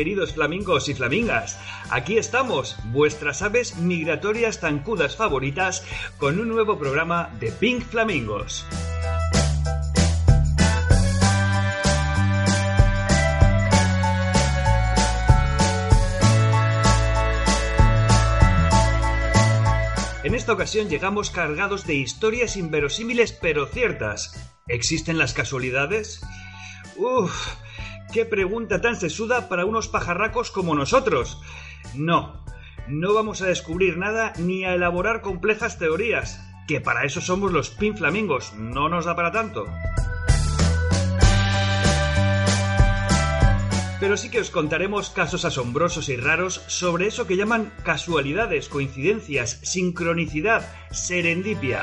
queridos flamingos y flamingas. Aquí estamos, vuestras aves migratorias tancudas favoritas, con un nuevo programa de Pink Flamingos. En esta ocasión llegamos cargados de historias inverosímiles pero ciertas. ¿Existen las casualidades? Uf, qué pregunta tan sesuda para unos pajarracos como nosotros. No, no vamos a descubrir nada ni a elaborar complejas teorías, que para eso somos los pinflamingos, no nos da para tanto. pero sí que os contaremos casos asombrosos y raros sobre eso que llaman casualidades, coincidencias, sincronicidad, serendipia.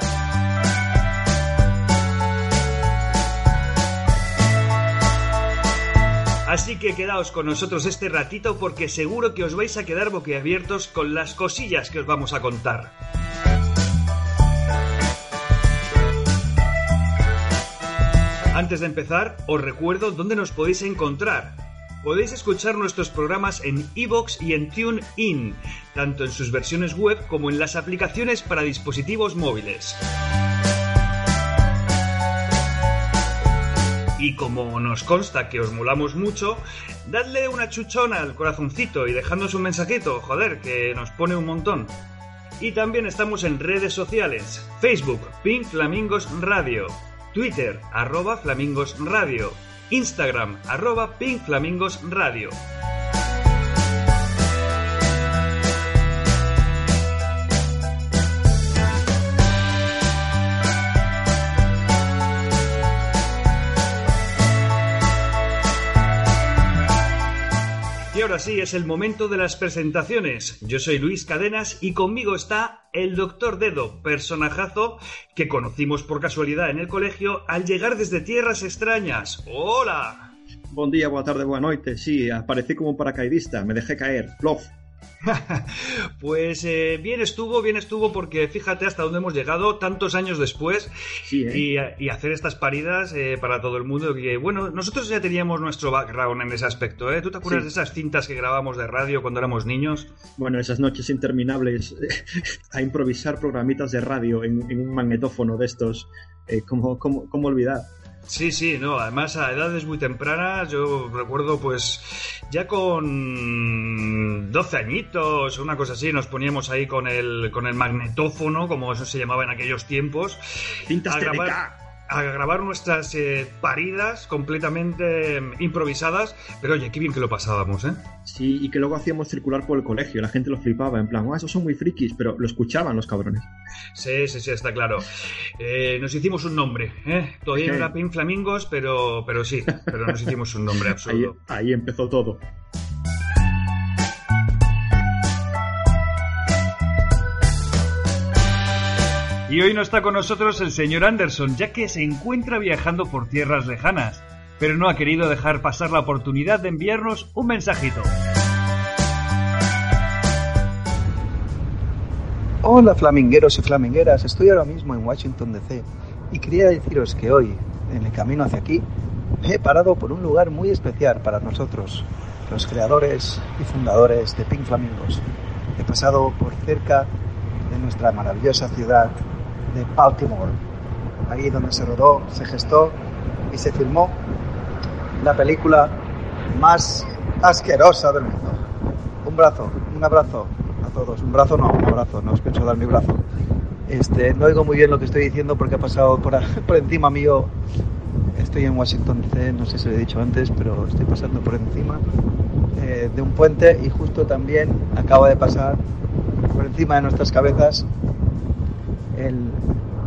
Así que quedaos con nosotros este ratito porque seguro que os vais a quedar boquiabiertos con las cosillas que os vamos a contar. Antes de empezar, os recuerdo dónde nos podéis encontrar. Podéis escuchar nuestros programas en iVoox y en TuneIn, tanto en sus versiones web como en las aplicaciones para dispositivos móviles. Y como nos consta que os molamos mucho, dadle una chuchona al corazoncito y dejadnos un mensajito, joder, que nos pone un montón. Y también estamos en redes sociales, Facebook, Pink Flamingos Radio, Twitter, arroba Flamingos Radio, Instagram, arroba Pink Flamingos Radio. Ahora sí, es el momento de las presentaciones. Yo soy Luis Cadenas y conmigo está el Doctor Dedo, personajazo que conocimos por casualidad en el colegio al llegar desde tierras extrañas. ¡Hola! Buen día, buena tarde, buena noche. Sí, aparecí como un paracaidista, me dejé caer. Plof. pues eh, bien estuvo, bien estuvo, porque fíjate hasta dónde hemos llegado tantos años después ¿eh? y, hacer estas paridas eh, para todo el mundo. Que, bueno, nosotros ya teníamos nuestro background en ese aspecto. ¿Tú te acuerdas de esas cintas que grabamos de radio cuando éramos niños? Bueno, esas noches interminables a improvisar programitas de radio en, un magnetófono de estos. ¿cómo, cómo, ¿Cómo olvidar? Sí, sí, no, además a edades muy tempranas, yo recuerdo pues ya con 12 añitos, una cosa así, nos poníamos ahí con el, con el magnetófono, como eso se llamaba en aquellos tiempos. Cintas a a grabar nuestras eh, paridas completamente em, improvisadas, pero oye, qué bien que lo pasábamos, ¿eh? Sí, y que luego hacíamos circular por el colegio, la gente lo flipaba, en plan, ah, esos son muy frikis, pero lo escuchaban los cabrones. Sí, sí, sí, está claro. Eh, nos hicimos un nombre, ¿eh? Todavía no era Pin Flamingos, pero, pero sí, pero nos hicimos un nombre absoluto. ahí empezó todo. Y hoy no está con nosotros el señor Anderson, ya que se encuentra viajando por tierras lejanas, pero no ha querido dejar pasar la oportunidad de enviarnos un mensajito. Hola flamingueros y flamingueras, estoy ahora mismo en Washington DC y quería deciros que hoy, en el camino hacia aquí, he parado por un lugar muy especial para nosotros, los creadores y fundadores de Pink Flamingos. He pasado por cerca de nuestra maravillosa ciudad de Baltimore, ahí donde se rodó, se gestó y se filmó la película más asquerosa del mundo. Un brazo, un abrazo a todos. Un brazo no, un abrazo, no os pienso dar mi brazo. Este, no oigo muy bien lo que estoy diciendo porque ha pasado por, por encima mío. Estoy en Washington DC, no sé si lo he dicho antes, pero estoy pasando por encima eh, de un puente y justo también acaba de pasar por encima de nuestras cabezas el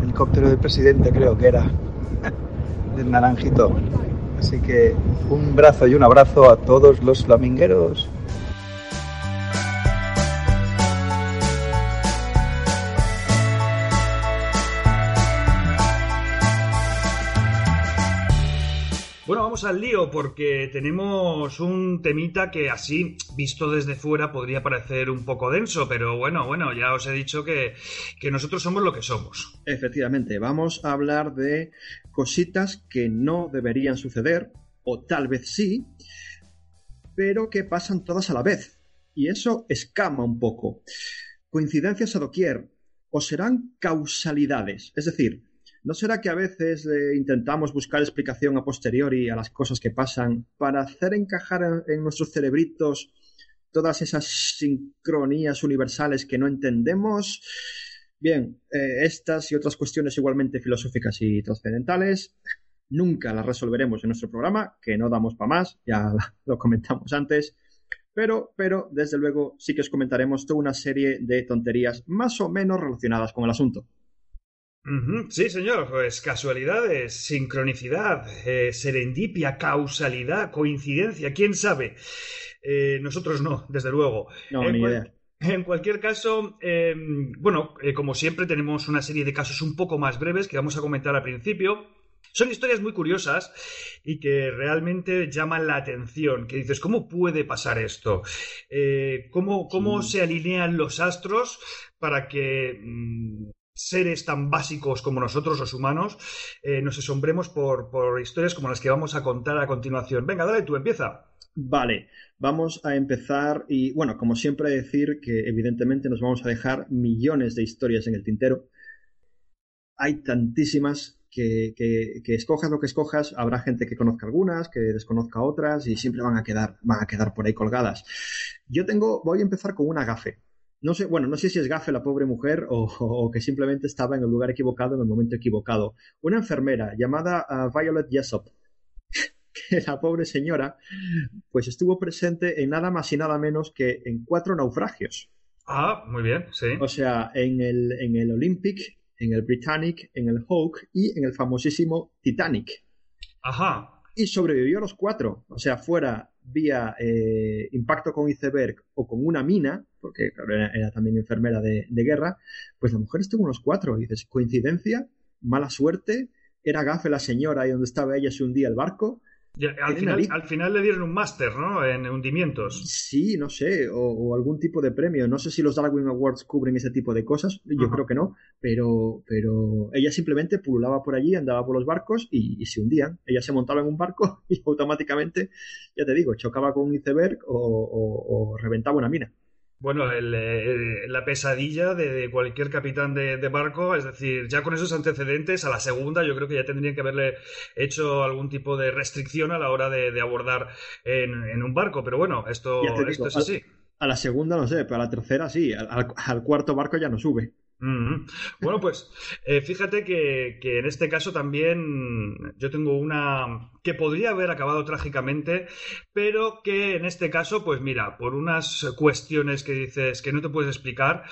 helicóptero del presidente, creo que era, del naranjito. Así que un brazo y un abrazo a todos los flamingueros. Al lío porque tenemos un temita que así, visto desde fuera, podría parecer un poco denso, pero bueno, bueno, ya os he dicho que, que nosotros somos lo que somos. Efectivamente, vamos a hablar de cositas que no deberían suceder, o tal vez sí, pero que pasan todas a la vez. Y eso escama un poco. Coincidencias a doquier, o serán causalidades. Es decir, ¿no será que a veces eh, intentamos buscar explicación a posteriori a las cosas que pasan para hacer encajar en nuestros cerebritos todas esas sincronías universales que no entendemos? Bien, eh, estas y otras cuestiones igualmente filosóficas y trascendentales nunca las resolveremos en nuestro programa, que no damos para más, ya lo comentamos antes. Pero, pero, desde luego, sí que os comentaremos toda una serie de tonterías más o menos relacionadas con el asunto. Sí, señor, pues casualidades, sincronicidad, eh, serendipia, causalidad, coincidencia, quién sabe. Eh, nosotros no, desde luego. No, ni idea. En cualquier caso, em, bueno, eh, como siempre tenemos una serie de casos un poco más breves que vamos a comentar al principio. Son historias muy curiosas y que realmente llaman la atención, que dices, ¿cómo puede pasar esto? Eh, ¿Cómo, cómo se alinean los astros para que mm, seres tan básicos como nosotros, los humanos, eh, nos asombremos por, por historias como las que vamos a contar a continuación? Venga, dale tú, empieza. Vale, vamos a empezar y bueno, como siempre decir que evidentemente nos vamos a dejar millones de historias en el tintero. Hay tantísimas que, que, escojas lo que escojas, habrá gente que conozca algunas, que desconozca otras y siempre van a quedar, van a quedar por ahí colgadas. Yo tengo, voy a empezar con una gafe. No sé, bueno, no sé si es gafe la pobre mujer o, que simplemente estaba en el lugar equivocado en el momento equivocado. Una enfermera llamada uh, Violet Jessop que la pobre señora pues estuvo presente en nada más y nada menos que en cuatro naufragios. Ah, muy bien, sí. O sea, en el, en el Olympic, en el Britannic, en el Hawk y en el famosísimo Titanic. Ajá. Y sobrevivió a los cuatro. O sea, fuera vía eh, impacto con iceberg o con una mina, porque era, también enfermera de, guerra, pues la mujer estuvo en los cuatro. Y dices, ¿coincidencia? ¿Mala suerte? ¿Era gafe la señora ahí donde estaba ella se hundía el barco? Al, final, al, final, le dieron un máster, ¿no? En hundimientos. Sí, no sé, o, algún tipo de premio. No sé si los Darwin Awards cubren ese tipo de cosas, yo creo que no, pero, pero ella simplemente pululaba por allí, andaba por los barcos y, se hundían. Ella se montaba en un barco y automáticamente, ya te digo, chocaba con un iceberg o reventaba una mina. Bueno, eh, la pesadilla de, cualquier capitán de, barco, es decir, ya con esos antecedentes, a la segunda yo creo que ya tendrían que haberle hecho algún tipo de restricción a la hora de, abordar en, un barco, pero bueno, esto, esto es así. A, la segunda no sé, pero a la tercera sí, al cuarto barco ya no sube. Bueno, pues eh, fíjate que, en este caso también yo tengo una que podría haber acabado trágicamente, pero que en este caso, pues mira, por unas cuestiones que dices que no te puedes explicar,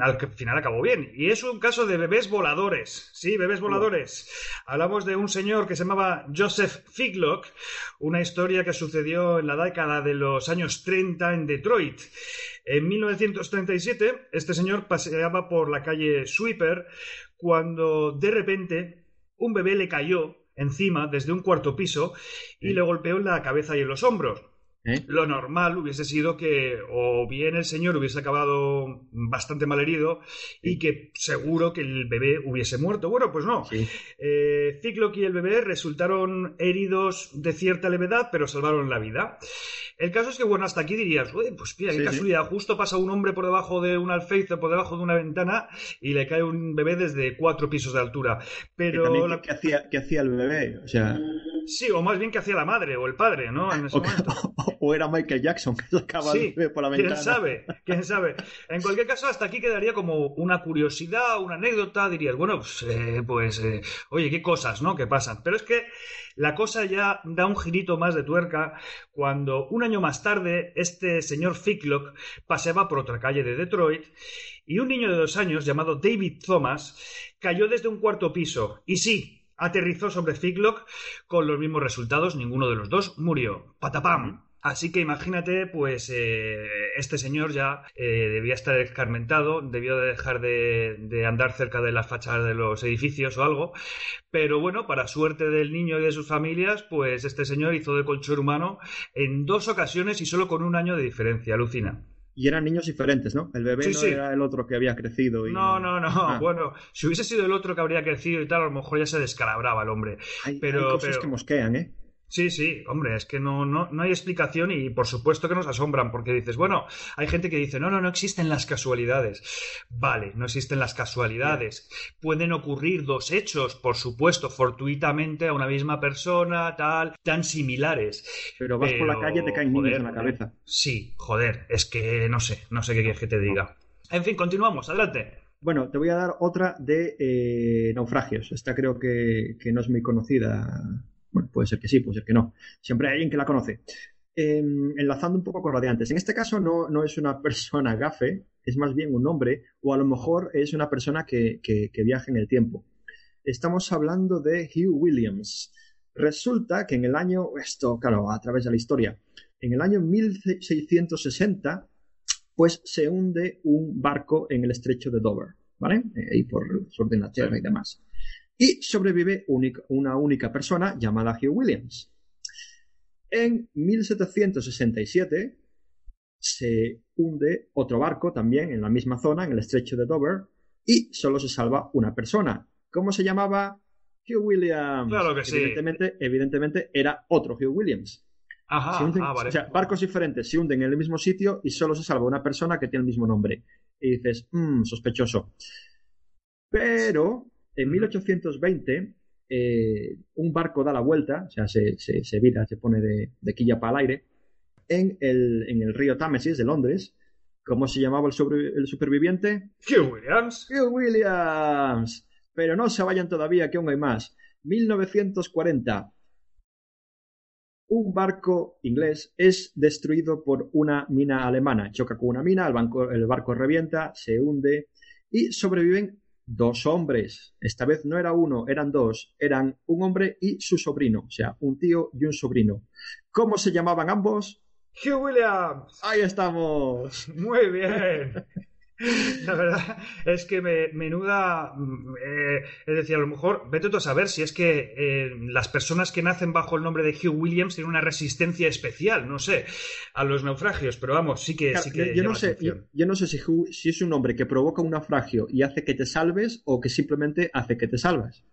al final acabó bien. Y es un caso de bebés voladores. Sí, bebés voladores. Hablamos de un señor que se llamaba Joseph Figlock, una historia que sucedió en la década de los años 30 en Detroit. En 1937, este señor paseaba por la calle Sweeper cuando de repente un bebé le cayó encima desde un cuarto piso y le golpeó en la cabeza y en los hombros. ¿Eh? Lo normal hubiese sido que o bien el señor hubiese acabado bastante mal herido y que seguro que el bebé hubiese muerto. Bueno, pues no. Sí. Eh, y el bebé resultaron heridos de cierta levedad, pero salvaron la vida. El caso es que, bueno, hasta aquí dirías, pues mira, qué casualidad, justo pasa un hombre por debajo de un alféizar, por debajo de una ventana y le cae un bebé desde cuatro pisos de altura. Pero... ¿Qué, hacía, ¿Qué hacía el bebé? O sea... Sí, o más bien que hacía la madre o el padre, ¿no? En ese momento. o era Michael Jackson que sacaba sí, por la ventana. ¿Quién sabe? ¿Quién sabe? En cualquier caso, hasta aquí quedaría como una curiosidad, una anécdota. Dirías, bueno, pues, eh, pues eh, oye, qué cosas, ¿no? Que pasan. Pero es que la cosa ya da un girito más de tuerca cuando un año más tarde este señor Ficklock paseaba por otra calle de Detroit y un niño de dos años llamado David Thomas cayó desde un cuarto piso. Y sí, aterrizó sobre Ficklock con los mismos resultados, ninguno de los dos murió. ¡Patapam! Así que imagínate, pues eh, este señor ya eh, debía estar escarmentado, debió de dejar de, andar cerca de las fachadas de los edificios o algo, pero bueno, para suerte del niño y de sus familias, pues este señor hizo de colchón humano en dos ocasiones y solo con un año de diferencia, alucina. Y eran niños diferentes, ¿no? El bebé no era el otro que había crecido. Y... No, no, no. Ah. Bueno, si hubiese sido el otro que habría crecido y tal, a lo mejor ya se descalabraba el hombre. Hay, pero, cosas que mosquean, ¿eh? Sí, sí, hombre, es que no, no, no hay explicación y por supuesto que nos asombran porque dices, bueno, hay gente que dice, no, no, no existen las casualidades. Vale, no existen las casualidades. Pueden ocurrir dos hechos, por supuesto, fortuitamente a una misma persona, tal, tan similares. Pero vas por la calle te caen niños en la cabeza. Sí, joder, es que no sé, no sé qué quieres que te diga. En fin, continuamos, adelante. Bueno, te voy a dar otra de eh, naufragios. Esta creo que, que no es muy conocida bueno, puede ser que sí, puede ser que no. Siempre hay alguien que la conoce. Em, enlazando un poco con lo de antes. En este caso no, no, es una persona gafe, es más bien un hombre, o a lo mejor es una persona que, que, viaja en el tiempo. Estamos hablando de Hugh Williams. Resulta que en el año, esto, claro, a través de la historia, en el año 1660, pues se hunde un barco en el estrecho de Dover, ¿vale? Eh, ahí por sur de Inglaterra y demás y sobrevive una única persona llamada Hugh Williams. En 1767 se hunde otro barco también en la misma zona, en el estrecho de Dover, y solo se salva una persona. ¿Cómo se llamaba? Hugh Williams. Claro que sí. Evidentemente, evidentemente era otro Hugh Williams. Ajá, ah, O sea, barcos diferentes se hunden en el mismo sitio y solo se salva una persona que tiene el mismo nombre. Y dices, mmm, sospechoso. Pero en 1820, eh, un barco da la vuelta, o sea, se, se, vira, se pone de, quilla para el aire, en el, en el río Támesis de Londres. ¿Cómo se llamaba el, el superviviente? Hugh Williams. Hugh Williams. Pero no se vayan todavía, que aún hay más. 1940. Un barco inglés es destruido por una mina alemana. Choca con una mina, el, el barco revienta, se hunde y sobreviven dos hombres. Esta vez no era uno, eran dos. Eran un hombre y su sobrino, o sea, un tío y un sobrino. ¿Cómo se llamaban ambos? Hugh Williams. Ahí estamos. Muy bien. La verdad es que me, menuda. Mm, eh, es decir, a lo mejor, vete tú a saber si es que eh, las personas que nacen bajo el nombre de Hugh Williams tienen una resistencia especial, no sé, a los naufragios, pero vamos, sí que. sí que yo, no sé, yo, no sé si, si, es un hombre que provoca un naufragio y hace que te salves o que simplemente hace que te salvas.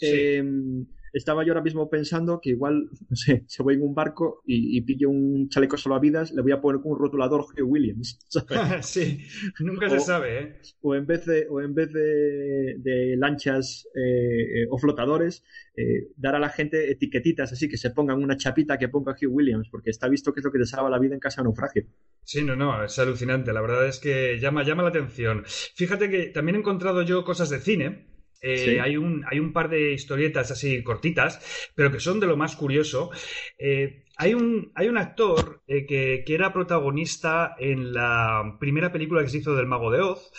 Em, estaba yo ahora mismo pensando que igual, no sé, se voy en un barco y, pillo un chaleco salvavidas, le voy a poner con un rotulador Hugh Williams. sí, nunca se sabe, ¿eh? O en vez de, o en vez de, lanchas eh, eh, o flotadores, eh, dar a la gente etiquetitas así, que se pongan una chapita que ponga Hugh Williams, porque está visto que es lo que te salva la vida en casa de naufragio. Sí, no, no, es alucinante. La verdad es que llama, llama la atención. Fíjate que también he encontrado yo cosas de cine eh, hay, un, hay un par de historietas así cortitas, pero que son de lo más curioso. Eh, hay, un, hay un actor eh, que, que, era protagonista en la primera película que se hizo del Mago de Oz,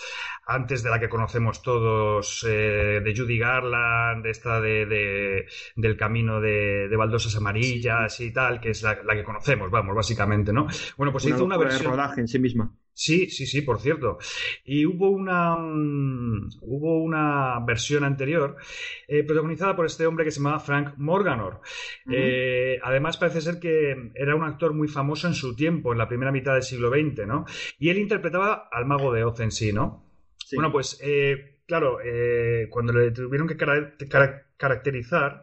antes de la que conocemos todos, de Judy Garland, de esta de, del camino de, baldosas amarillas y tal, que es la, que conocemos, vamos, básicamente, ¿no? Bueno, pues hizo una versión. de rodaje en sí misma. Sí, sí, sí, por cierto. Y hubo una, mm, hubo una versión anterior eh, protagonizada por este hombre que se llamaba Frank Morganor. Eh, además, parece ser que era un actor muy famoso en su tiempo, en la primera mitad del siglo XX, ¿no? Y él interpretaba al mago de Oz en sí, ¿no? Bueno, pues eh, claro, eh, cuando le tuvieron que caracterizar,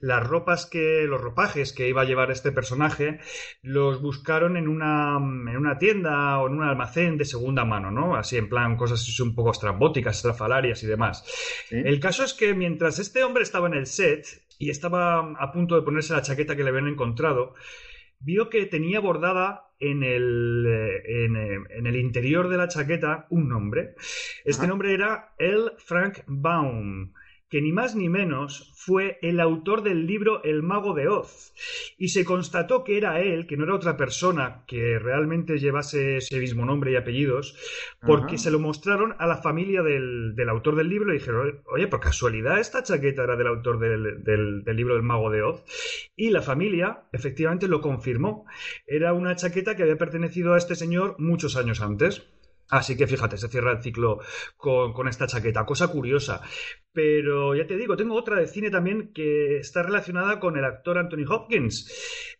las ropas que, los ropajes que iba a llevar este personaje, los buscaron en una, en una tienda o en un almacén de segunda mano, ¿no? Así en plan cosas un poco estrambóticas, estrafalarias y demás. El caso es que mientras este hombre estaba en el set y estaba a punto de ponerse la chaqueta que le habían encontrado, vio que tenía bordada en el, eh, eh, en, el interior de la chaqueta un nombre. Este nombre era L. Frank Baum que ni más ni menos fue el autor del libro El mago de Oz. Y se constató que era él, que no era otra persona que realmente llevase ese mismo nombre y apellidos, porque se lo mostraron a la familia del, autor del libro y dijeron, oye, por casualidad esta chaqueta era del autor del, del libro El mago de Oz. Y la familia efectivamente lo confirmó. Era una chaqueta que había pertenecido a este señor muchos años antes. Así que fíjate, se cierra el ciclo con, esta chaqueta. Cosa curiosa. Pero ya te digo, tengo otra de cine también que está relacionada con el actor Anthony Hopkins.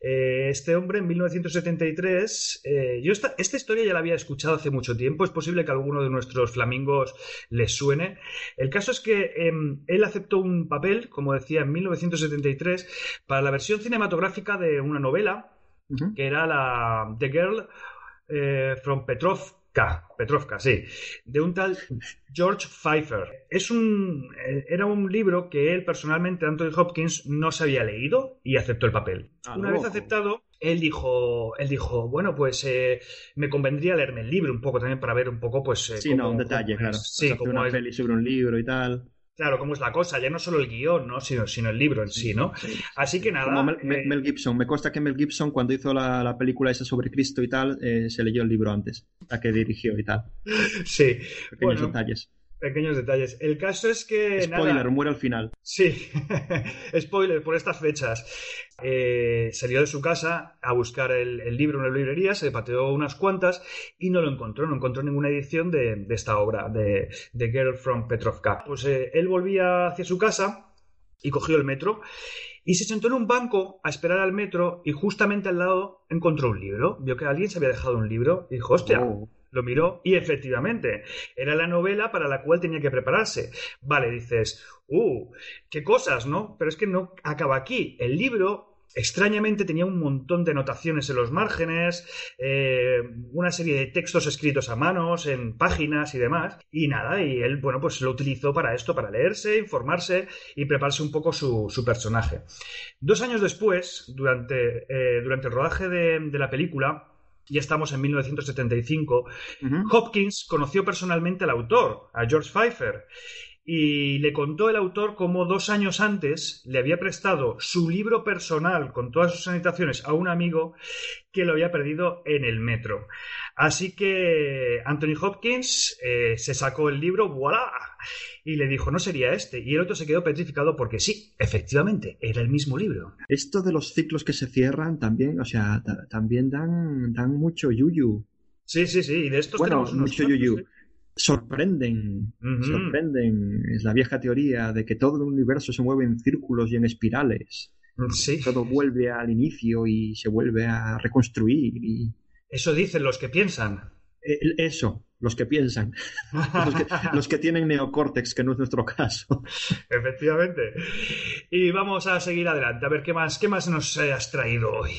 Eh, este hombre en 1973, eh, yo esta, historia ya la había escuchado hace mucho tiempo, es posible que a alguno de nuestros flamingos les suene. El caso es que em, él aceptó un papel, como decía, en 1973 para la versión cinematográfica de una novela que era la The Girl eh, from Petrov Petrovka, sí, de un tal George Pfeiffer. Es un, eh, era un libro que él personalmente, Anthony Hopkins, no se había leído y aceptó el papel. Ah, Una vez aceptado, él dijo, él dijo, bueno, pues eh, me convendría leerme el libro un poco también para ver un poco, pues... Eh, sí, no, un detalle, claro. Sí, como una peli sobre un libro y tal. Claro, cómo es la cosa, ya no solo el guion, ¿no? Sino, sino el libro en sí, ¿no? Así que nada. Mel, Gibson, me consta que Mel Gibson, cuando hizo la, película esa sobre Cristo y tal, se leyó el libro antes, la que dirigió y tal. Sí. Pequeños detalles. Pequeños detalles. El caso es que. Spoiler, muere al final. Sí, spoiler por estas fechas. Eh, salió de su casa a buscar el, libro en la librería, se pateó unas cuantas y no lo encontró. No encontró ninguna edición de, esta obra, de The Girl from Petrovka. Pues eh, él volvía hacia su casa y cogió el metro y se sentó en un banco a esperar al metro y justamente al lado encontró un libro. Vio que alguien se había dejado un libro y dijo, hostia. Oh. Lo miró y efectivamente era la novela para la cual tenía que prepararse. Vale, dices, uh, qué cosas, ¿no? Pero es que no acaba aquí. El libro Extrañamente tenía un montón de anotaciones en los márgenes, eh, una serie de textos escritos a manos, en páginas y demás. Y nada, y él, bueno, pues lo utilizó para esto, para leerse, informarse y prepararse un poco su, personaje. Dos años después, durante, eh, durante el rodaje de la película, ya estamos en 1975, Hopkins conoció personalmente al autor, a George Pfeiffer, y le contó el autor cómo dos años antes le había prestado su libro personal con todas sus anotaciones a un amigo que lo había perdido en el metro. Así que Anthony Hopkins eh, se sacó el libro, ¡voilà! Y le dijo, no sería este. Y el otro se quedó petrificado porque sí, efectivamente, era el mismo libro. Esto de los ciclos que se cierran también, o sea, también dan, dan mucho yuyu. Sí, sí, sí, y de estos bueno, mucho yuyu. ¿eh? Sorprenden, sorprenden. Es la vieja teoría de que todo el universo se mueve en círculos y en espirales. Sí. Todo vuelve al inicio y se vuelve a reconstruir. Y... Eso dicen los que piensan. Eh, eso, los que piensan. los, que, tienen neocórtex, que no es nuestro caso. Efectivamente. Y vamos a seguir adelante, a ver qué más, qué más nos has traído hoy.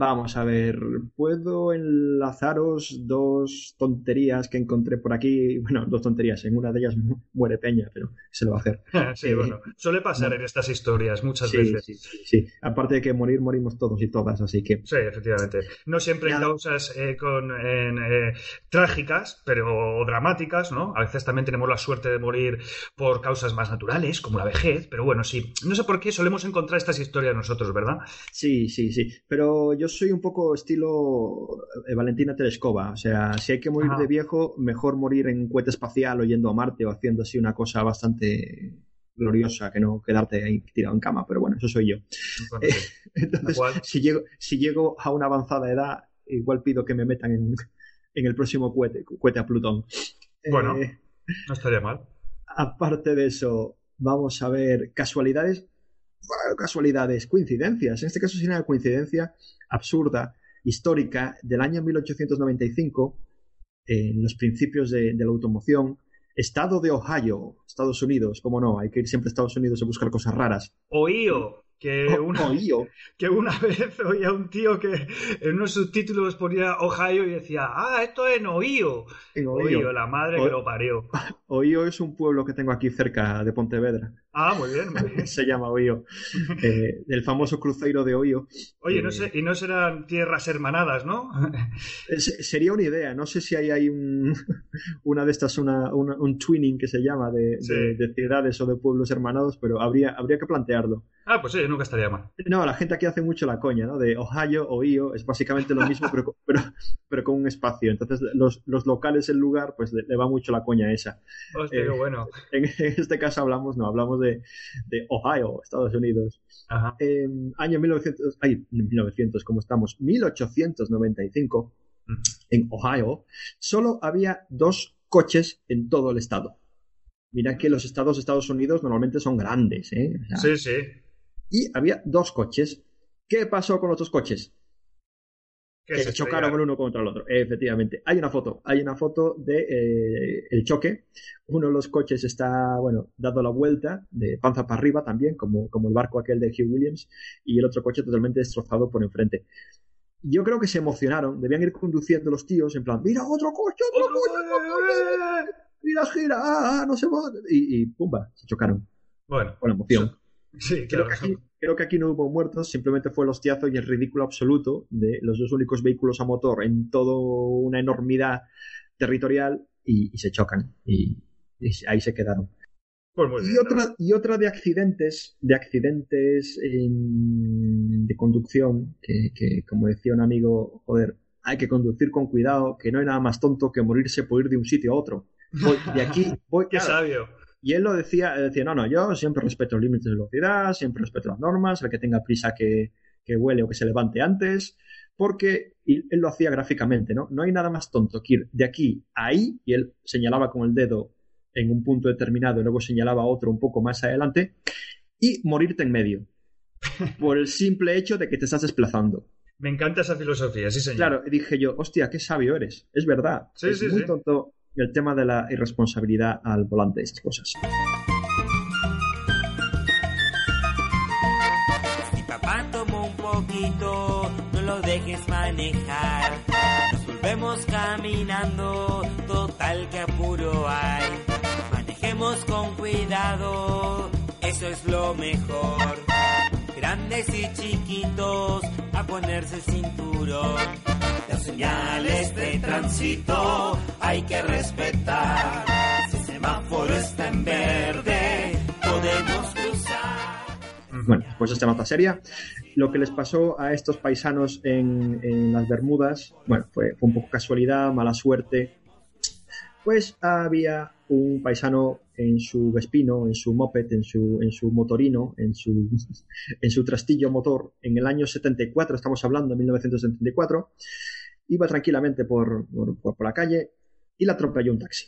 Vamos a ver, puedo enlazaros dos tonterías que encontré por aquí. Bueno, dos tonterías, en una de ellas muere Peña, pero se lo va a hacer. sí, eh, bueno, suele pasar en estas historias muchas veces. Sí, sí, sí, aparte de que morir, morimos todos y todas, así que. Sí, efectivamente. No siempre en causas eh, con, eh, trágicas, pero dramáticas, ¿no? A veces también tenemos la suerte de morir por causas más naturales, como la vejez, pero bueno, sí. No sé por qué solemos encontrar estas historias nosotros, ¿verdad? Sí, sí, sí. Pero yo soy un poco estilo eh, Valentina Telescova. O sea, si hay que morir de viejo, mejor morir en un cohete espacial o yendo a Marte o haciendo así una cosa bastante gloriosa que no quedarte ahí tirado en cama. Pero bueno, eso soy yo. Eh, entonces, si llego, si llego a una avanzada edad, igual pido que me metan en, el próximo cohete, a Plutón. Bueno, eh, no estaría mal. Aparte de eso, vamos a ver casualidades casualidades, coincidencias. En este caso sería una coincidencia absurda, histórica, del año 1895, en los principios de, la automoción, estado de Ohio, Estados Unidos, cómo no, hay que ir siempre a Estados Unidos a buscar cosas raras. Ohio que una, que una vez oía un tío que en unos subtítulos ponía Ohio y decía, ah, esto es en Ohio. En Ohio. la madre que lo parió. Ohio es un pueblo que tengo aquí cerca de Pontevedra. Ah, muy bien, muy bien. Se llama Ohio. Eh, el famoso cruceiro de Ohio. Oye, no eh, sé, y no serán tierras hermanadas, ¿no? sería una idea. No sé si hay ahí un, una de estas, una, un twinning que se llama de, de, ciudades o de pueblos hermanados, pero habría, habría que plantearlo. Ah, pues sí, nunca estaría mal. No, la gente aquí hace mucho la coña, ¿no? De Ohio, Ohio, es básicamente lo mismo, pero, pero, pero, con un espacio. Entonces, los, los locales, el lugar, pues le, va mucho la coña esa. Hostia, qué eh, bueno. En, este caso hablamos, no, hablamos de, de Ohio, Estados Unidos. Ajá. año 1900, ay, 1900, ¿cómo estamos? 1895. en Ohio, solo había dos coches en todo el estado. Mira que los estados de Estados Unidos normalmente son grandes, ¿eh? sí, sí. Y había dos coches. ¿Qué pasó con los dos coches? Que que se chocaron el uno contra el otro. Efectivamente. Hay una foto. Hay una foto de eh, el choque. Uno de los coches está, bueno, dando la vuelta de panza para arriba también, como, como el barco aquel de Hugh Williams, y el otro coche totalmente destrozado por enfrente. Yo creo que se emocionaron. Debían ir conduciendo los tíos en plan, mira, otro coche, otro ¡Otro coche, coche, mira, gira, ah, ah, no se va. Y, y pumba, se chocaron Bueno, con emoción. Sí, Creo que, aquí, creo que aquí no hubo muertos, simplemente fue el hostiazo y el ridículo absoluto de los dos únicos vehículos a motor en toda una enormidad territorial y, y se chocan. Y, y ahí se quedaron. Pues muy bien. Y otra, y otra de accidentes, de accidentes en- de conducción, que, que, como decía un amigo, joder, hay que conducir con cuidado, que no hay nada más tonto que morirse por ir de un sitio a otro. Voy de aquí, voy, Qué claro, sabio. Y él lo decía, él decía, no, no, yo siempre respeto los límites de velocidad, siempre respeto las normas, el que tenga prisa que, que huele o que se levante antes, porque él lo hacía gráficamente, ¿no? No hay nada más tonto que ir de aquí a ahí, y él señalaba con el dedo en un punto determinado y luego señalaba otro un poco más adelante, y morirte en medio, por el simple hecho de que te estás desplazando. Me encanta esa filosofía, sí, señor. Claro, y dije yo, hostia, qué sabio eres, es verdad, Sí, es sí, muy sí. tonto el tema de la irresponsabilidad al volante, esas cosas. Si papá tomó un poquito, no lo dejes manejar. Nos volvemos caminando, total que apuro hay. Manejemos con cuidado, eso es lo mejor. Grandes y chiquitos, a ponerse cinturón. Las señales de tránsito hay que respetar. Si el semáforo está en verde, podemos cruzar. Bueno, pues esta nota seria. Lo que les pasó a estos paisanos en, en las Bermudas, bueno, fue, fue un poco casualidad, mala suerte. Pues había un paisano en su Vespino, en su moped, en su, en su motorino, en su, en su trastillo motor, en el año 74, estamos hablando, 1974, iba tranquilamente por, por, la calle y le atropelló un taxi.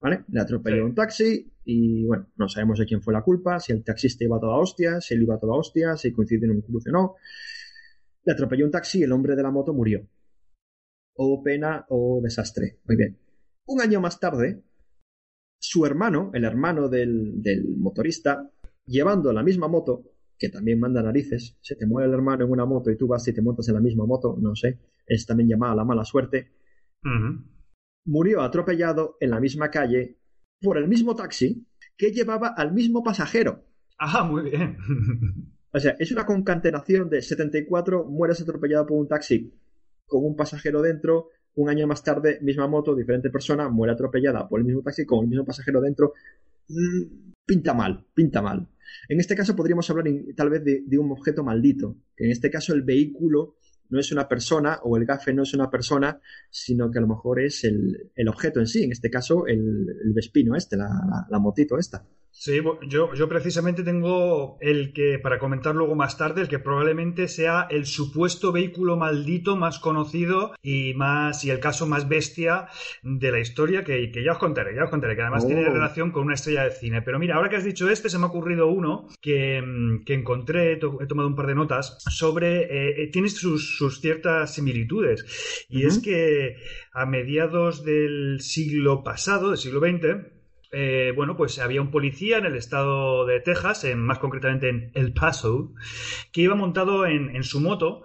¿Vale? Le atropelló Sí. un taxi y, bueno, no sabemos de quién fue la culpa, si el taxista iba a toda hostia, si él iba a toda hostia, si coincidió en un cruce o no. Le atropelló un taxi y el hombre de la moto murió. O pena o desastre. Muy bien. Un año más tarde, su hermano, el hermano del, del motorista, llevando la misma moto, que también manda narices, se te muere el hermano en una moto y tú vas y te montas en la misma moto, no sé, es también llamada la mala suerte, murió atropellado en la misma calle por el mismo taxi que llevaba al mismo pasajero. Ah, muy bien. O sea, es una concatenación de 74, mueres atropellado por un taxi con un pasajero dentro, un año más tarde, misma moto, diferente persona, muere atropellada por el mismo taxi con el mismo pasajero dentro. Mm, pinta mal, pinta mal. En este caso podríamos hablar tal vez de, un objeto maldito, que en este caso el vehículo no es una persona o el gafe no es una persona, sino que a lo mejor es el, objeto en sí, en este caso el, el Vespino este, la motito esta. Sí, yo, yo precisamente tengo el que, para comentar luego más tarde, el que probablemente sea el supuesto vehículo maldito más conocido y más y el caso más bestia de la historia que, que ya os contaré, ya os contaré, que además Oh. tiene relación con una estrella de cine. Pero mira, ahora que has dicho este, se me ha ocurrido uno que, mm, que encontré, he to- he tomado un par de notas, sobre, eh, eh, tiene sus, sus ciertas similitudes. Y es que a mediados del siglo pasado, del siglo XX, eh, bueno, pues había un policía en el estado de Texas, en, más concretamente en El Paso, que iba montado en, en su moto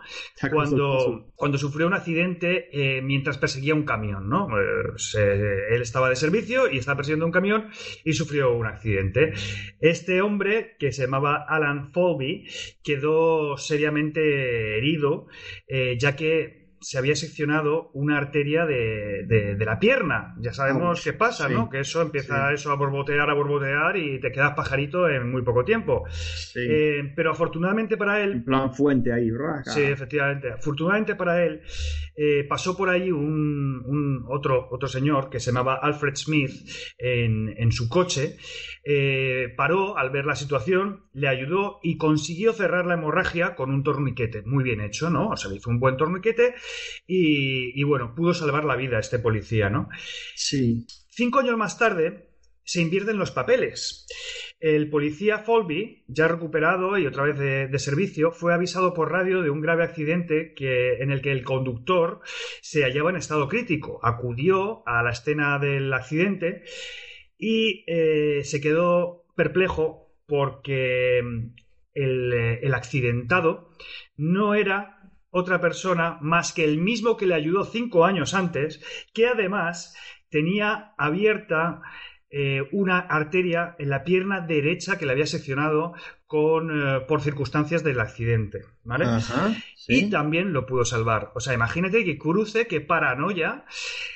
cuando, cuando sufrió un accidente eh, mientras perseguía un camión, ¿no? Eh, se- él estaba de servicio y estaba persiguiendo un camión y sufrió un accidente. Este hombre, que se llamaba Alan Folby, quedó seriamente herido, eh, ya que se había seccionado una arteria de, de- de la pierna. Ya sabemos qué pasa, sí, ¿no? Que eso empieza sí. eso a borbotear, a borbotear y te quedas pajarito en muy poco tiempo. Sí. Eh, pero afortunadamente para él, en plan fuente ahí, raca. Sí, efectivamente. Afortunadamente para él, eh, pasó por ahí un, un otro, otro señor que se llamaba Alfred Smith en, en su coche. eh, paró al ver la situación, le ayudó y consiguió cerrar la hemorragia con un torniquete. Muy bien hecho, ¿no? O sea, le hizo un buen torniquete y, y bueno, pudo salvar la vida a este policía, ¿no? Sí. Cinco años más tarde se invierten los papeles. El policía Folby, ya recuperado y otra vez de, servicio, fue avisado por radio de un grave accidente que, en el que el conductor se hallaba en estado crítico. Acudió a la escena del accidente y eh, se quedó perplejo porque mm, eh, el accidentado no era otra persona más que el mismo que le ayudó cinco años antes, que además tenía abierta eh, una arteria en la pierna derecha que le había seccionado con, eh, por circunstancias del accidente, ¿vale? Ajá. Y también lo pudo salvar. O sea, imagínate que cruce, que paranoia,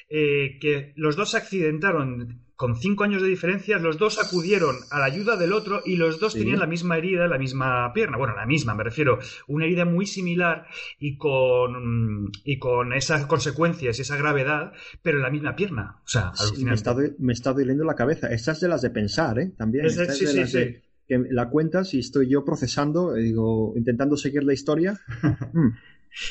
eh, que los dos se accidentaron con cinco años de diferencia, los dos acudieron a la ayuda del otro y los dos Sí. tenían la misma herida, la misma pierna. Bueno, la misma, me refiero, una herida muy similar y con, y con esas consecuencias y esa gravedad, pero en la misma pierna. O sea, Sí, me, está me está doliendo la cabeza. Esta es de las de pensar, ¿eh? También. Es de- sí, de las que la cuentas y estoy yo procesando, eh, digo, intentando seguir la historia. Mm.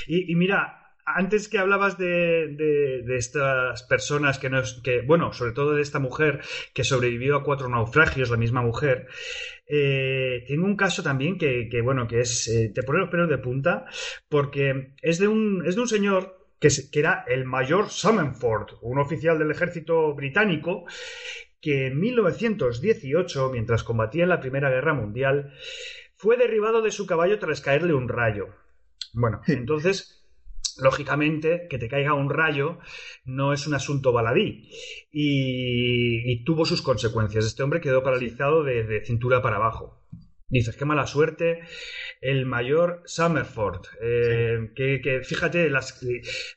Y, y mira, antes que hablabas de, de- de estas personas que nos, que, bueno, sobre todo de esta mujer que sobrevivió a cuatro naufragios, la misma mujer, eh, tengo un caso también que, que, bueno, que es, eh, te pone los pelos de punta, porque es de un, es de un señor que, es- que era el mayor Summerford, un oficial del ejército británico, que en 1918, mientras combatía en la Primera Guerra Mundial, fue derribado de su caballo tras caerle un rayo. Bueno, entonces, lógicamente, que te caiga un rayo no es un asunto baladí. Y, y tuvo sus consecuencias. Este hombre quedó paralizado de, de cintura para abajo. Dices, qué mala suerte. El mayor Summerford. eh, que, que, fíjate, las,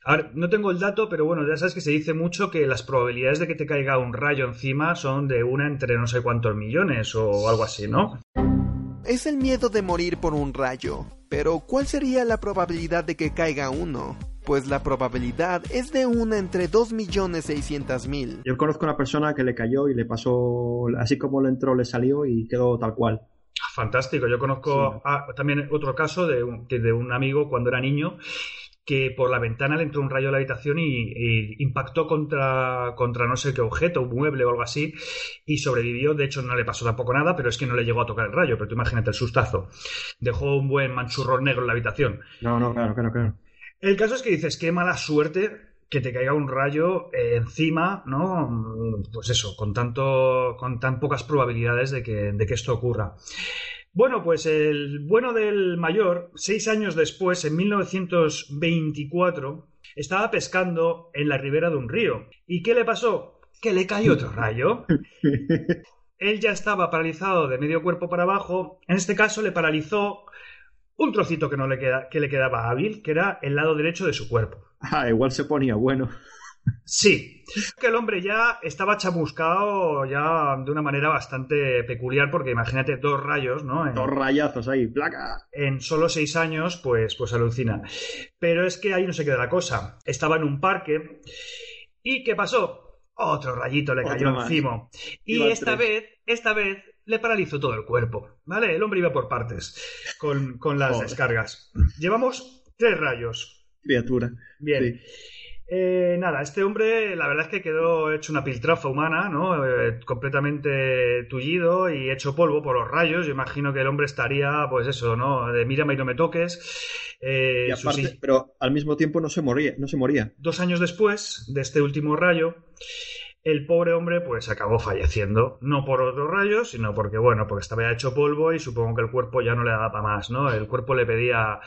a ver, no tengo el dato, pero bueno, ya sabes que se dice mucho que las probabilidades de que te caiga un rayo encima son de una entre no sé cuántos millones o algo así, ¿no? Es el miedo de morir por un rayo. Pero ¿cuál sería la probabilidad de que caiga uno? Pues la probabilidad es de una entre 2.600.000. Yo conozco una persona que le cayó y le pasó, así como le entró, le salió y quedó tal cual. Fantástico. Yo conozco Sí. ah, también otro caso de un, de un amigo cuando era niño que por la ventana le entró un rayo a la habitación y, y impactó contra, contra no sé qué objeto, un mueble o algo así, y sobrevivió. De hecho, no le pasó tampoco nada, pero es que no le llegó a tocar el rayo. Pero tú imagínate el sustazo. Dejó un buen manchurrón negro en la habitación. No, no, claro, claro, claro. El caso es que dices, qué mala suerte que te caiga un rayo eh, encima, ¿no? Pues eso, con tanto, con tan pocas probabilidades de que, de que esto ocurra. Bueno, pues el bueno del mayor, seis años después, en 1924, estaba pescando en la ribera de un río. ¿Y qué le pasó? Que le cayó otro rayo. Él ya estaba paralizado de medio cuerpo para abajo. En este caso le paralizó un trocito que no le queda, que le quedaba hábil, que era el lado derecho de su cuerpo. Ah, igual se ponía bueno. Sí, que el hombre ya estaba chamuscado ya de una manera bastante peculiar, porque imagínate dos rayos, ¿no? En, Dos rayazos ahí, placa. en solo seis años, pues, pues alucina. Pero es que ahí no se queda la cosa. Estaba en un parque y ¿qué pasó? Otro rayito le Otro cayó más. encima. Y esta tres. vez, esta vez le paralizó todo el cuerpo, ¿vale? El hombre iba por partes con, con las descargas. Llevamos tres rayos. Criatura. Bien. Sí. Eh, nada, este hombre la verdad es que quedó hecho una piltrafa humana, ¿no? Eh, completamente tullido y hecho polvo por los rayos. Yo imagino que el hombre estaría, pues eso, ¿no? De mírame y no me toques. Eh, Y aparte, pero al mismo tiempo no se moría, no se moría. Dos años después de este último rayo, el pobre hombre pues acabó falleciendo. No por otro rayo, sino porque, bueno, porque estaba ya hecho polvo y supongo que el cuerpo ya no le daba para más, ¿no? El cuerpo le pedía,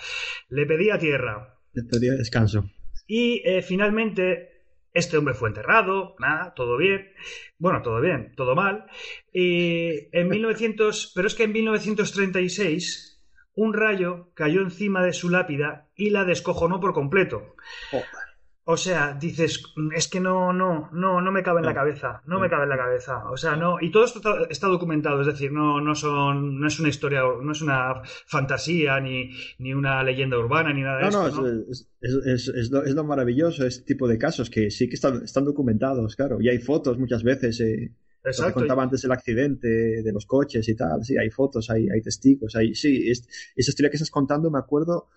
le pedía tierra. Le pedía descanso. Y eh, finalmente este hombre fue enterrado, nada, todo bien. Bueno, todo bien, todo mal. Y en 1900, pero es que en 1936 un rayo cayó encima de su lápida y la descojonó por completo. Joder. O sea, dices, es que no, no, no, no me cabe en la No. cabeza, no me cabe en la cabeza. O sea, no, y todo esto está, documentado, es decir, no, no son, no es una historia, no es una fantasía, ni, ni una leyenda urbana, ni nada de No, esto, no, ¿no? es, es, lo, es lo maravilloso este tipo de casos que sí que están, están documentados, claro. Y hay fotos muchas veces. Eh, lo que Exacto. contaba antes del accidente, de los coches y tal. Sí, hay fotos, hay, hay testigos. Hay, sí, es- esa historia que estás contando me acuerdo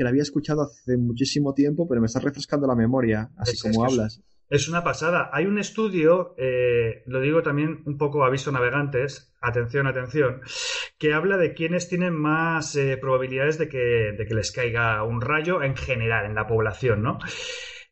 que la había escuchado hace muchísimo tiempo, pero me está refrescando la memoria, así Es- como es hablas. Es una pasada. Hay un estudio, eh, lo digo también un poco aviso navegantes, atención, atención, que habla de quiénes tienen más eh, probabilidades de que, de que les caiga un rayo en general en la población, ¿no?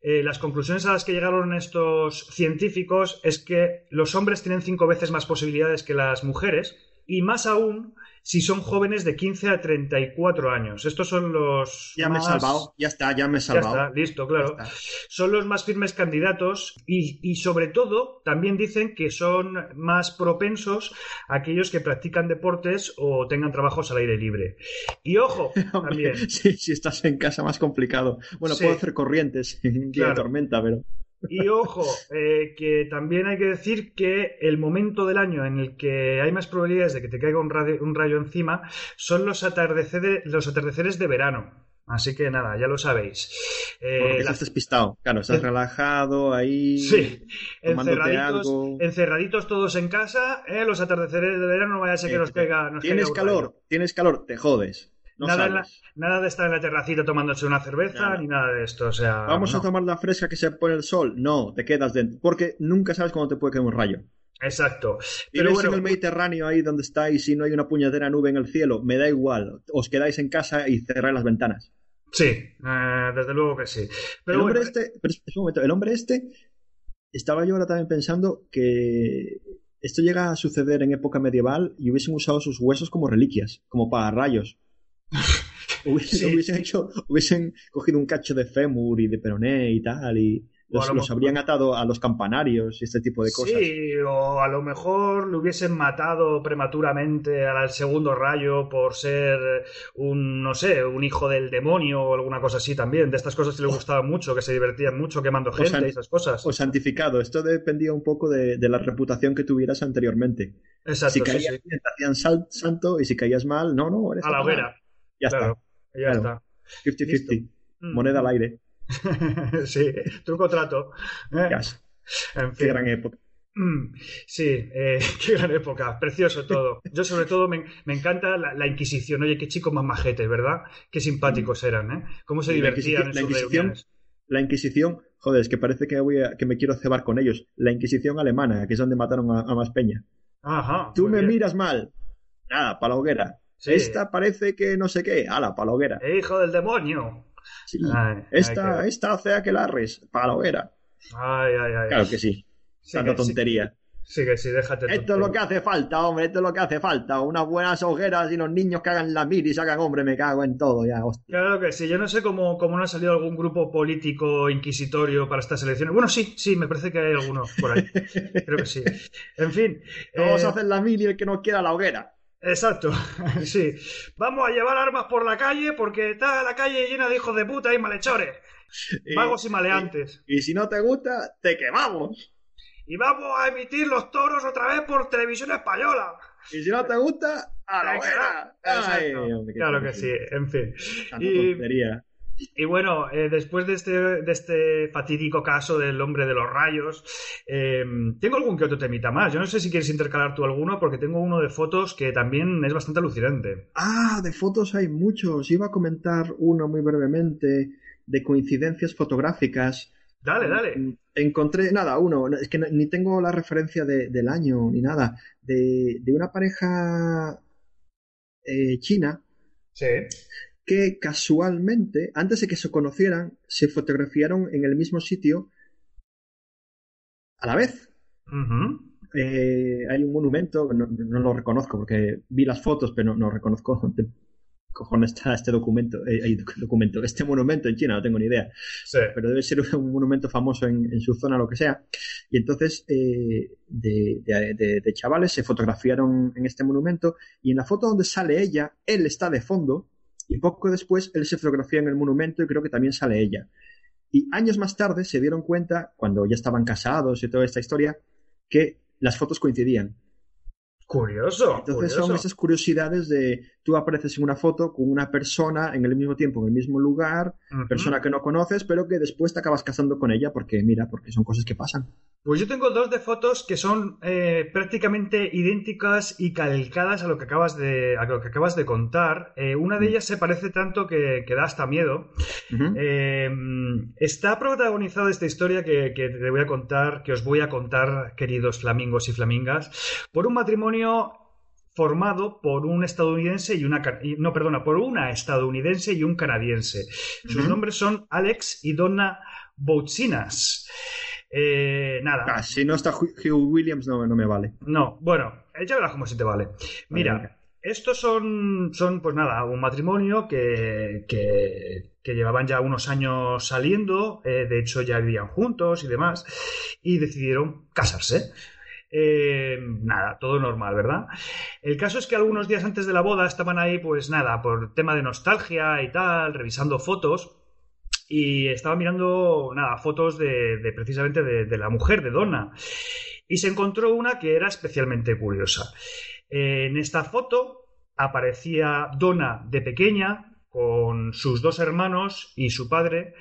Eh, las conclusiones a las que llegaron estos científicos es que los hombres tienen cinco veces más posibilidades que las mujeres y más aún si son jóvenes de 15 a 34 años. Estos son los Ya me he más- salvado, ya está, ya me he Ya salvado. está, listo, claro. Está. Son los más firmes candidatos y, y sobre todo también dicen que son más propensos a aquellos que practican deportes o tengan trabajos al aire libre. Y ojo, Hombre, también. sí, si estás en casa más complicado. Bueno, Sí. puedo hacer corrientes en Claro. tormenta, pero Y ojo, eh, que también hay que decir que el momento del año en el que hay más probabilidades de que te caiga un, radio- un rayo encima son los, atardeceres, los atardeceres de verano. Así que nada, ya lo sabéis. Eh, porque estás despistado. Claro, estás Eh, relajado ahí. Sí, encerraditos, algo. encerraditos todos en casa, ¿eh? los atardeceres de verano no vaya a ser que nos caiga. nos Tienes caiga un calor, tienes calor, te jodes. No nada, la- de estar en la terracita tomándose una cerveza Nada. ni nada de esto. O sea, Vamos no. a tomar la fresca que se pone el sol. No, te quedas dentro. Porque nunca sabes cuándo te puede caer un rayo. Exacto. Y Pero bueno, en el Mediterráneo ahí donde estáis y no hay una puñetera nube en el cielo, me da igual. Os quedáis en casa y cerráis las ventanas. sí, eh, desde luego que sí. Pero el hombre bueno, este, pero un momento, el hombre este, estaba yo ahora también pensando que esto llega a suceder en época medieval y hubiesen usado sus huesos como reliquias, como para rayos. Hubiesen, Sí. hubiesen hecho, hubiesen cogido un cacho de fémur y de peroné y tal, y los, lo los habrían atado a los campanarios y este tipo de cosas. Sí, o a lo mejor le hubiesen matado prematuramente al segundo rayo por ser un, no sé, un hijo del demonio o alguna cosa así también. De estas cosas que le gustaban mucho, que se divertían mucho quemando gente san- y esas cosas. O santificado. Esto dependía un poco de, de la reputación que tuvieras anteriormente. Exacto, si caías sí. bien, te hacían sal- santo y si caías mal, no, no, eres A la hoguera. Ya claro, ya Claro. está. 50-50. Listo. está. Mm. Moneda al aire. sí, truco trato. ¿eh? Ya. En Qué gran época. Mm, Sí, eh, qué gran época, precioso todo. Yo sobre todo me, me encanta la, la Inquisición. Oye, qué chicos más majetes, ¿verdad? Qué simpáticos eran, ¿eh? Cómo se la divertían en Inquisición- la sus Inquisición- reuniones. La Inquisición, joder, es que parece que, voy a- que me quiero cebar con ellos. La Inquisición alemana, que es donde mataron a, a más peña. Ajá. Tú me bien. miras mal. Nada, para la hoguera. Sí. Esta parece que no sé qué. Ala, para la hoguera. ¡Eh, hijo del demonio! Sí. Ay, esta, esta fea que la arres. Para la hoguera. Ay, ay, ay. Claro que sí. Sí Tanta que tontería. Sí, que sí, déjate. Esto es lo que hace falta, hombre. Esto es lo que hace falta. Unas buenas hogueras y los niños que hagan la mir y sacan, hombre, me cago en todo ya. hostia. Claro que sí, yo no sé cómo, cómo no ha salido algún grupo político inquisitorio para estas elecciones. Bueno, sí, sí, me parece que hay alguno por ahí. Creo que sí. En fin. Vamos eh, a hacer la mir y el que no quiera la hoguera. Exacto, sí. Vamos a llevar armas por la calle porque está la calle llena de hijos de puta y malhechores, vagos y maleantes. Y si no te gusta, te quemamos. Y vamos a emitir los toros otra vez por televisión española. Y si no te gusta, a la. Ay, claro que sí, en fin. Y, tontería. Y bueno, eh, después de este, de este fatídico caso del hombre de los rayos, eh, tengo algún que otro temita más. Yo no sé si quieres intercalar tú alguno, porque tengo uno de fotos que también es bastante alucinante. Ah, de fotos hay muchos. Iba a comentar uno muy brevemente de coincidencias fotográficas. Dale, dale. Mm, Encontré, nada, uno, es que ni tengo la referencia de- del año ni nada, de, de una pareja eh, china Sí. Que casualmente, antes de que se conocieran, se fotografiaron en el mismo sitio a la vez. Eh, hay un monumento, no, no lo reconozco porque vi las fotos, pero no, no reconozco de cojones está este documento, eh, documento, este monumento en China, no tengo ni idea, Sí. pero debe ser un monumento famoso en, en su zona, lo que sea. Y entonces, eh, de, de- de- de chavales se fotografiaron en este monumento y en la foto donde sale ella, él está de fondo y poco después él se fotografía en el monumento y creo que también sale ella. Y años más tarde se dieron cuenta, cuando ya estaban casados y toda esta historia, que las fotos coincidían. Curioso. Entonces curioso. son esas curiosidades de tú apareces en una foto con una persona en el mismo tiempo, en el mismo lugar, persona que no conoces, pero que después te acabas casando con ella porque, mira, porque son cosas que pasan. Pues yo tengo dos de fotos que son eh, prácticamente idénticas y calcadas a lo que acabas de, a lo que acabas de contar. Eh, una de Mm. ellas se parece tanto que, que da hasta miedo. Eh, está protagonizada esta historia que, que te voy a contar, que os voy a contar, queridos flamingos y flamingas, por un matrimonio formado por un estadounidense y una no perdona por una estadounidense y un canadiense sus nombres son Alex y Donna Boutsinas Eh, nada Ah, si no está Hugh Williams, no, no me vale. no, bueno, ya verás cómo se te vale. Mira, estos son, son, pues nada, un matrimonio que, que, que llevaban ya unos años saliendo, eh, de hecho ya vivían juntos y demás, y decidieron casarse. Eh, nada, todo normal, ¿verdad? El caso es que algunos días antes de la boda estaban ahí, pues nada, por tema de nostalgia y tal, revisando fotos. Y estaba mirando, nada, fotos de, precisamente de, de la mujer, de Donna. Y se encontró una que era especialmente curiosa. En esta foto aparecía Donna de pequeña con sus dos hermanos y su padre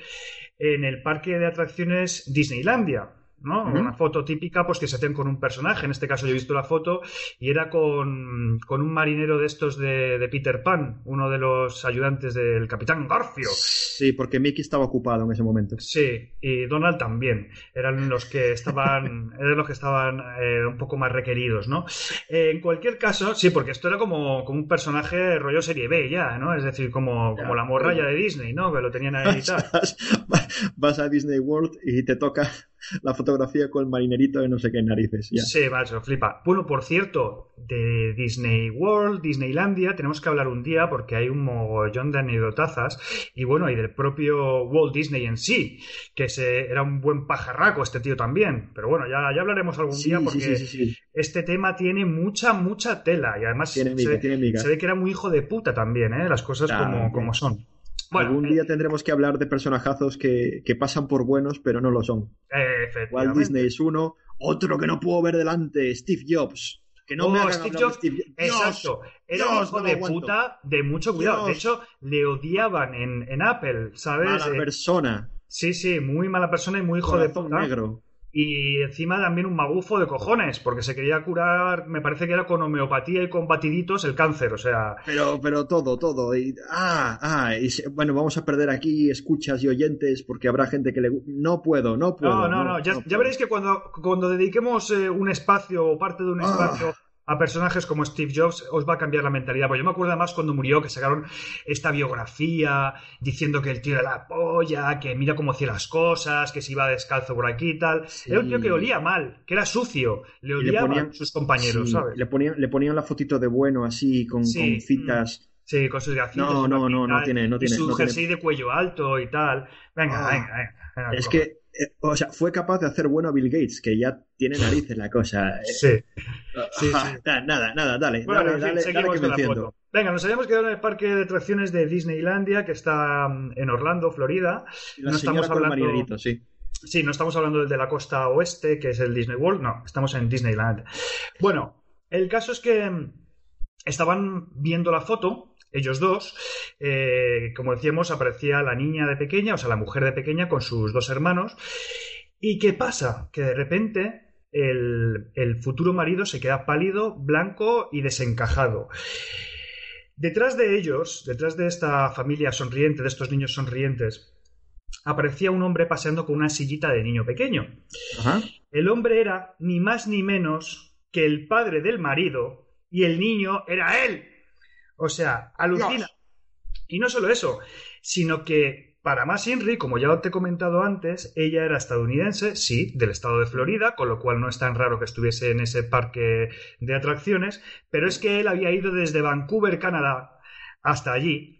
en el parque de atracciones Disneylandia. ¿No? Una foto típica pues que se hacen con un personaje. En este caso yo he visto la foto y era con, con un marinero de estos de, de Peter Pan, uno de los ayudantes del Capitán Garfio. Sí, porque Mickey estaba ocupado en ese momento. Sí, y Donald también. Eran los que estaban, eran los que estaban eh, un poco más requeridos, ¿no? Eh, en cualquier caso, sí, porque esto era como, como un personaje rollo serie B ya, ¿no? Es decir, como, Ya, como la morralla pero- de Disney, ¿no? Que lo tenían ahí y tal. Vas a Disney World y te toca la fotografía con el marinerito de no sé qué narices. Ya. Sí, macho, flipa. Bueno, por cierto, de Disney World, Disneylandia, tenemos que hablar un día porque hay un mogollón de anécdotazas y bueno, y del propio Walt Disney en sí, que se, era un buen pajarraco este tío también. Pero bueno, ya, ya hablaremos algún Sí, día porque sí, sí, sí. este tema tiene mucha, mucha tela y además se, ve- se que era muy hijo de puta también, ¿eh? Las cosas Claro, como, como son. Bueno, Algún eh, día tendremos que hablar de personajazos que, que pasan por buenos, pero no lo son. Walt. Disney es uno, otro que no puedo ver delante, Steve Jobs. Que no me Oh, hagan Steve de Jobs, Steve. Dios, Exacto. Era un hijo no de aguanto. puta de mucho cuidado. De hecho, le odiaban en, en Apple, ¿sabes? mala Eh, persona, sí, sí, muy mala persona y muy hijo de corazón puta. negro. Y encima también un magufo de cojones, porque se quería curar, me parece que era con homeopatía y con batiditos el cáncer, o sea, Pero, pero todo, todo. Y, ah, ah, y se- bueno, vamos a perder aquí escuchas y oyentes porque habrá gente que le... No puedo, no puedo. no, no, no, ya, ya veréis que cuando, cuando dediquemos eh, un espacio o parte de un Ah. espacio a personajes como Steve Jobs, os va a cambiar la mentalidad. Pues yo me acuerdo además cuando murió que sacaron esta biografía diciendo que el tío era la polla, que mira cómo hacía las cosas, que se iba descalzo por aquí y tal. Sí. Era un tío que olía mal, que era sucio, le Y odiaban sus compañeros, Sí, ¿sabes? Le ponían, le ponían la fotito de bueno así, con, Sí, con citas. Sí, con sus gafitas. No, su no, no, no tiene- no y tiene- su no tiene- jersey de cuello alto y tal. Venga, Ah. venga, venga. venga, Es que, eh, o sea, fue capaz de hacer bueno a Bill Gates, que ya tiene narices la cosa. eh. Sí. Nada, nada, dale, Bueno, dale, en fin, dale, dale seguimos que me con la foto. Venga, nos habíamos quedado en el parque de atracciones de Disneylandia, que está mm, en Orlando, Florida. La No estamos hablando- marinerito, sí. Sí, no estamos hablando del de la costa oeste, que es el Disney World, no, estamos en Disneyland. Bueno, el caso es que mm, estaban viendo la foto, ellos dos, eh, como decíamos, aparecía la niña de pequeña, o sea, la mujer de pequeña con sus dos hermanos. ¿Y qué pasa? Que de repente el, el futuro marido se queda pálido, blanco y desencajado. Detrás de ellos, detrás de esta familia sonriente, de estos niños sonrientes, aparecía un hombre paseando con una sillita de niño pequeño. Ajá. El hombre era ni más ni menos que el padre del marido y el niño era él. O sea, alucina. Dios. Y no solo eso, sino que para más Inri, como ya te he comentado antes, ella era estadounidense, sí, del estado de Florida, con lo cual no es tan raro que estuviese en ese parque de atracciones, pero es que él había ido desde Vancouver, Canadá, hasta allí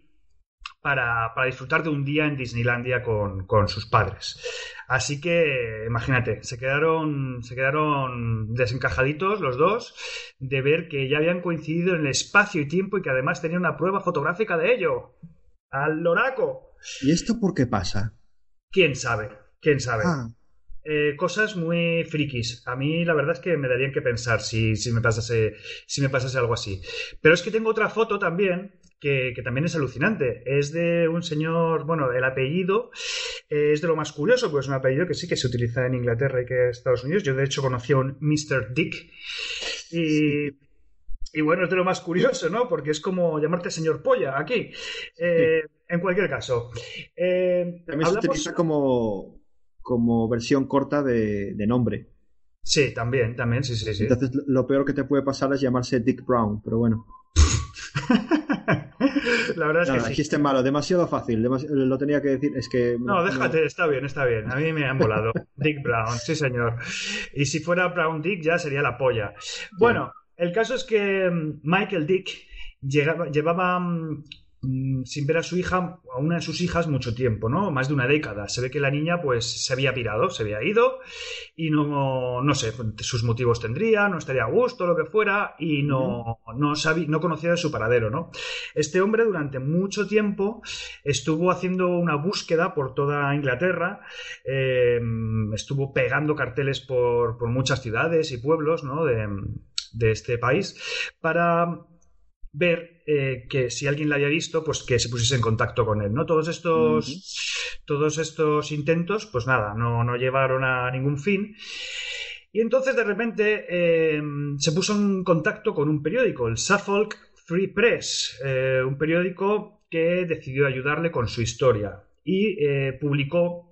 para, para disfrutar de un día en Disneylandia con, con sus padres. Así que, imagínate, se quedaron, se quedaron desencajaditos los dos de ver que ya habían coincidido en el espacio y tiempo y que además tenían una prueba fotográfica de ello. ¡Al loraco! ¿Y esto por qué pasa? ¿Quién sabe? ¿Quién sabe? Ah, eh, cosas muy frikis. A mí la verdad es que me darían que pensar si, si, me pasase, si me pasase algo así. Pero es que tengo otra foto también que, que, también es alucinante. Es de un señor, bueno, el apellido eh, es de lo más curioso, pues es un apellido que sí que se utiliza en Inglaterra y que en Estados Unidos. Yo de hecho conocí a un Mr. Dick y... Y bueno, es de lo más curioso, ¿no? Porque es como llamarte señor polla aquí. Eh, en cualquier caso. Eh, También se utiliza como, como versión corta de, de nombre. Sí, también, también, sí, sí, sí. Entonces, lo peor que te puede pasar es llamarse Dick Brown, pero bueno. La verdad es que sí. chiste malo, demasiado fácil. demasi- lo tenía que decir, es que. No, déjate, está bien, está bien. A mí me han volado. Dick Brown, sí, señor. Y si fuera Brown Dick ya sería la polla. Bueno, el caso es que mm, Michael Dick llegaba- llevaba mm, sin ver a su hija, a una de sus hijas, mucho tiempo, ¿no? Más de una década. Se ve que la niña, pues, se había pirado, se había ido y no, no sé, sus motivos tendría, no estaría a gusto, lo que fuera, y no, no, sabía, no conocía de su paradero, ¿no? Este hombre durante mucho tiempo estuvo haciendo una búsqueda por toda Inglaterra, eh, estuvo pegando carteles por, por muchas ciudades y pueblos ¿no? de, de este país para ver eh, que si alguien la había visto, pues que se pusiese en contacto con él, ¿no? Todos estos, todos estos intentos, pues nada, no, no llevaron a ningún fin. Y entonces de repente eh, se puso en contacto con un periódico, el Suffolk Free Press, eh, un periódico que decidió ayudarle con su historia y publicó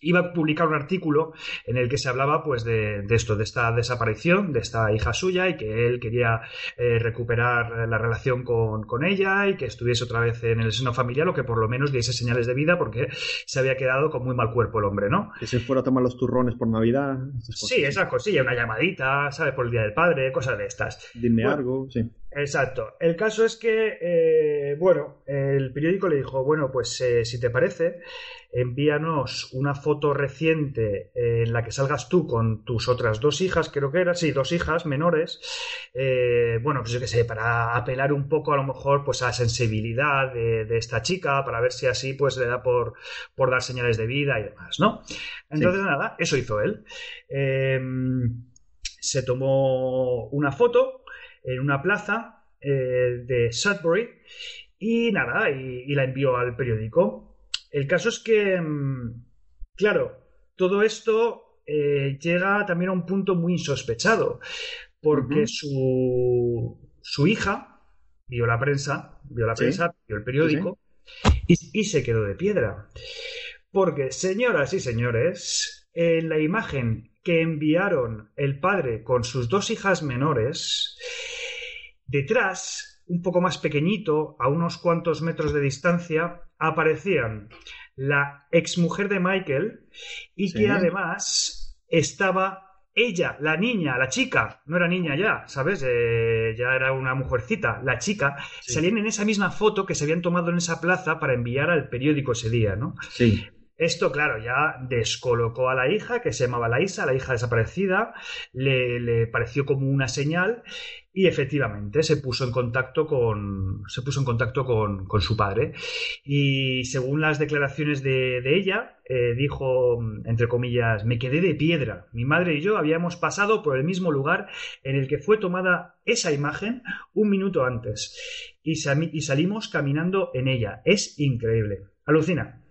iba a publicar un artículo en el que se hablaba pues de, de, esto, de esta desaparición de esta hija suya y que él quería eh, recuperar la relación con, con, ella y que estuviese otra vez en el seno familiar o que por lo menos diese señales de vida porque se había quedado con muy mal cuerpo el hombre, ¿no? Que se fuera a tomar los turrones por Navidad. Sí, esa cosilla, una llamadita, ¿sabes? Por el Día del Padre, cosas de estas. Dime bueno, algo, sí. Exacto. El caso es que, eh, bueno, el periódico le dijo, bueno, pues eh, si te parece, envíanos una foto reciente en la que salgas tú con tus otras dos hijas, creo que eran, sí, dos hijas menores, eh, bueno, pues yo qué sé, para apelar un poco a lo mejor pues a la sensibilidad de, de, esta chica, para ver si así pues le da por, por dar señales de vida y demás, ¿no? Entonces, sí. nada, eso hizo él. Eh, se tomó una foto en una plaza eh, de Sudbury y nada, y, y la envió al periódico. El caso es que, mm, claro, todo esto eh, llega también a un punto muy insospechado, porque uh -huh. su, su, hija vio la prensa, vio la prensa, vio el periódico ¿Sí? y, y, se quedó de piedra. Porque, señoras y señores, en la imagen que enviaron el padre con sus dos hijas menores, detrás, un poco más pequeñito, a unos cuantos metros de distancia, aparecían la exmujer de Michael y sí. que además estaba ella, la niña, la chica, no era niña ya, ¿sabes? Eh, ya era una mujercita, la chica, sí. salían en esa misma foto que se habían tomado en esa plaza para enviar al periódico ese día, ¿no? Sí. Esto, claro, ya descolocó a la hija, que se llamaba Laisa, la hija desaparecida, le, le, pareció como una señal y efectivamente se puso en contacto con, se puso en contacto con, con su padre. Y según las declaraciones de, de ella, eh, dijo, entre comillas, me quedé de piedra. Mi madre y yo habíamos pasado por el mismo lugar en el que fue tomada esa imagen un minuto antes y, y salimos caminando en ella. Es increíble. Alucina.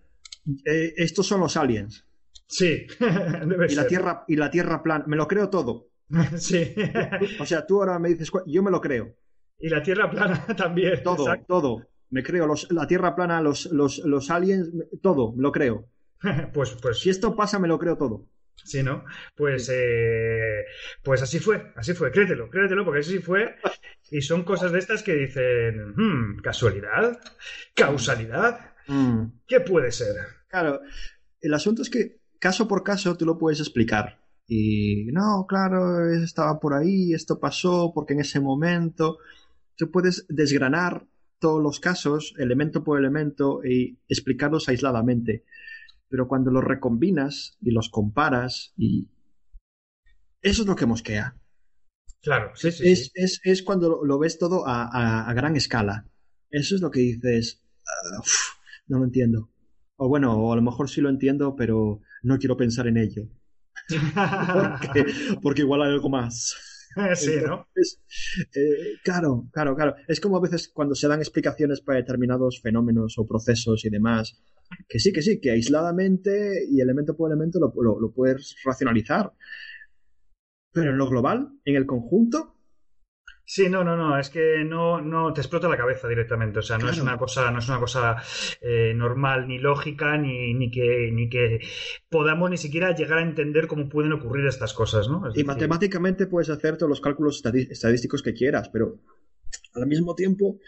Eh, estos son los aliens. Sí, debe y ser. la tierra y la tierra plana, me lo creo todo. sí. o sea, tú ahora me dices, yo me lo creo. Y la tierra plana también. Todo, exacto. todo. Me creo los, la tierra plana, los, los, los aliens, todo, me lo creo. pues, pues. Si esto pasa, me lo creo todo. Sí, ¿no? Pues, eh, pues así fue, así fue, créetelo, créetelo, porque así fue. Y son cosas de estas que dicen, hmm, casualidad, causalidad, mm. ¿qué puede ser? Claro, el asunto es que caso por caso tú lo puedes explicar. Y no, claro, estaba por ahí, esto pasó, porque en ese momento tú puedes desgranar todos los casos, elemento por elemento, y explicarlos aisladamente. Pero cuando los recombinas y los comparas, y eso es lo que mosquea. Claro, sí, sí. Es, sí. es, es cuando lo ves todo a, a, a, gran escala. Eso es lo que dices, uh, uf, no lo entiendo. O bueno, o a lo mejor sí lo entiendo, pero no quiero pensar en ello. porque, porque igual hay algo más. sí, ¿no? Eh, claro, claro, claro. Es como a veces cuando se dan explicaciones para determinados fenómenos o procesos y demás, que sí, que sí, que aisladamente y elemento por elemento lo, lo- lo puedes racionalizar. Pero en lo global, en el conjunto, Sí, no, no, no, es que no, no te explota la cabeza directamente, o sea, no es una cosa, no es una cosa eh, normal ni lógica ni, ni que ni que podamos ni siquiera llegar a entender cómo pueden ocurrir estas cosas, ¿no? Es y decir, matemáticamente puedes hacer todos los cálculos estadísticos que quieras, pero al mismo tiempo,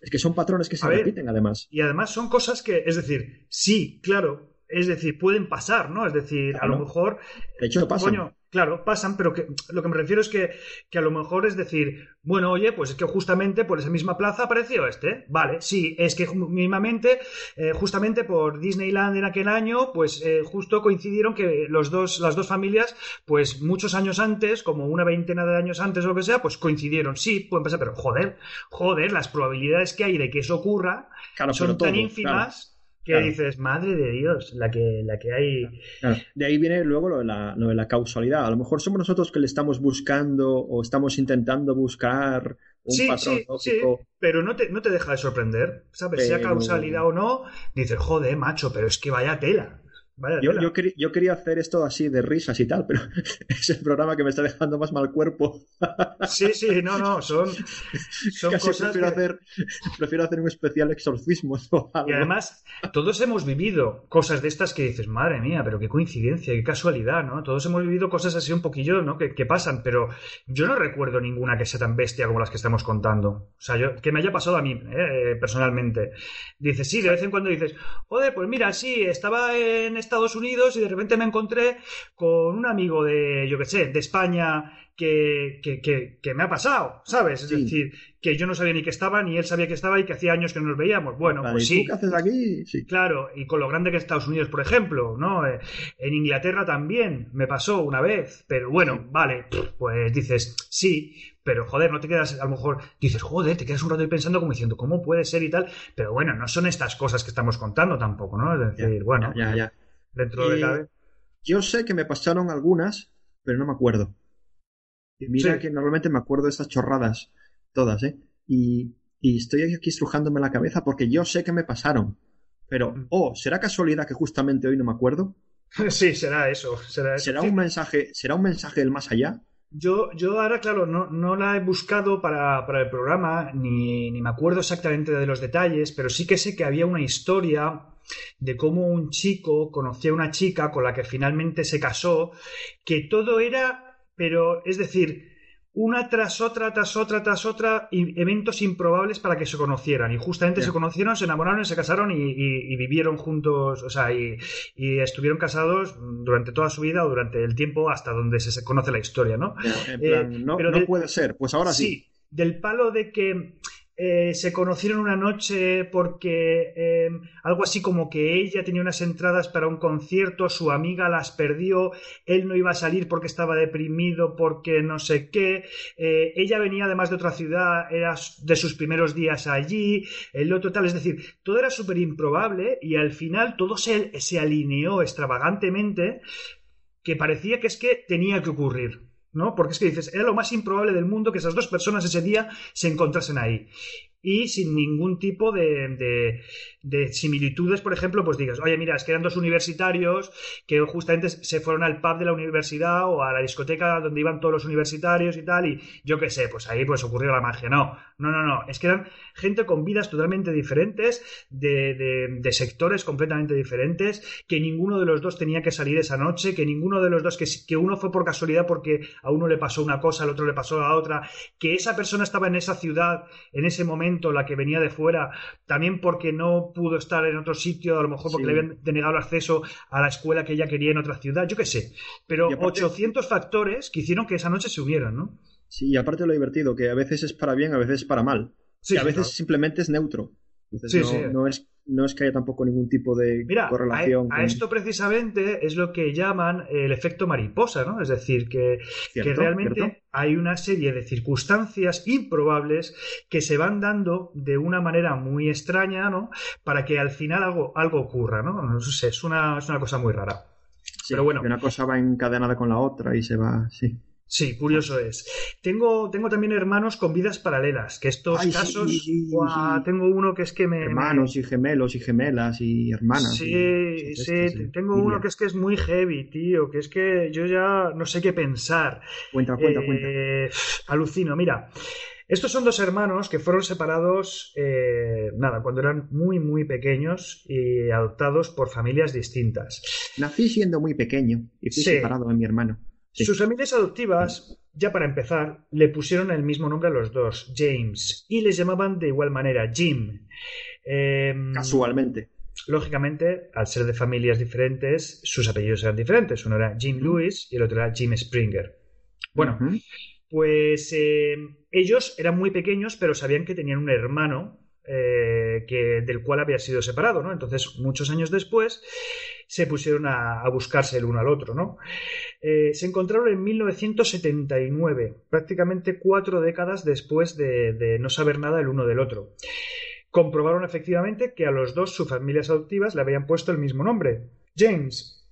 es que son patrones que se A ver, repiten además. Y además son cosas que, es decir, sí, claro, es decir, pueden pasar, ¿no? Es decir, a Claro. lo mejor De hecho, pasan. Coño, claro, pasan, pero que, lo que me refiero es que, que a lo mejor es decir, bueno, oye, pues es que justamente por esa misma plaza apareció este. Vale, sí, es que mismamente, eh, justamente por Disneyland en aquel año, pues eh, justo coincidieron que los dos, las dos familias, pues muchos años antes, como una veintena de años antes o lo que sea, pues coincidieron. Sí, pueden pasar, pero joder, joder, las probabilidades que hay de que eso ocurra Claro, son tan todo, ínfimas. Que Claro. dices, madre de Dios, la que, la que hay. Claro, De ahí viene luego lo de, la, lo de la causalidad. A lo mejor somos nosotros que le estamos buscando o estamos intentando buscar un sí, patrón sí, sí, pero no te, no te deja de sorprender, ¿sabes? Sea Pero- causalidad o no, dices, joder, macho, pero es que vaya tela. Vaya Yo, yo, quería, yo quería hacer esto así de risas y tal, pero es el programa que me está dejando más mal cuerpo. Sí, sí, no, no, son, son Casi cosas prefiero, que- hacer, prefiero hacer un especial exorcismo o algo. Y además, todos hemos vivido cosas de estas que dices, madre mía, pero qué coincidencia, qué casualidad, ¿no? Todos hemos vivido cosas así un poquillo, ¿no? Que, que pasan, pero yo no recuerdo ninguna que sea tan bestia como las que estamos contando. O sea, yo, que me haya pasado a mí, ¿eh? personalmente. Dices, sí, de vez en cuando dices, joder, pues mira, sí, estaba en Estados Unidos y de repente me encontré con un amigo de, yo qué sé, de España que, que, que, que me ha pasado, ¿sabes? Es Sí. decir, que yo no sabía ni que estaba, ni él sabía que estaba y que hacía años que no nos veíamos. Bueno, Vale, pues ¿y tú sí. qué haces aquí? Sí. Claro, y con lo grande que es Estados Unidos, por ejemplo, ¿no? Eh, En Inglaterra también me pasó una vez, pero bueno, vale, pues dices, sí, pero joder, no te quedas, a lo mejor dices, joder, te quedas un rato ahí pensando como diciendo, ¿cómo puede ser y tal? Pero bueno, no son estas cosas que estamos contando tampoco, ¿no? Es decir, bueno, Ya, ya. Dentro de Y- cabe. Yo sé que me pasaron algunas, pero no me acuerdo. Y mira Sí. que normalmente me acuerdo de estas chorradas todas, ¿eh? Y, y estoy aquí estrujándome la cabeza porque yo sé que me pasaron. Pero, Mm. oh, ¿será casualidad que justamente hoy no me acuerdo? Sí, será eso, será eso. ¿Será Sí. un mensaje, será un mensaje del más allá? Yo, yo ahora, claro, no, no la he buscado para, para el programa, ni, ni me acuerdo exactamente de los detalles, pero sí que sé que había una historia de cómo un chico conocía a una chica con la que finalmente se casó, que todo era, pero es decir, una tras otra, tras otra, tras otra, eventos improbables para que se conocieran. Y justamente se conocieron, se enamoraron se casaron y, y- y vivieron juntos, o sea, y, y estuvieron casados durante toda su vida o durante el tiempo hasta donde se, conoce la historia, ¿no? En Eh, plan, no, pero no puede ser. Pues ahora sí. del palo de que eh, se conocieron una noche porque eh, algo así como que ella tenía unas entradas para un concierto, su amiga las perdió, él no iba a salir porque estaba deprimido, porque no sé qué, eh, ella venía además de otra ciudad, era de sus primeros días allí, el otro tal, es decir, todo era súper improbable y al final todo se, se alineó extravagantemente que parecía que es que tenía que ocurrir. ¿No? Porque es que dices, era lo más improbable del mundo que esas dos personas ese día se encontrasen ahí. Y sin ningún tipo de, de, de, similitudes, por ejemplo, pues digas, oye, mira, es que eran dos universitarios que justamente se fueron al pub de la universidad o a la discoteca donde iban todos los universitarios y tal, y yo qué sé, pues ahí pues ocurrió la magia. No, no, no, no. Es que eran gente con vidas totalmente diferentes, de, de, sectores completamente diferentes, que ninguno de los dos tenía que salir esa noche, que ninguno de los dos, que, que uno fue por casualidad porque a uno le pasó una cosa, al otro le pasó a otra, que esa persona estaba en esa ciudad en ese momento, la que venía de fuera, también porque no pudo estar en otro sitio, a lo mejor porque sí. le habían denegado el acceso a la escuela que ella quería en otra ciudad, yo qué sé. Pero aparte, 800 factores que hicieron que esa noche se hubieran, ¿no? Sí, y aparte lo divertido, que a veces es para bien, a veces es para mal. Sí, y a veces claro. simplemente es neutro. Entonces Sí, no, sí. no es, no es que haya tampoco ningún tipo de Mira, correlación. a, a con- esto precisamente es lo que llaman el efecto mariposa, ¿no? Es decir, que, Cierto, que realmente cierto. hay una serie de circunstancias improbables que se van dando de una manera muy extraña, ¿no? Para que al final algo, algo ocurra, ¿no? No sé, es una, es una cosa muy rara. Sí, Pero bueno. que Una cosa va encadenada con la otra y se va. Sí. Sí, curioso es. Tengo, tengo también hermanos con vidas paralelas, que estos Ay, casos, sí, ¡guau! sí. tengo uno que es que me... me- Hermanos y gemelos y gemelas y hermanas. Sí, y- sí, tengo uno que es que es muy heavy, tío, que es que yo ya no sé qué pensar. Cuenta, cuenta, Eh, cuenta. Alucino, mira. Estos son dos hermanos que fueron separados, eh, nada, cuando eran muy, muy pequeños y adoptados por familias distintas. Nací siendo muy pequeño y fui separado de mi hermano. Sí. Sus familias adoptivas, ya para empezar, le pusieron el mismo nombre a los dos, James, y les llamaban de igual manera Jim. Em, Casualmente. Lógicamente, al ser de familias diferentes, sus apellidos eran diferentes. Uno era Jim Lewis y el otro era Jim Springer. Bueno, pues eh, ellos eran muy pequeños, pero sabían que tenían un hermano eh, que, del cual había sido separado, ¿no? Entonces, muchos años después, se pusieron a, a buscarse el uno al otro, ¿no? Eh, se encontraron en 1979, prácticamente cuatro décadas después de, de no saber nada el uno del otro. Comprobaron efectivamente que a los dos sus familias adoptivas le habían puesto el mismo nombre, James.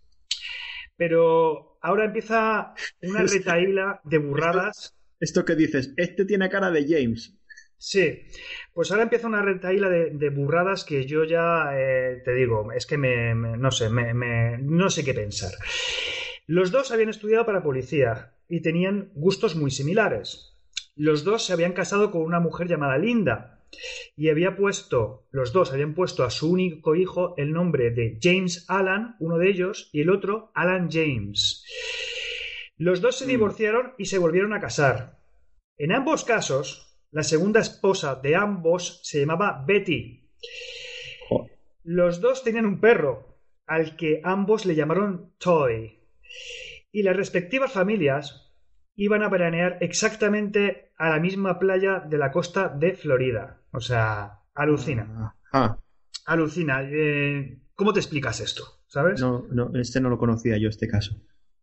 Pero ahora empieza una retaíla de burradas. Esto que dices, este tiene cara de James. Sí, pues ahora empieza una retaíla de, de burradas que yo ya eh, te digo, es que me, me- no sé, me, me- no sé qué pensar. Los dos habían estudiado para policía y tenían gustos muy similares. Los dos se habían casado con una mujer llamada Linda y había puesto, los dos habían puesto a su único hijo el nombre de James Alan, uno de ellos, y el otro Alan James. Los dos se Mm. divorciaron y se volvieron a casar. En ambos casos, la segunda esposa de ambos se llamaba Betty. Joder. Los dos tenían un perro, al que ambos le llamaron Toy. Y las respectivas familias iban a veranear exactamente a la misma playa de la costa de Florida. O sea, alucina, Ah, alucina. Eh, ¿Cómo te explicas esto? ¿Sabes? no, no, este no lo conocía yo, este caso.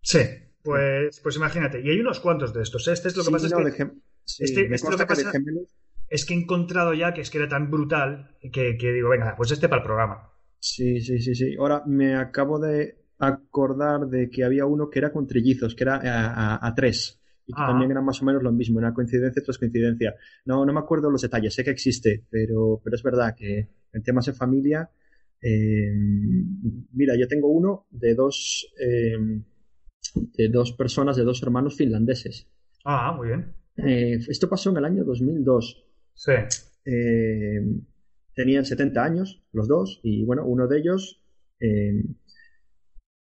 Sí, pues, pues imagínate. Y hay unos cuantos de estos. Este es lo que Sí, pasa es que... sí, este- me este lo que pasa- es que he encontrado ya que es que era tan brutal que, que digo, venga, pues este para el programa. Sí, sí, sí, sí. Ahora me acabo de acordar de que había uno que era con trillizos, que era a, a- a tres. Y que Ah. también era más o menos lo mismo, una coincidencia tras coincidencia. No, no me acuerdo los detalles, sé que existe, pero, pero es verdad que en temas de familia. eh, mira, yo tengo uno de dos, eh, de dos personas, de dos hermanos finlandeses. Ah, muy bien. Eh, esto pasó en el año 2002. Sí. Eh, tenían 70 años los dos y bueno, uno de ellos eh,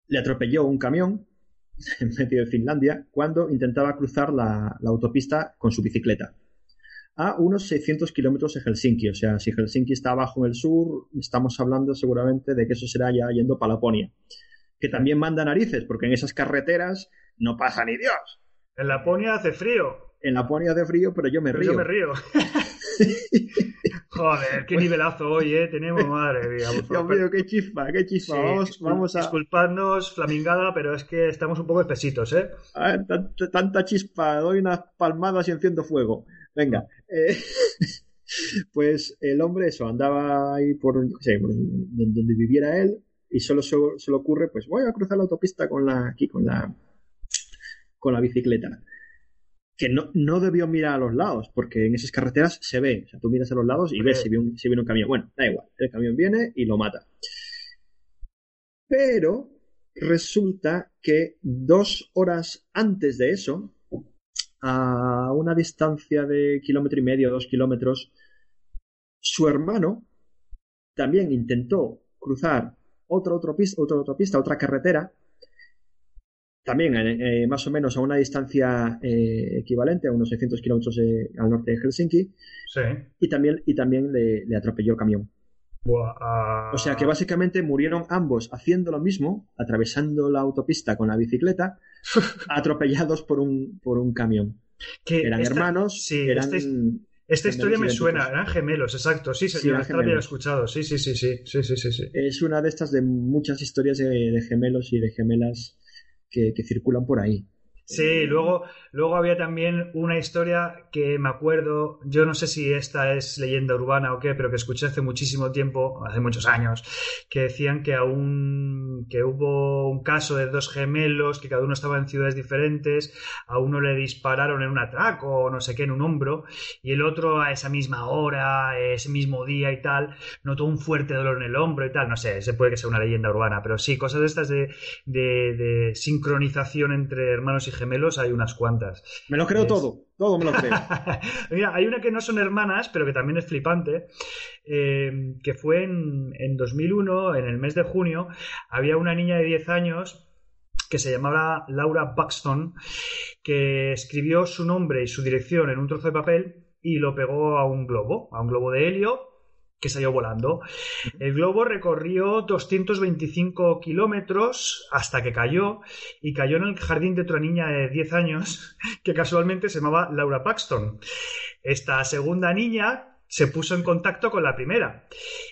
le atropelló un camión en medio de Finlandia cuando intentaba cruzar la, la autopista con su bicicleta a unos 600 kilómetros de Helsinki. O sea, si Helsinki está abajo en el sur, estamos hablando seguramente de que eso será ya yendo para Laponia. Que también manda narices, porque en esas carreteras no pasa ni Dios. En Laponia hace frío, En Laponia hace frío, pero yo me pero río. yo me río. Joder, qué nivelazo hoy, ¿eh? Tenemos, madre mía. Dios mío, qué chispa, qué chispa. Sí, vamos, vamos a, Disculpadnos, Flamingada, pero es que estamos un poco espesitos, ¿eh? a ver, tanta, tanta chispa. Doy unas palmadas y enciendo fuego. Venga. eh, pues el hombre, eso, andaba ahí por, sé, donde, donde viviera él y solo se, se le ocurre, pues voy a cruzar la autopista con la, aquí, con la, con la bicicleta. Que no, no debió mirar a los lados, porque en esas carreteras se ve. O sea, tú miras a los lados y ves si viene un, si viene un camión. Bueno, da igual. El camión viene y lo mata. Pero resulta que dos horas antes de eso, a una distancia de kilómetro y medio, dos kilómetros, su hermano también intentó cruzar otra autopista, otra autopista, otra carretera, también eh, más o menos a una distancia eh, equivalente, a unos 600 kilómetros al norte de Helsinki, Sí. y también, y también le, le atropelló el camión. Buah, ah. O sea que básicamente murieron ambos haciendo lo mismo, atravesando la autopista con la bicicleta, atropellados por un, por un camión. Que Eran esta- hermanos, sí, eran... esta, esta historia me suena, eran gemelos, exacto. Sí, Sí, la había escuchado. Sí, sí, sí, sí, sí, sí, sí, sí. Es una de estas de muchas historias de, de gemelos y de gemelas que, que circulan por ahí. Sí, luego, luego había también una historia que me acuerdo, yo no sé si esta es leyenda urbana o qué, pero que escuché hace muchísimo tiempo, hace muchos años, que decían que aún que hubo un caso de dos gemelos, que cada uno estaba en ciudades diferentes, a uno le dispararon en un atraco o no sé qué, en un hombro, y el otro a esa misma hora, ese mismo día y tal, notó un fuerte dolor en el hombro y tal, no sé, se puede que sea una leyenda urbana, pero sí, cosas de estas de, de, de sincronización entre hermanos y gemelos hay unas cuantas. Me lo creo Es- todo, todo me lo creo. Mira, hay una que no son hermanas, pero que también es flipante, eh, que fue en, en 2001, en el mes de junio, había una niña de 10 años que se llamaba Laura Buxton, que escribió su nombre y su dirección en un trozo de papel y lo pegó a un globo, a un globo de helio que salió volando. El globo recorrió 225 kilómetros hasta que cayó y cayó en el jardín de otra niña de 10 años que casualmente se llamaba Laura Paxton. Esta segunda niña se puso en contacto con la primera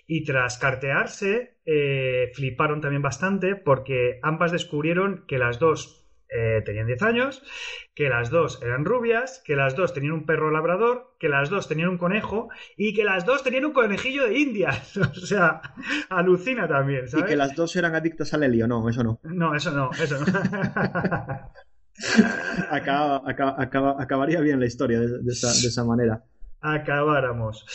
y tras cartearse eh, fliparon también bastante porque ambas descubrieron que las dos eh, tenían 10 años, que las dos eran rubias, que las dos tenían un perro labrador, que las dos tenían un conejo y que las dos tenían un conejillo de indias. o sea, alucina también, Y ¿sabes? que las dos eran adictas al helio, no, eso no. No, eso no, eso no. Acaba- acaba- acaba- acabaría bien la historia de, de esa, de esa manera. Acabáramos.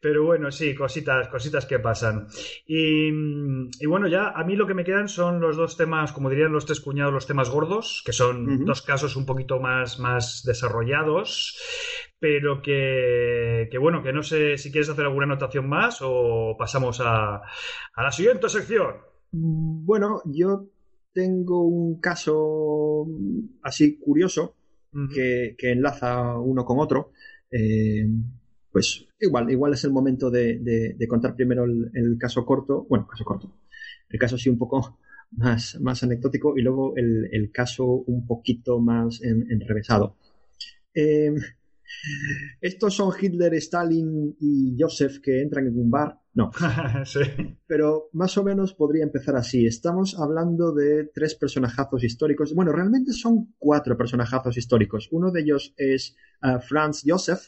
Pero bueno, sí, cositas, cositas que pasan. Y, y bueno, ya a mí lo que me quedan son los dos temas, como dirían los tres cuñados, los temas gordos, que son dos casos un poquito más, más desarrollados, pero que, que bueno, que no sé si quieres hacer alguna anotación más o pasamos a, a la siguiente sección. Bueno, yo tengo un caso así curioso que, que enlaza uno con otro. Eh, pues igual, igual es el momento de, contar primero el, el caso corto, bueno, caso corto, el caso sí un poco más, más anecdótico y luego el, el caso un poquito más en- enrevesado. Eh, estos son Hitler, Stalin y Joseph que entran en un bar. No, sí. pero más o menos podría empezar así. Estamos hablando de tres personajazos históricos. Bueno, realmente son cuatro personajazos históricos. Uno de ellos es ah, Franz Joseph,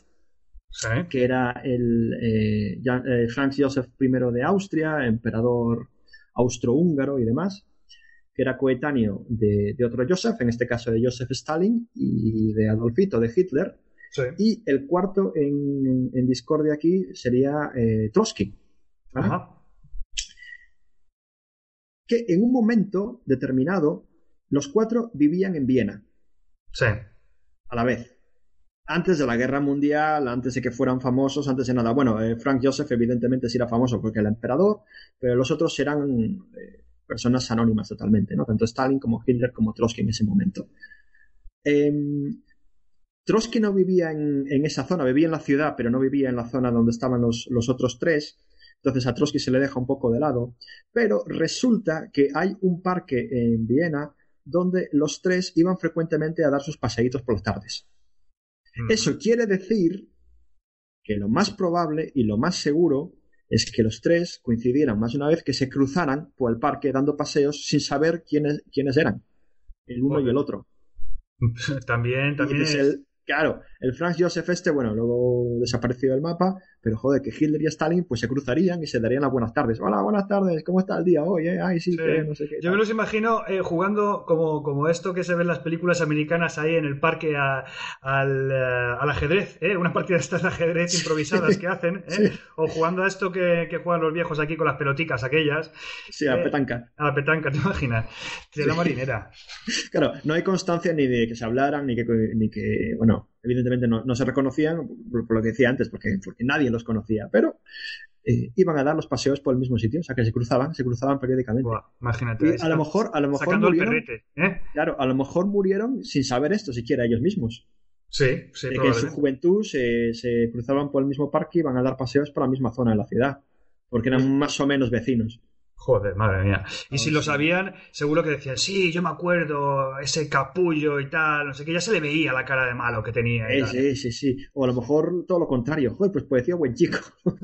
Sí. que era el eh, ya- eh, Franz Joseph I de Austria, emperador austrohúngaro y demás, que era coetáneo de, de otro Joseph, en este caso de Joseph Stalin y de Adolfito de Hitler. Sí. Y el cuarto en, en discordia aquí sería eh, Trotsky. ¿vale? Ajá. que en un momento determinado los cuatro vivían en Viena Sí. a la vez. Antes de la guerra mundial, antes de que fueran famosos, antes de nada. Bueno, eh, Frank Joseph evidentemente sí era famoso porque era emperador, pero los otros eran eh, personas anónimas totalmente, ¿no? Tanto Stalin como Hitler como Trotsky en ese momento. Em, Trotsky no vivía en, en esa zona, vivía en la ciudad, pero no vivía en la zona donde estaban los, los otros tres. Entonces a Trotsky se le deja un poco de lado. Pero resulta que hay un parque en Viena donde los tres iban frecuentemente a dar sus paseitos por las tardes. Mm. Eso quiere decir que lo más probable y lo más seguro es que los tres coincidieran más de una vez que se cruzaran por el parque dando paseos sin saber quiénes, quiénes eran, el uno y el otro. También, también es es- el, claro, el Franz Joseph este, bueno, luego desapareció del mapa, pero joder, que Hitler y Stalin pues se cruzarían y se darían las buenas tardes. Hola, buenas tardes, ¿cómo está el día hoy? eh? Ay, sí, Sí. que no sé qué. Yo me los imagino eh, jugando como, como esto que se ve en las películas americanas ahí en el parque a- al, eh, al ajedrez, ¿eh? una partida de estas de ajedrez improvisadas que hacen, ¿eh? Sí. o jugando a esto que, que juegan los viejos aquí con las peloticas aquellas, Sí, a eh, petanca. a la petanca, ¿te imaginas? De la marinera. Claro, no hay constancia ni de que se hablaran, ni que, ni que bueno, evidentemente no, no se reconocían, por, por lo que decía antes, porque, porque nadie los conocía, pero eh, iban a dar los paseos por el mismo sitio, o sea que se cruzaban, se cruzaban periódicamente. Imagínate. Y a lo mejor, a lo mejor murieron, perrete, ¿eh? claro, a lo mejor murieron sin saber esto siquiera ellos mismos. Sí, sí, de que en su juventud se, se cruzaban por el mismo parque y iban a dar paseos por la misma zona de la ciudad, porque eran más o menos vecinos. Joder, madre mía. Y si lo sí. sabían, seguro que decían, sí, yo me acuerdo, ese capullo y tal, no sé qué, ya se le veía la cara de malo que tenía. y tal. sí, sí, sí. O a lo mejor todo lo contrario. Joder, pues parecía buen chico.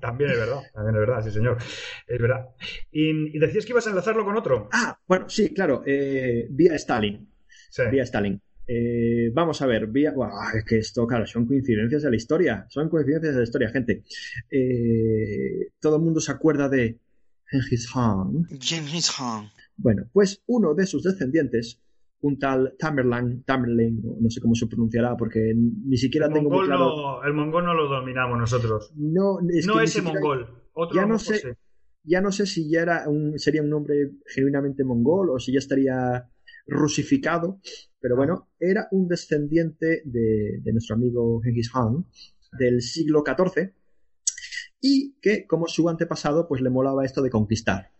también es verdad, también es verdad, sí, señor. Es verdad. Y, y decías que ibas a enlazarlo con otro. Ah, bueno, sí, claro. eh, vía Stalin. Sí. vía Stalin. Eh, vamos a ver, vía... Es que esto, claro, son coincidencias de la historia. Son coincidencias de la historia, gente. Eh, todo el mundo se acuerda de Genghis Khan. Genghis Khan. Bueno, pues uno de sus descendientes, un tal Tamerlan, Tamerlane, o no sé cómo se pronunciará porque ni siquiera El tengo muy mongol, claro. no, el mongol no lo dominamos nosotros. No, es no ese siquiera- mongol. Otro Ya no sé. Ya no sé si ya era un, sería un nombre genuinamente mongol o si ya estaría rusificado, pero bueno, era un descendiente de, de nuestro amigo Genghis Khan del siglo XIV y que, como su antepasado, pues le molaba esto de conquistar.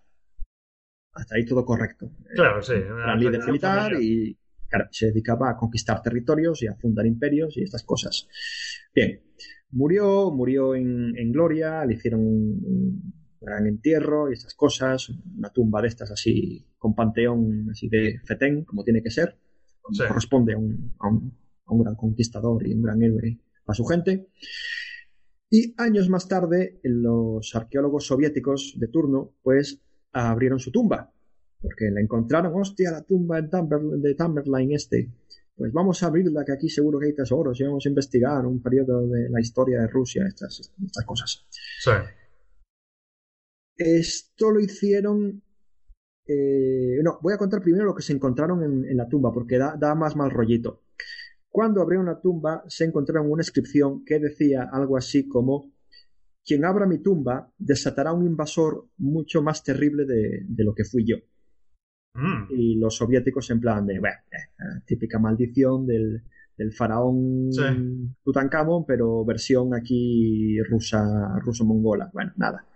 Hasta ahí todo correcto. Claro, sí. Era líder militar y claro, se dedicaba a conquistar territorios y a fundar imperios y estas cosas. Bien, murió, murió en, en gloria, le hicieron un, gran entierro y estas cosas, una tumba de estas así, con panteón así de fetén, como tiene que ser, como Sí. corresponde a un, a, un, a un gran conquistador y un gran héroe a su gente. Y años más tarde, los arqueólogos soviéticos de turno, pues abrieron su tumba, porque la encontraron, hostia, la tumba de, Tamer- de Tamerlane este. Pues vamos a abrirla, que aquí seguro que hay tesoros y vamos a investigar un periodo de la historia de Rusia, estas, estas cosas. Sí. Esto lo hicieron... eh, no, voy a contar primero lo que se encontraron en, en la tumba, porque da, da más mal rollito. Cuando abrieron la tumba, se encontraron una inscripción que decía algo así como: Quien abra mi tumba desatará un invasor mucho más terrible de, de lo que fui yo. Mm. Y los soviéticos, en plan de, bueno, eh, típica maldición del, del faraón Sí. Tutankamón, pero versión aquí rusa, ruso-mongola. Bueno, nada.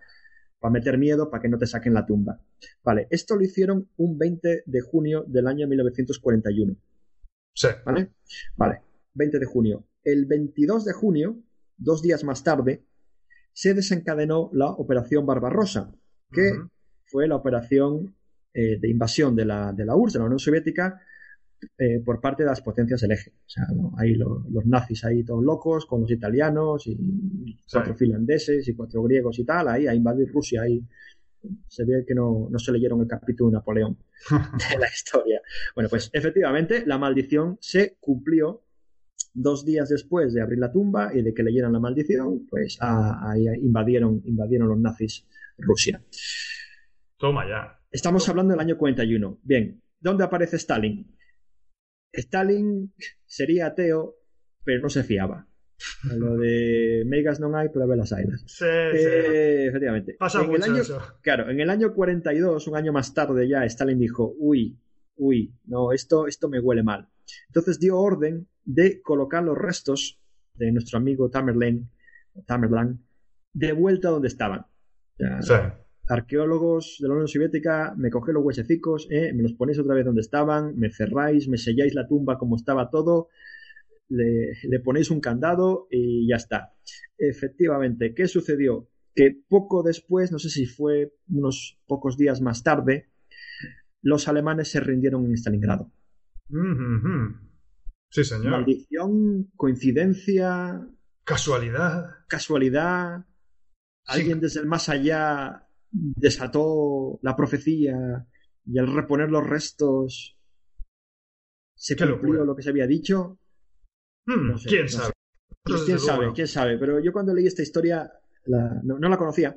Para meter miedo, para que no te saquen la tumba. Vale, esto lo hicieron un 20 de junio del año 1941. Sí. ¿Vale? Vale, 20 de junio. El 22 de junio, dos días más tarde, se desencadenó la Operación Barbarosa, que fue la operación eh, de invasión de la, de la URSS, de la Unión Soviética, eh, por parte de las potencias del eje. O sea, ¿no? lo- los nazis ahí todos locos, con los italianos y cuatro finlandeses y cuatro griegos y tal, ahí a invadir Rusia. Ahí se ve que no, no se leyeron el capítulo de Napoleón de la historia. Bueno, pues efectivamente la maldición se cumplió dos días después de abrir la tumba y de que leyeran la maldición, pues a- ahí invadieron, invadieron los nazis Rusia. Toma ya. Estamos hablando del año 41. Bien, ¿dónde aparece Stalin? Stalin sería ateo, pero no se fiaba. A Lo de Megas no hay, pero las ailas. Sí, sí. Eh, efectivamente. Pasa En el mucho año- eso. Claro, en el año 42, un año más tarde ya, Stalin dijo, uy, uy, no, esto, esto me huele mal. Entonces dio orden de colocar los restos de nuestro amigo Tamerlane, o Tamerlan, de vuelta donde estaban. Sí. arqueólogos de la Unión Soviética, me cogéis los huesecicos, eh, me los ponéis otra vez donde estaban, me cerráis, me selláis la tumba como estaba todo, le, le ponéis un candado y ya está. Efectivamente, ¿qué sucedió? Que poco después, no sé si fue unos pocos días más tarde, los alemanes se rindieron en Stalingrado. Mhm, mhm. Sí, señor. Maldición, coincidencia, Casualidad. casualidad, Sí. alguien desde el más allá desató la profecía y al reponer los restos se cumplió lo que se había dicho. Hmm, No sé, ¿Quién no sabe? sé. Quién sabe, quién sabe. Pero yo cuando leí esta historia la- no, no la conocía.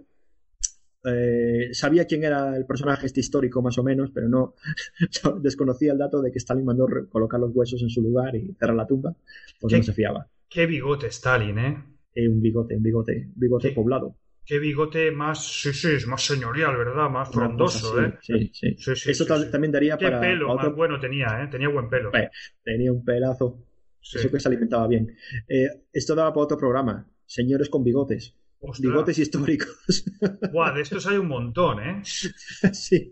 Eh, sabía quién era el personaje este histórico más o menos, pero no desconocía el dato de que Stalin mandó colocar los huesos en su lugar y cerrar la tumba, porque ¿Qué? no se fiaba. Qué bigote Stalin, ¿eh? Eh, un bigote, un bigote, un bigote poblado. Qué bigote más, sí, sí, es más señorial, ¿verdad? Más frondoso, ¿eh? Sí, sí. Sí, sí, Eso sí, también daría Qué para, pelo para más bueno tenía, ¿eh? Tenía buen pelo. Pe- Tenía un pelazo. Sí. Eso que se alimentaba bien. Eh, esto daba para otro programa. Señores con bigotes. Ostras. Bigotes históricos. Buah, de estos hay un montón, ¿eh? sí.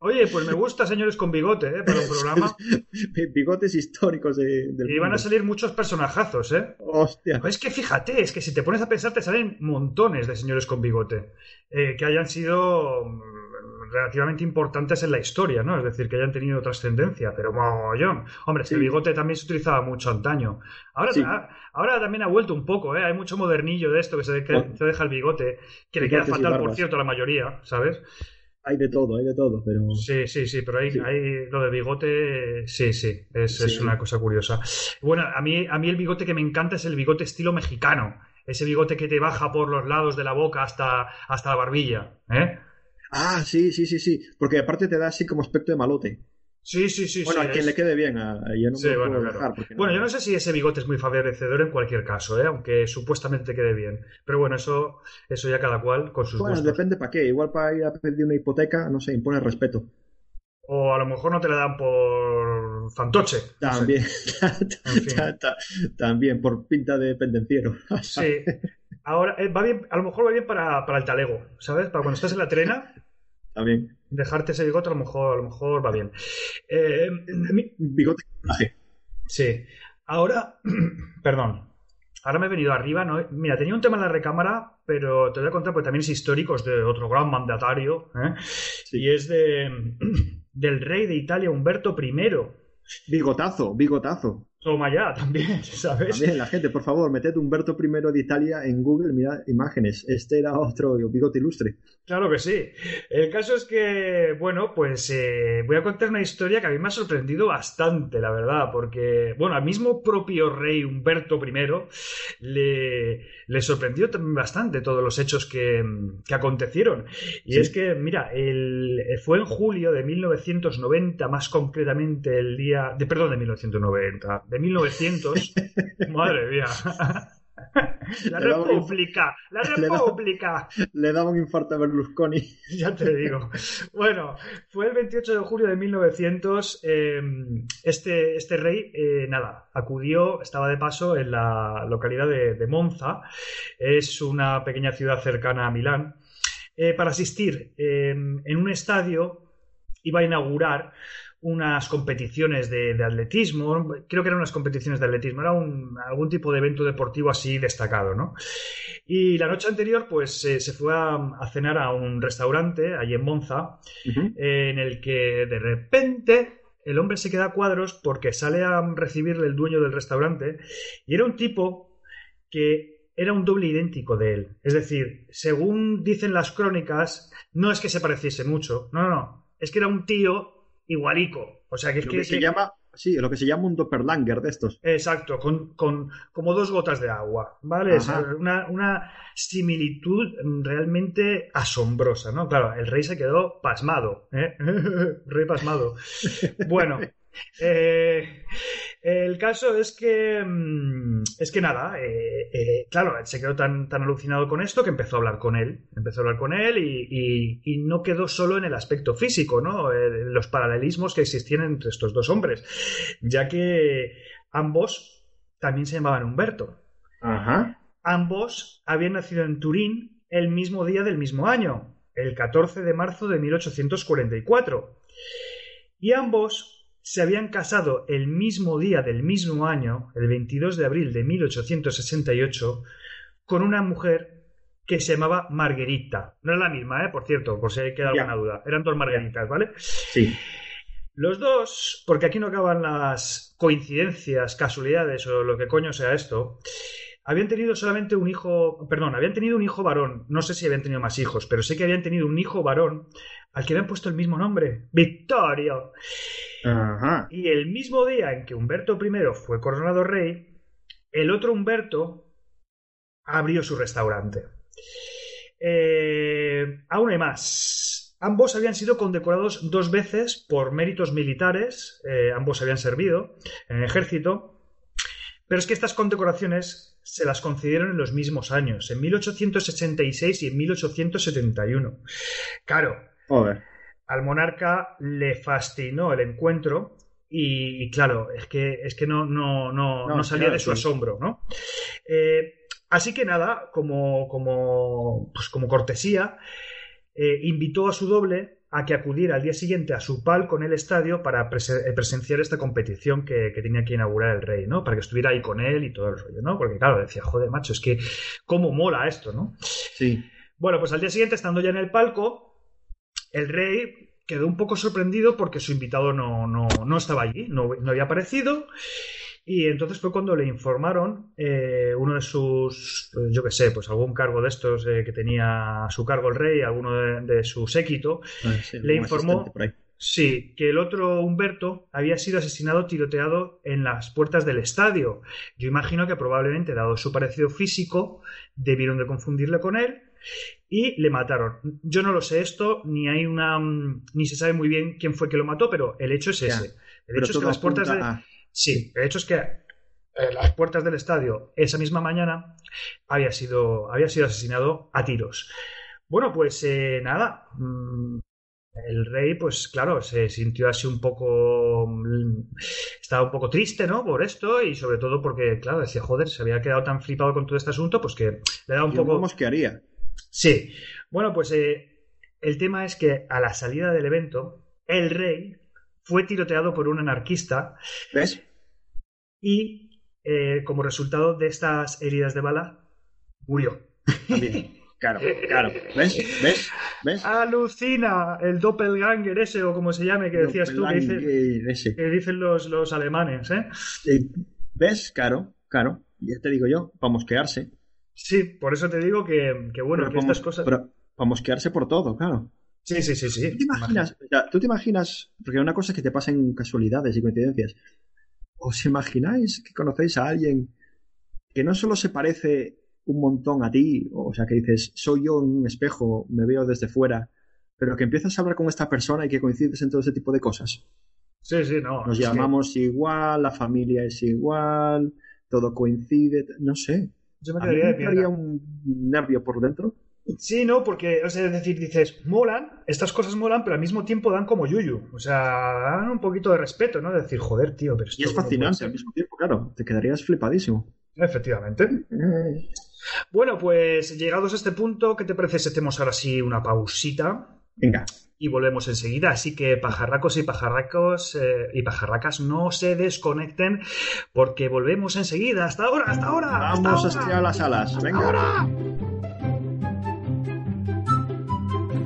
Oye, pues me gusta señores con bigote, ¿eh? Para un programa. Bigotes históricos de- del Y van a salir muchos personajazos, ¿eh? Hostia. Es que fíjate, es que si te pones a pensar te salen montones de señores con bigote eh, que hayan sido mm, relativamente importantes en la historia, ¿no? Es decir, que hayan tenido trascendencia, pero mogollón. Hombre, es que Sí. el bigote también se utilizaba mucho antaño. Ahora, Sí. ahora también ha vuelto un poco, ¿eh? Hay mucho modernillo de esto que se, que se deja el bigote, que le queda fatal, por cierto, a la mayoría, ¿sabes? hay de todo, hay de todo, pero... Sí, sí, sí, pero hay, Sí. hay lo de bigote, sí, sí, es, es una cosa curiosa. Bueno, a mí, a mí el bigote que me encanta es el bigote estilo mexicano. Ese bigote que te baja por los lados de la boca hasta, hasta la barbilla. ¿eh? Ah, sí, sí, sí, sí, porque aparte te da así como aspecto de malote. Sí, sí, sí. bueno, sí, a quien es- le quede bien, a, a- yo no Sí, bueno, puedo claro. dejar. porque Bueno, yo no sé si ese bigote es muy favorecedor en cualquier caso, ¿eh? aunque supuestamente quede bien. Pero bueno, eso, eso ya cada cual con sus Bueno, gustos. depende para qué. Igual para ir a pedir una hipoteca, no sé, impone respeto. O a lo mejor no te la dan por fantoche. no sé. También, En fin. ta- ta- también por pinta de pendenciero. Sí. Ahora, eh, va bien, a lo mejor va bien para, para el talego, ¿sabes? Para cuando estás en la trena, También. dejarte ese bigote a lo mejor, a lo mejor va bien. Eh, mi- Bigote sí. Ahora, perdón. Ahora me he venido arriba, ¿no? Mira, tenía un tema en la recámara, pero te voy a contar porque también es histórico, es de otro gran mandatario, ¿eh? Y es de del rey de Italia, Humberto I. Bigotazo, bigotazo. Toma ya, también, ¿sabes? También la gente, por favor, meted Humberto I de Italia en Google, mirad imágenes. Este era otro bigote ilustre. Claro que sí. El caso es que, bueno, pues eh, voy a contar una historia que a mí me ha sorprendido bastante, la verdad, porque, bueno, al mismo propio rey Humberto I le, le sorprendió también bastante todos los hechos que, que acontecieron. Y Sí. es que, mira, el, fue en julio de 1990, más concretamente el día, de, perdón, de 1990, de 1900, madre mía. La Le daba un- República, la le República. Le daba un infarto a Berlusconi. Ya te digo. Bueno, fue el 28 de julio de 1900. eh, este, este rey, eh, nada, acudió, estaba de paso en la localidad de, de Monza. Es una pequeña ciudad cercana a Milán. eh, para asistir en un estadio, iba a inaugurar unas competiciones de, de atletismo, creo que eran unas competiciones de atletismo, era un- algún tipo de evento deportivo así destacado, ¿no? Y la noche anterior, pues eh, se fue a, a cenar a un restaurante allí en Monza, Ujú. en el que de repente el hombre se queda a cuadros porque sale a recibirle el dueño del restaurante y era un tipo que era un doble idéntico de él. Es decir, según dicen las crónicas, no es que se pareciese mucho, no, no, no, es que era un tío igualico. O sea, que es Lo que, que se llama, sí, lo que se llama un doppelganger de estos. Exacto, con, con- como dos gotas de agua, ¿vale? Es una, una similitud realmente asombrosa, ¿no? Claro, el rey se quedó pasmado, ¿eh? rey pasmado. Bueno, eh, el caso es que, mm, es que nada, eh, eh, claro, él se quedó tan, tan alucinado con esto que empezó a hablar con él, empezó a hablar con él y, y- y no quedó solo en el aspecto físico, ¿no? Eh, los paralelismos que existían entre estos dos hombres, ya que ambos también se llamaban Humberto. Ajá. Ambos habían nacido en Turín el mismo día del mismo año, el 14 de marzo de 1844. Y ambos se habían casado el mismo día del mismo año, el 22 de abril de 1868, con una mujer que se llamaba Margarita. No era la misma, ¿eh? Por cierto, por si hay queda alguna duda. Eran dos Margaritas, ¿vale? Sí. Los dos, porque aquí no acaban las coincidencias, casualidades o lo que coño sea esto, habían tenido solamente un hijo, perdón, habían tenido un hijo varón, no sé si habían tenido más hijos, pero sé que habían tenido un hijo varón al que habían puesto el mismo nombre, Victorio. Ajá. Y el mismo día en que Humberto I fue coronado rey, el otro Humberto abrió su restaurante. Eh, aún hay más. Ambos habían sido condecorados dos veces por méritos militares, eh, ambos habían servido en el ejército, pero es que estas condecoraciones se las concedieron en los mismos años, en 1866 y en 1871. Claro, Joder. al monarca le fascinó el encuentro y, y claro, es que, es que no, no, no, No, salía claro, de su sí. asombro, ¿no? Eh, así que nada, como, como, pues como cortesía, eh, invitó a su doble a que acudiera al día siguiente a su palco en el estadio para eh, presenciar esta competición que, que tenía que inaugurar el rey, ¿no? Para que estuviera ahí con él y todo el rollo, ¿no? Porque claro, decía, joder, macho, es que cómo mola esto, ¿no? Sí. Bueno, pues al día siguiente, estando ya en el palco, el rey quedó un poco sorprendido porque su invitado no, no, no estaba allí, no, no había aparecido. Y entonces fue cuando le informaron eh, uno de sus, pues, yo qué sé, pues algún cargo de estos eh, que tenía a su cargo el rey, alguno de, de su séquito, Ah, sí, le informó. Sí, que el otro Humberto había sido asesinado tiroteado en las puertas del estadio. Yo imagino que probablemente, dado su parecido físico, debieron de confundirle con él y le mataron. Yo no lo sé esto, ni hay una mm, ni se sabe muy bien quién fue que lo mató, pero el hecho es Ya, ese. El hecho es que las puertas de... apunta a- Sí, el hecho es que eh, las puertas del estadio esa misma mañana había sido, había sido asesinado a tiros. Bueno, pues eh, nada. mm, El rey, pues claro, se sintió así un poco. mm, Estaba un poco triste, ¿no? Por esto y sobre todo porque, claro, decía, joder, se había quedado tan flipado con todo este asunto, pues que le da un Yo poco. que haría. Sí. Bueno, pues eh, el tema es que a la salida del evento, el rey fue tiroteado por un anarquista ¿Ves? y eh, como resultado de estas heridas de bala, murió. También. Claro, claro. ¿Ves? ¿Ves? ¿Ves? Alucina el doppelganger ese o como se llame que decías tú que, dice- dicen los, los alemanes, ¿eh? Eh, ¿Ves? Claro, claro. Ya te digo yo, para mosquearse. Sí, por eso te digo que, que bueno, Pero que estas cosas... Pero para mosquearse por todo, claro. Sí, sí, sí, sí. ¿Tú te imaginas? o sea, ¿Tú te imaginas? Porque una cosa es que te pasen casualidades y coincidencias. ¿Os imagináis que conocéis a alguien que no solo se parece un montón a ti, o sea, que dices, soy yo en un espejo, me veo desde fuera, pero que empiezas a hablar con esta persona y que coincides en todo ese tipo de cosas? Sí, sí, no. Nos que llamamos igual, la familia es igual, todo coincide, no sé. Yo me A mí quedaría de me piedra. daría un nervio por dentro. Sí, no, porque, o sea, es decir, dices, molan, estas cosas molan, pero al mismo tiempo dan como yuyu. O sea, dan un poquito de respeto, ¿no? De decir, joder, tío, pero esto Y es fascinante al mismo tiempo, claro. Te quedarías flipadísimo. Efectivamente. Bueno, pues llegados a este punto, ¿qué te parece si hacemos ahora sí una pausita? Venga, y volvemos enseguida. Así que pajarracos y pajarracos eh, y pajarracas no se desconecten porque volvemos enseguida. Hasta ahora, hasta ahora. hasta vamos a ahora. estirar las alas. Venga.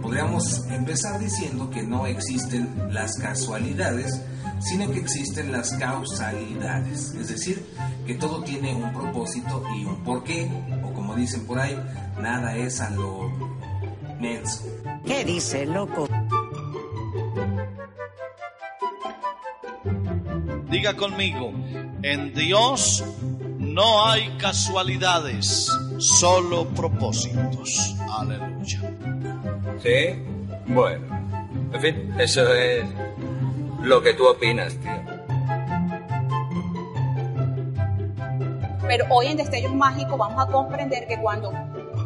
Podríamos empezar diciendo que no existen las casualidades, sino que existen las causalidades. Es decir, que todo tiene un propósito y un porqué, o como dicen por ahí, nada es a lo menso. ¿Qué dice, loco? Diga conmigo, en Dios no hay casualidades, solo propósitos. Aleluya. ¿Sí? Bueno. En fin, eso es lo que tú opinas, tío. Pero hoy en Destellos Mágicos vamos a comprender que cuando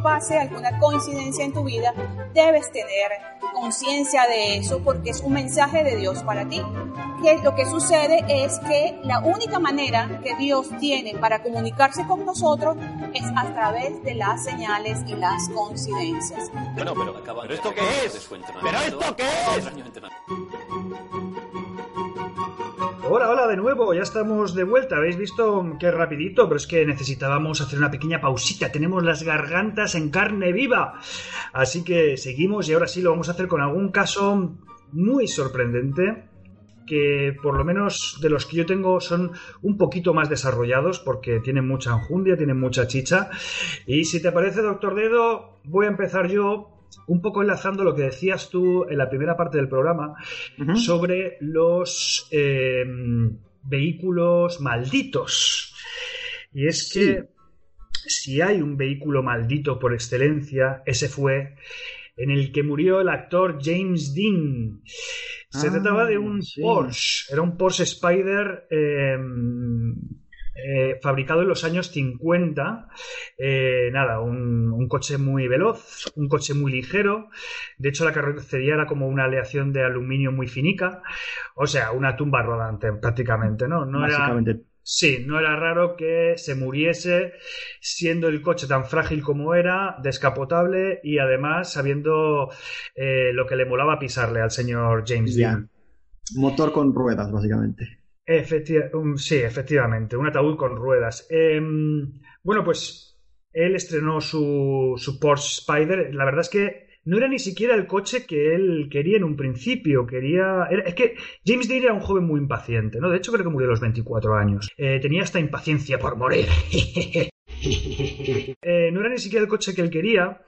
pase alguna coincidencia en tu vida, debes tener conciencia de eso porque es un mensaje de Dios para ti. Que lo que sucede es que la única manera que Dios tiene para comunicarse con nosotros es a través de las señales y las coincidencias. Bueno, pero, ¿pero esto qué es? ¿Pero esto qué es? Hola, hola de nuevo, ya estamos de vuelta. Habéis visto qué rapidito, pero es que necesitábamos hacer una pequeña pausita. Tenemos las gargantas en carne viva. Así que seguimos y ahora sí lo vamos a hacer con algún caso muy sorprendente que por lo menos de los que yo tengo son un poquito más desarrollados porque tienen mucha enjundia, tienen mucha chicha. Y si te parece, doctor Dedo, voy a empezar yo un poco enlazando lo que decías tú en la primera parte del programa sobre los eh, vehículos malditos. Y es que si hay un vehículo maldito por excelencia, ese fue en el que murió el actor James Dean. Se Ah, trataba de un sí. Porsche, era un Porsche Spider eh, eh, fabricado en los años 50. Eh, nada, un, un coche muy veloz, un coche muy ligero. De hecho, la carrocería era como una aleación de aluminio muy finica. O sea, una tumba rodante prácticamente, ¿no? No era. Sí, no era raro que se muriese siendo el coche tan frágil como era, descapotable y además sabiendo eh, lo que le molaba pisarle al señor James. Dean. Motor con ruedas, básicamente. Efecti- um, sí, efectivamente, un ataúd con ruedas. Em, bueno, pues él estrenó su, su Porsche Spider. La verdad es que no era ni siquiera el coche que él quería en un principio. Quería. es que James Dean era un joven muy impaciente, ¿no? De hecho, creo que murió a los 24 años. Eh, tenía esta impaciencia por morir. Eh, no era ni siquiera el coche que él quería,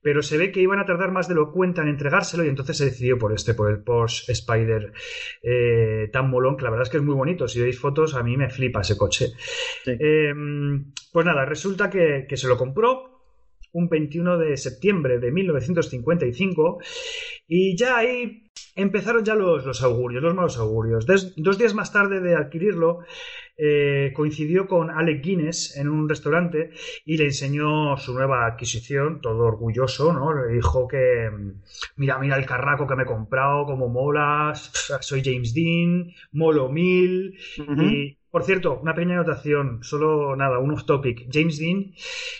pero se ve que iban a tardar más de lo cuenta en entregárselo y entonces se decidió por este, por el Porsche Spider eh, tan molón, que la verdad es que es muy bonito. Si veis fotos, a mí me flipa ese coche. Sí. Eh, pues nada, resulta que, que se lo compró un 21 de septiembre de 1955 y ya ahí empezaron ya los, los augurios, los malos augurios. Des- dos días más tarde de adquirirlo, eh, coincidió con Alec Guinness en un restaurante y le enseñó su nueva adquisición, todo orgulloso, ¿no? Le dijo que, mira, mira el carraco que me he comprado, como molas, soy James Dean, molo mil. Y, por cierto, una pequeña anotación, solo nada, un off topic. James Dean,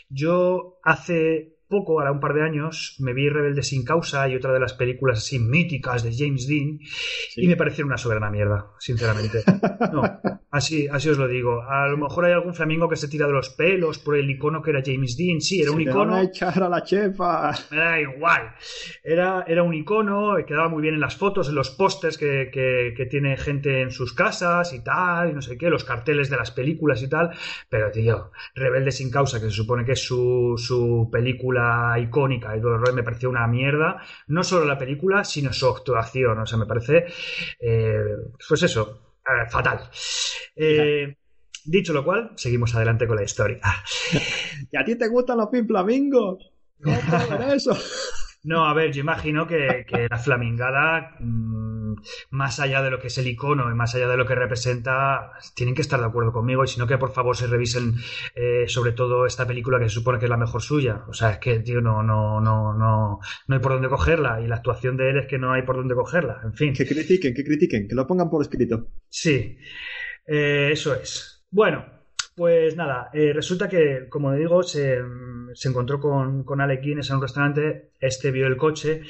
yo hace poco, ahora un par de años, me vi Rebelde sin causa y otra de las películas así míticas de James Dean y me parecieron una soberana mierda, sinceramente. No, así, así os lo digo. A lo mejor hay algún flamingo que se tira de los pelos por el icono que era James Dean. Sí, era un te van icono. a echar a la chefa. Me da igual. Era, era un icono, quedaba muy bien en las fotos, en los pósters que, que- que tiene gente en sus casas y tal, y no sé qué, los carteles de las películas y tal. Pero, tío, Rebelde sin causa, que se supone que es su, su película icónica y todo el rollo, me pareció una mierda. No solo la película, sino su actuación. O sea, me parece, eh, pues eso, eh, fatal. Eh, dicho lo cual, seguimos adelante con la historia. ¿Y a ti te gustan los pin flamingos? No eso. No, a ver, yo imagino que, que la flamingada, mm, más allá de lo que es el icono y más allá de lo que representa, tienen que estar de acuerdo conmigo y si no que por favor se revisen eh, sobre todo esta película que se supone que es la mejor suya. O sea, es que, tío, no, no, no, no, no hay por dónde cogerla y la actuación de él es que no hay por dónde cogerla. En fin. Que critiquen, que critiquen, que lo pongan por escrito. Sí, eh, eso es. Bueno, pues nada, eh, resulta que, como digo, se, se encontró con, con Alec Guinness en un restaurante, este vio el coche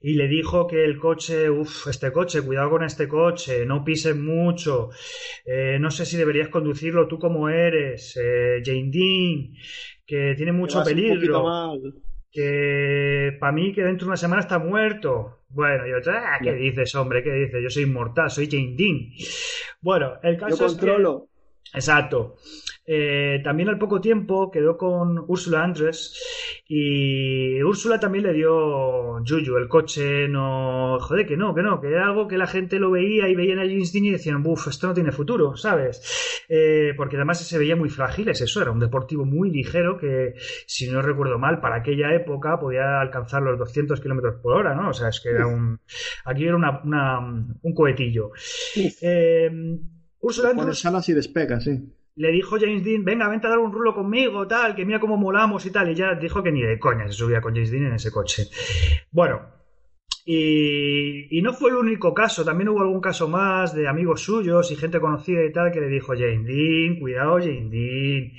y le dijo que el coche, uff, este coche, cuidado con este coche, no pises mucho, eh, no sé si deberías conducirlo tú como eres, eh, Jane Dean, que tiene mucho peligro que para mí que dentro de una semana está muerto. Bueno, yo, ah, ¿qué dices, hombre? ¿Qué dices? Yo soy inmortal, soy Jane Dean. Bueno, el Yo caso es que... controlo. Exacto. Eh, también al poco tiempo quedó con Úrsula Andrés y Úrsula también le dio Yuyu. El coche no. Joder, que no, que no, que era algo que la gente lo veía y veían a James Dean y decían, buf, esto no tiene futuro, ¿sabes? Eh, porque además se veía muy frágil, es eso, era un deportivo muy ligero que, si no recuerdo mal, para aquella época podía alcanzar los 200 kilómetros por hora, ¿no? O sea, es que era un. Aquí era una, una- un cohetillo. Eh, Úrsula Andrés Pones alas y despega, sí. Le dijo James Dean, venga, vente a dar un rulo conmigo, tal, que mira cómo molamos y tal. Y ya dijo que ni de coña se subía con James Dean en ese coche. Bueno, y, y no fue el único caso, también hubo algún caso más de amigos suyos y gente conocida y tal que le dijo James Dean, cuidado James Dean,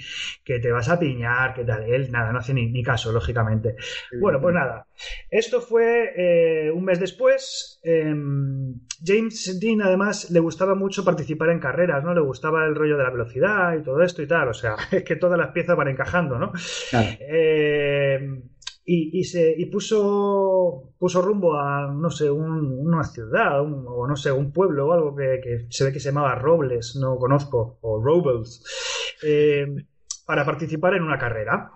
que te vas a piñar, que tal. Él, nada, no hace ni, ni caso, lógicamente. Bueno, pues nada. Esto fue eh, un mes después. em, James Dean, además, le gustaba mucho participar en carreras, ¿no? Le gustaba el rollo de la velocidad y todo esto y tal. O sea, es que todas las piezas van encajando, ¿no? Claro. Eh, y, y se, y puso, puso rumbo a, no sé, un- una ciudad, un- o no sé, un pueblo o algo que, que se ve que se llamaba Robles, no conozco, o Robles, eh, para participar en una carrera.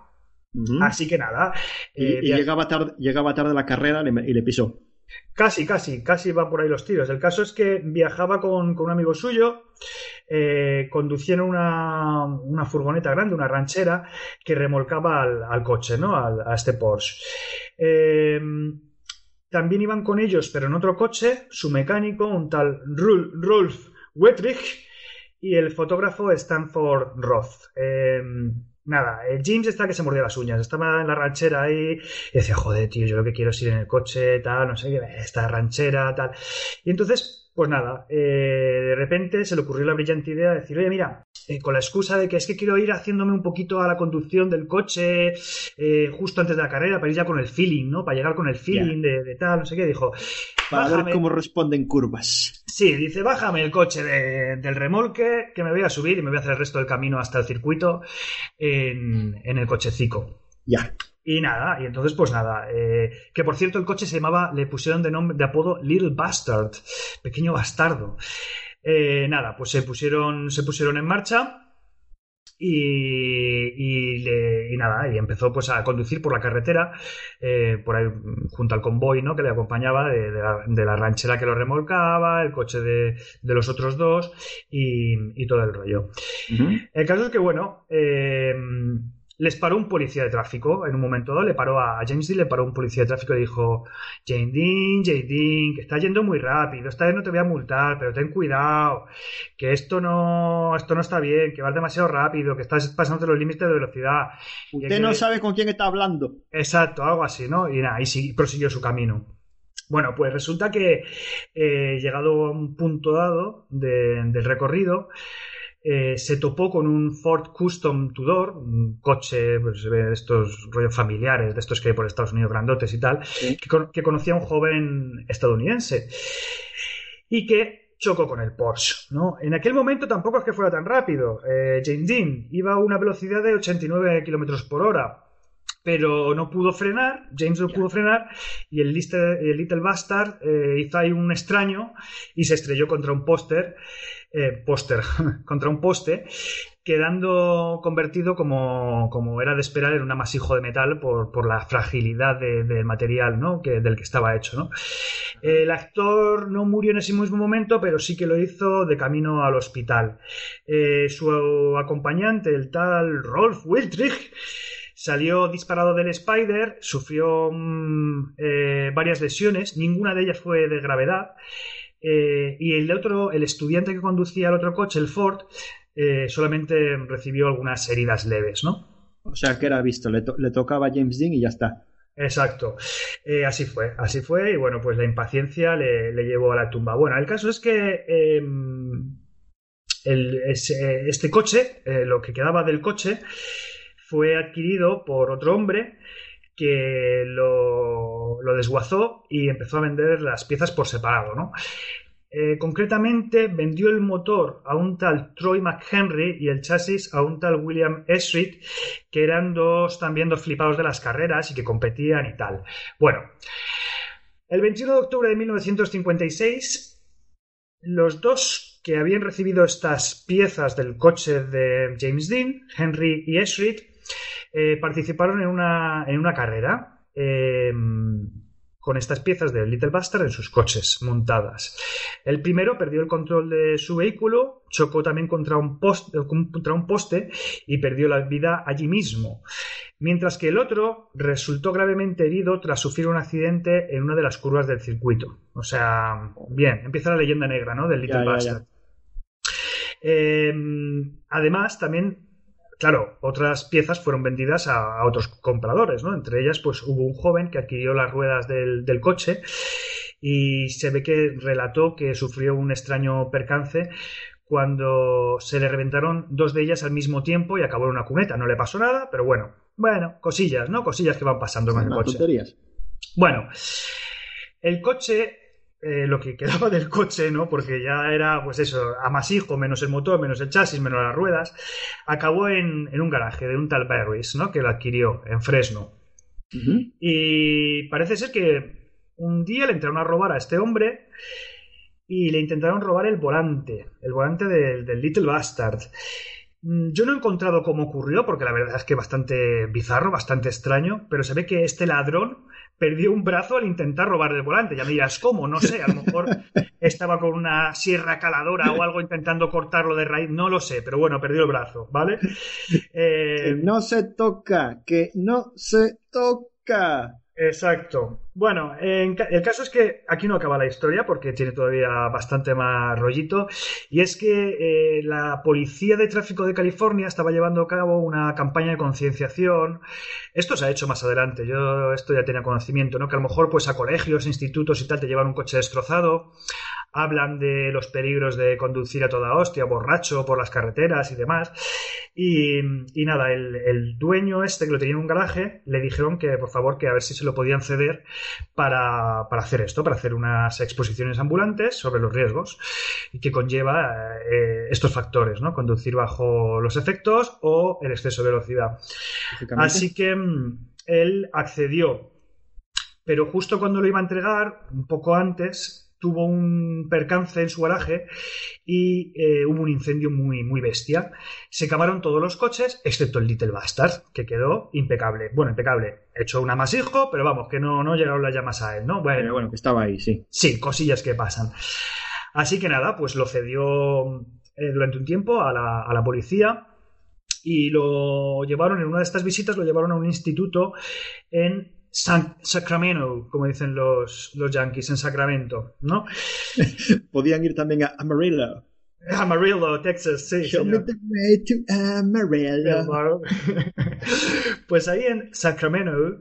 Así que nada. Y, eh, y llegaba, tarde, llegaba tarde la carrera y le, y le pisó. Casi, casi, casi va por ahí los tiros. El caso es que viajaba con, con un amigo suyo, eh, una, una furgoneta grande, una ranchera, que remolcaba al, coche, ¿no? Al- a este Porsche. Eh, también iban con ellos, pero en otro coche, su mecánico, un tal Rolf Wettrich, y el fotógrafo Stanford Roth. Eh, nada, el James está que se mordía las uñas, estaba en la ranchera ahí y decía, joder, tío, yo lo que quiero es ir en el coche, tal, no sé qué, esta ranchera, tal. Y entonces, pues nada, eh, de repente se le ocurrió la brillante idea de decir, oye, mira, eh, con la excusa de que es que quiero ir haciéndome un poquito a la conducción del coche eh, justo antes de la carrera para ir ya con el feeling, ¿no? Para llegar con el feeling de, de tal, no sé qué, dijo, Para "Bájame". ver cómo responden curvas. Sí, dice, bájame el coche de- del remolque, que me voy a subir y me voy a hacer el resto del camino hasta el circuito en, en el cochecico. Ya. Y nada, y entonces pues nada, eh, que por cierto el coche se llamaba, le pusieron de nombre, de apodo Little Bastard, pequeño bastardo. Eh, nada, pues se pusieron, se pusieron en marcha y, y, y nada, y empezó pues a conducir por la carretera, eh, por ahí junto al convoy, ¿no? Que le acompañaba de, de la, de la ranchera que lo remolcaba, el coche de, de los otros dos y, y todo el rollo. El caso es que, bueno, eh, les paró un policía de tráfico en un momento dado, le paró a James Dean, le paró un policía de tráfico y dijo, Jane Dean, Jane Dean, que está yendo muy rápido, esta vez no te voy a multar, pero ten cuidado, que esto no, esto no está bien, que vas demasiado rápido, que estás pasando los límites de velocidad. Usted aquel- no sabe con quién está hablando. Exacto, algo así, ¿no? Y nada, y sí, prosiguió su camino. Bueno, pues resulta que eh, llegado a un punto dado de- del recorrido, eh, se topó con un Ford Custom Tudor, un coche pues, de estos rollos familiares, de estos que hay por Estados Unidos grandotes y tal, que, con- que conocía a un joven estadounidense y que chocó con el Porsche, ¿no? En aquel momento tampoco es que fuera tan rápido. Eh, Jane Dean iba a una velocidad de 89 kilómetros por hora, pero no pudo frenar, James no pudo frenar, y el Little, el Little Bastard eh, hizo ahí un extraño y se estrelló contra un póster, eh, póster, contra un poste, quedando convertido como, como era de esperar en un amasijo de metal por, por la fragilidad de- del material ¿no? que, del que estaba hecho. ¿no? El actor no murió en ese mismo momento, pero sí que lo hizo de camino al hospital. Eh, su acompañante, el tal Rolf Wiltrich, salió disparado del Spider, sufrió mm, eh, varias lesiones, ninguna de ellas fue de gravedad. Eh, y el otro, el estudiante que conducía el otro coche, el Ford, eh, solamente recibió algunas heridas leves, ¿no? O sea que era visto, le, to- le tocaba a James Dean y ya está. Exacto. Eh, así fue, así fue, y bueno, pues la impaciencia le, le llevó a la tumba. Bueno, el caso es que eh, el- ese- este coche, eh, lo que quedaba del coche, fue adquirido por otro hombre que lo, lo desguazó y empezó a vender las piezas por separado, ¿no? Eh, concretamente vendió el motor a un tal Troy McHenry y el chasis a un tal William Esrit, que eran dos también dos flipados de las carreras y que competían y tal. Bueno, el 21 de octubre de 1956, los dos que habían recibido estas piezas del coche de James Dean, Henry y Esrit, eh, participaron en una, en una carrera. Eh, con estas piezas del Little Bastard en sus coches montadas. El primero perdió el control de su vehículo, chocó también contra un, poste, contra un poste y perdió la vida allí mismo. Mientras que el otro resultó gravemente herido tras sufrir un accidente en una de las curvas del circuito. O sea, bien, empieza la leyenda negra, ¿no? Del Little Ya, ya, Bastard. Eh, además, también claro, otras piezas fueron vendidas a, a, otros compradores, ¿no? Entre ellas, pues hubo un joven que adquirió las ruedas del, del, coche y se ve que relató que sufrió un extraño percance cuando se le reventaron dos de ellas al mismo tiempo y acabó en una cuneta. No le pasó nada, pero bueno, bueno, cosillas, ¿no? Cosillas que van pasando con el coche. Tonterías. Bueno, el coche eh, lo que quedaba del coche, ¿no? Porque ya era, pues eso, amasijo, menos el motor, menos el chasis, menos las ruedas, acabó en, en un garaje de un tal Barris, ¿no? Que lo adquirió en Fresno. Uh -huh. Y parece ser que un día le entraron a robar a este hombre y le intentaron robar el volante, el volante del, del Little Bastard. Mm, Yo no he encontrado cómo ocurrió, porque la verdad es que bastante bizarro, bastante extraño, pero se ve que este ladrón perdió un brazo al intentar robar el volante. Ya me dirás, ¿cómo? No sé, a lo mejor estaba con una sierra caladora o algo intentando cortarlo de raíz, no lo sé, pero bueno, perdió el brazo, ¿vale? Eh... Que no se toca, que no se toca. Exacto. Bueno, en, el caso es que aquí no acaba la historia porque tiene todavía bastante más rollito y es que eh, la Policía de Tráfico de California estaba llevando a cabo una campaña de concienciación. Esto se ha hecho más adelante, yo esto ya tenía conocimiento, ¿no? Que a lo mejor pues a colegios, institutos y tal te llevan un coche destrozado, hablan de los peligros de conducir a toda hostia, borracho por las carreteras y demás. Y, y nada, el, el, dueño este que lo tenía en un garaje le dijeron que por favor que a ver si se lo podían ceder para, para hacer esto, para hacer unas exposiciones ambulantes sobre los riesgos y que conlleva eh, estos factores, ¿no? Conducir bajo los efectos o el exceso de velocidad. Así que él accedió. Pero justo cuando lo iba a entregar, un poco antes, tuvo un percance en su garaje y eh, hubo un incendio muy, muy bestia. Se quemaron todos los coches, excepto el Little Bastard, que quedó impecable. Bueno, impecable. Hecho un amasijo, pero vamos, que no, no llegaron las llamas a él, ¿no? Bueno, bueno, que estaba ahí, sí. Sí, cosillas que pasan. Así que nada, pues lo cedió eh, durante un tiempo a la, a la policía y lo llevaron en una de estas visitas, lo llevaron a un instituto en San Sacramento, como dicen los, los yankees, en Sacramento, ¿no? Podían ir también a Amarillo. Amarillo, Texas, sí. Show me the way to Amarillo. Pues ahí en Sacramento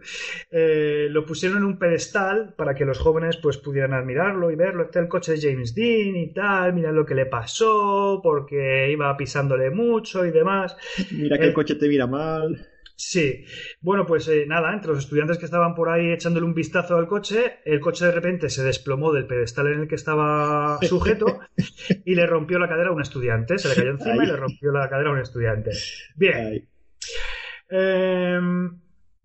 eh, lo pusieron en un pedestal para que los jóvenes pues pudieran admirarlo y verlo. Está el coche de James Dean y tal, mira lo que le pasó, porque iba pisándole mucho y demás. Mira que Eh, el coche te mira mal. Sí, bueno, pues eh, nada, entre los estudiantes que estaban por ahí echándole un vistazo al coche, el coche de repente se desplomó del pedestal en el que estaba sujeto y le rompió la cadera a un estudiante. Se le cayó encima Ay. y le rompió la cadera a un estudiante. Bien. Eh,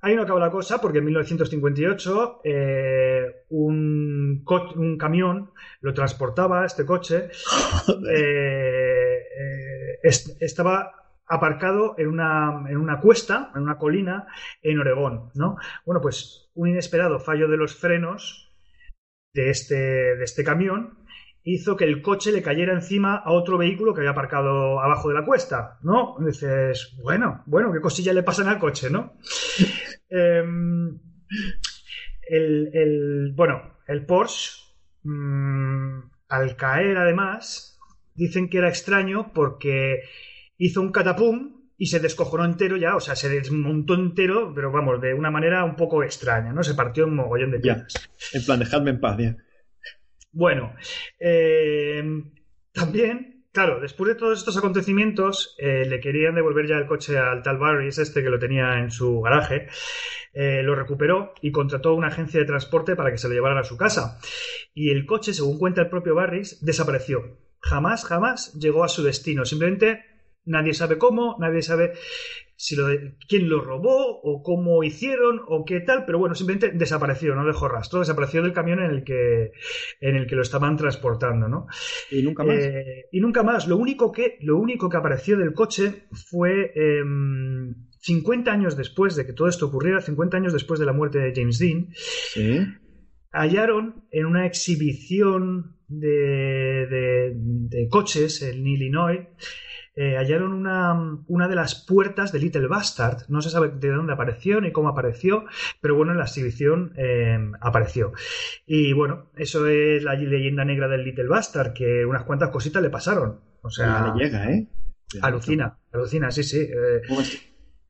ahí no acaba la cosa porque en 1958 eh, un, co- un camión lo transportaba, este coche, eh, est- estaba aparcado en una, en una cuesta, en una colina en Oregón, ¿no? Bueno, pues un inesperado fallo de los frenos de este, de este camión hizo que el coche le cayera encima a otro vehículo que había aparcado abajo de la cuesta, ¿no? Dices, bueno, bueno, qué cosillas le pasan al coche, ¿no? Em, el, el- bueno, el Porsche, mm, al caer además, dicen que era extraño porque hizo un catapum y se descojonó entero ya, o sea, se desmontó entero, pero vamos, de una manera un poco extraña, ¿no? Se partió un mogollón de Ya. piezas. En plan, dejadme en paz, ya. Bueno, eh, también, claro, después de todos estos acontecimientos, eh, le querían devolver ya el coche al tal Barris, este que lo tenía en su garaje. Eh, lo recuperó y contrató una agencia de transporte para que se lo llevaran a su casa. Y el coche, según cuenta el propio Barris, desapareció. Jamás, jamás llegó a su destino. Simplemente nadie sabe cómo, nadie sabe si lo quién lo robó o cómo hicieron o qué tal, pero bueno, simplemente desapareció, no dejó rastro, desapareció del camión en el que, en el que lo estaban transportando, ¿no? Y nunca más. Eh, y nunca más. Lo único que, lo único que apareció del coche fue em, 50 años después de que todo esto ocurriera, 50 años después de la muerte de James Dean, Sí. hallaron en una exhibición de, de- de coches en Illinois, eh, hallaron una, una de las puertas de Little Bastard. No se sabe de dónde apareció ni cómo apareció, pero bueno, en la exhibición eh, apareció. Y bueno, eso es la leyenda negra del Little Bastard, que unas cuantas cositas le pasaron. O sea, Ya le llega, ¿eh? alucina, alucina, sí, sí. eh.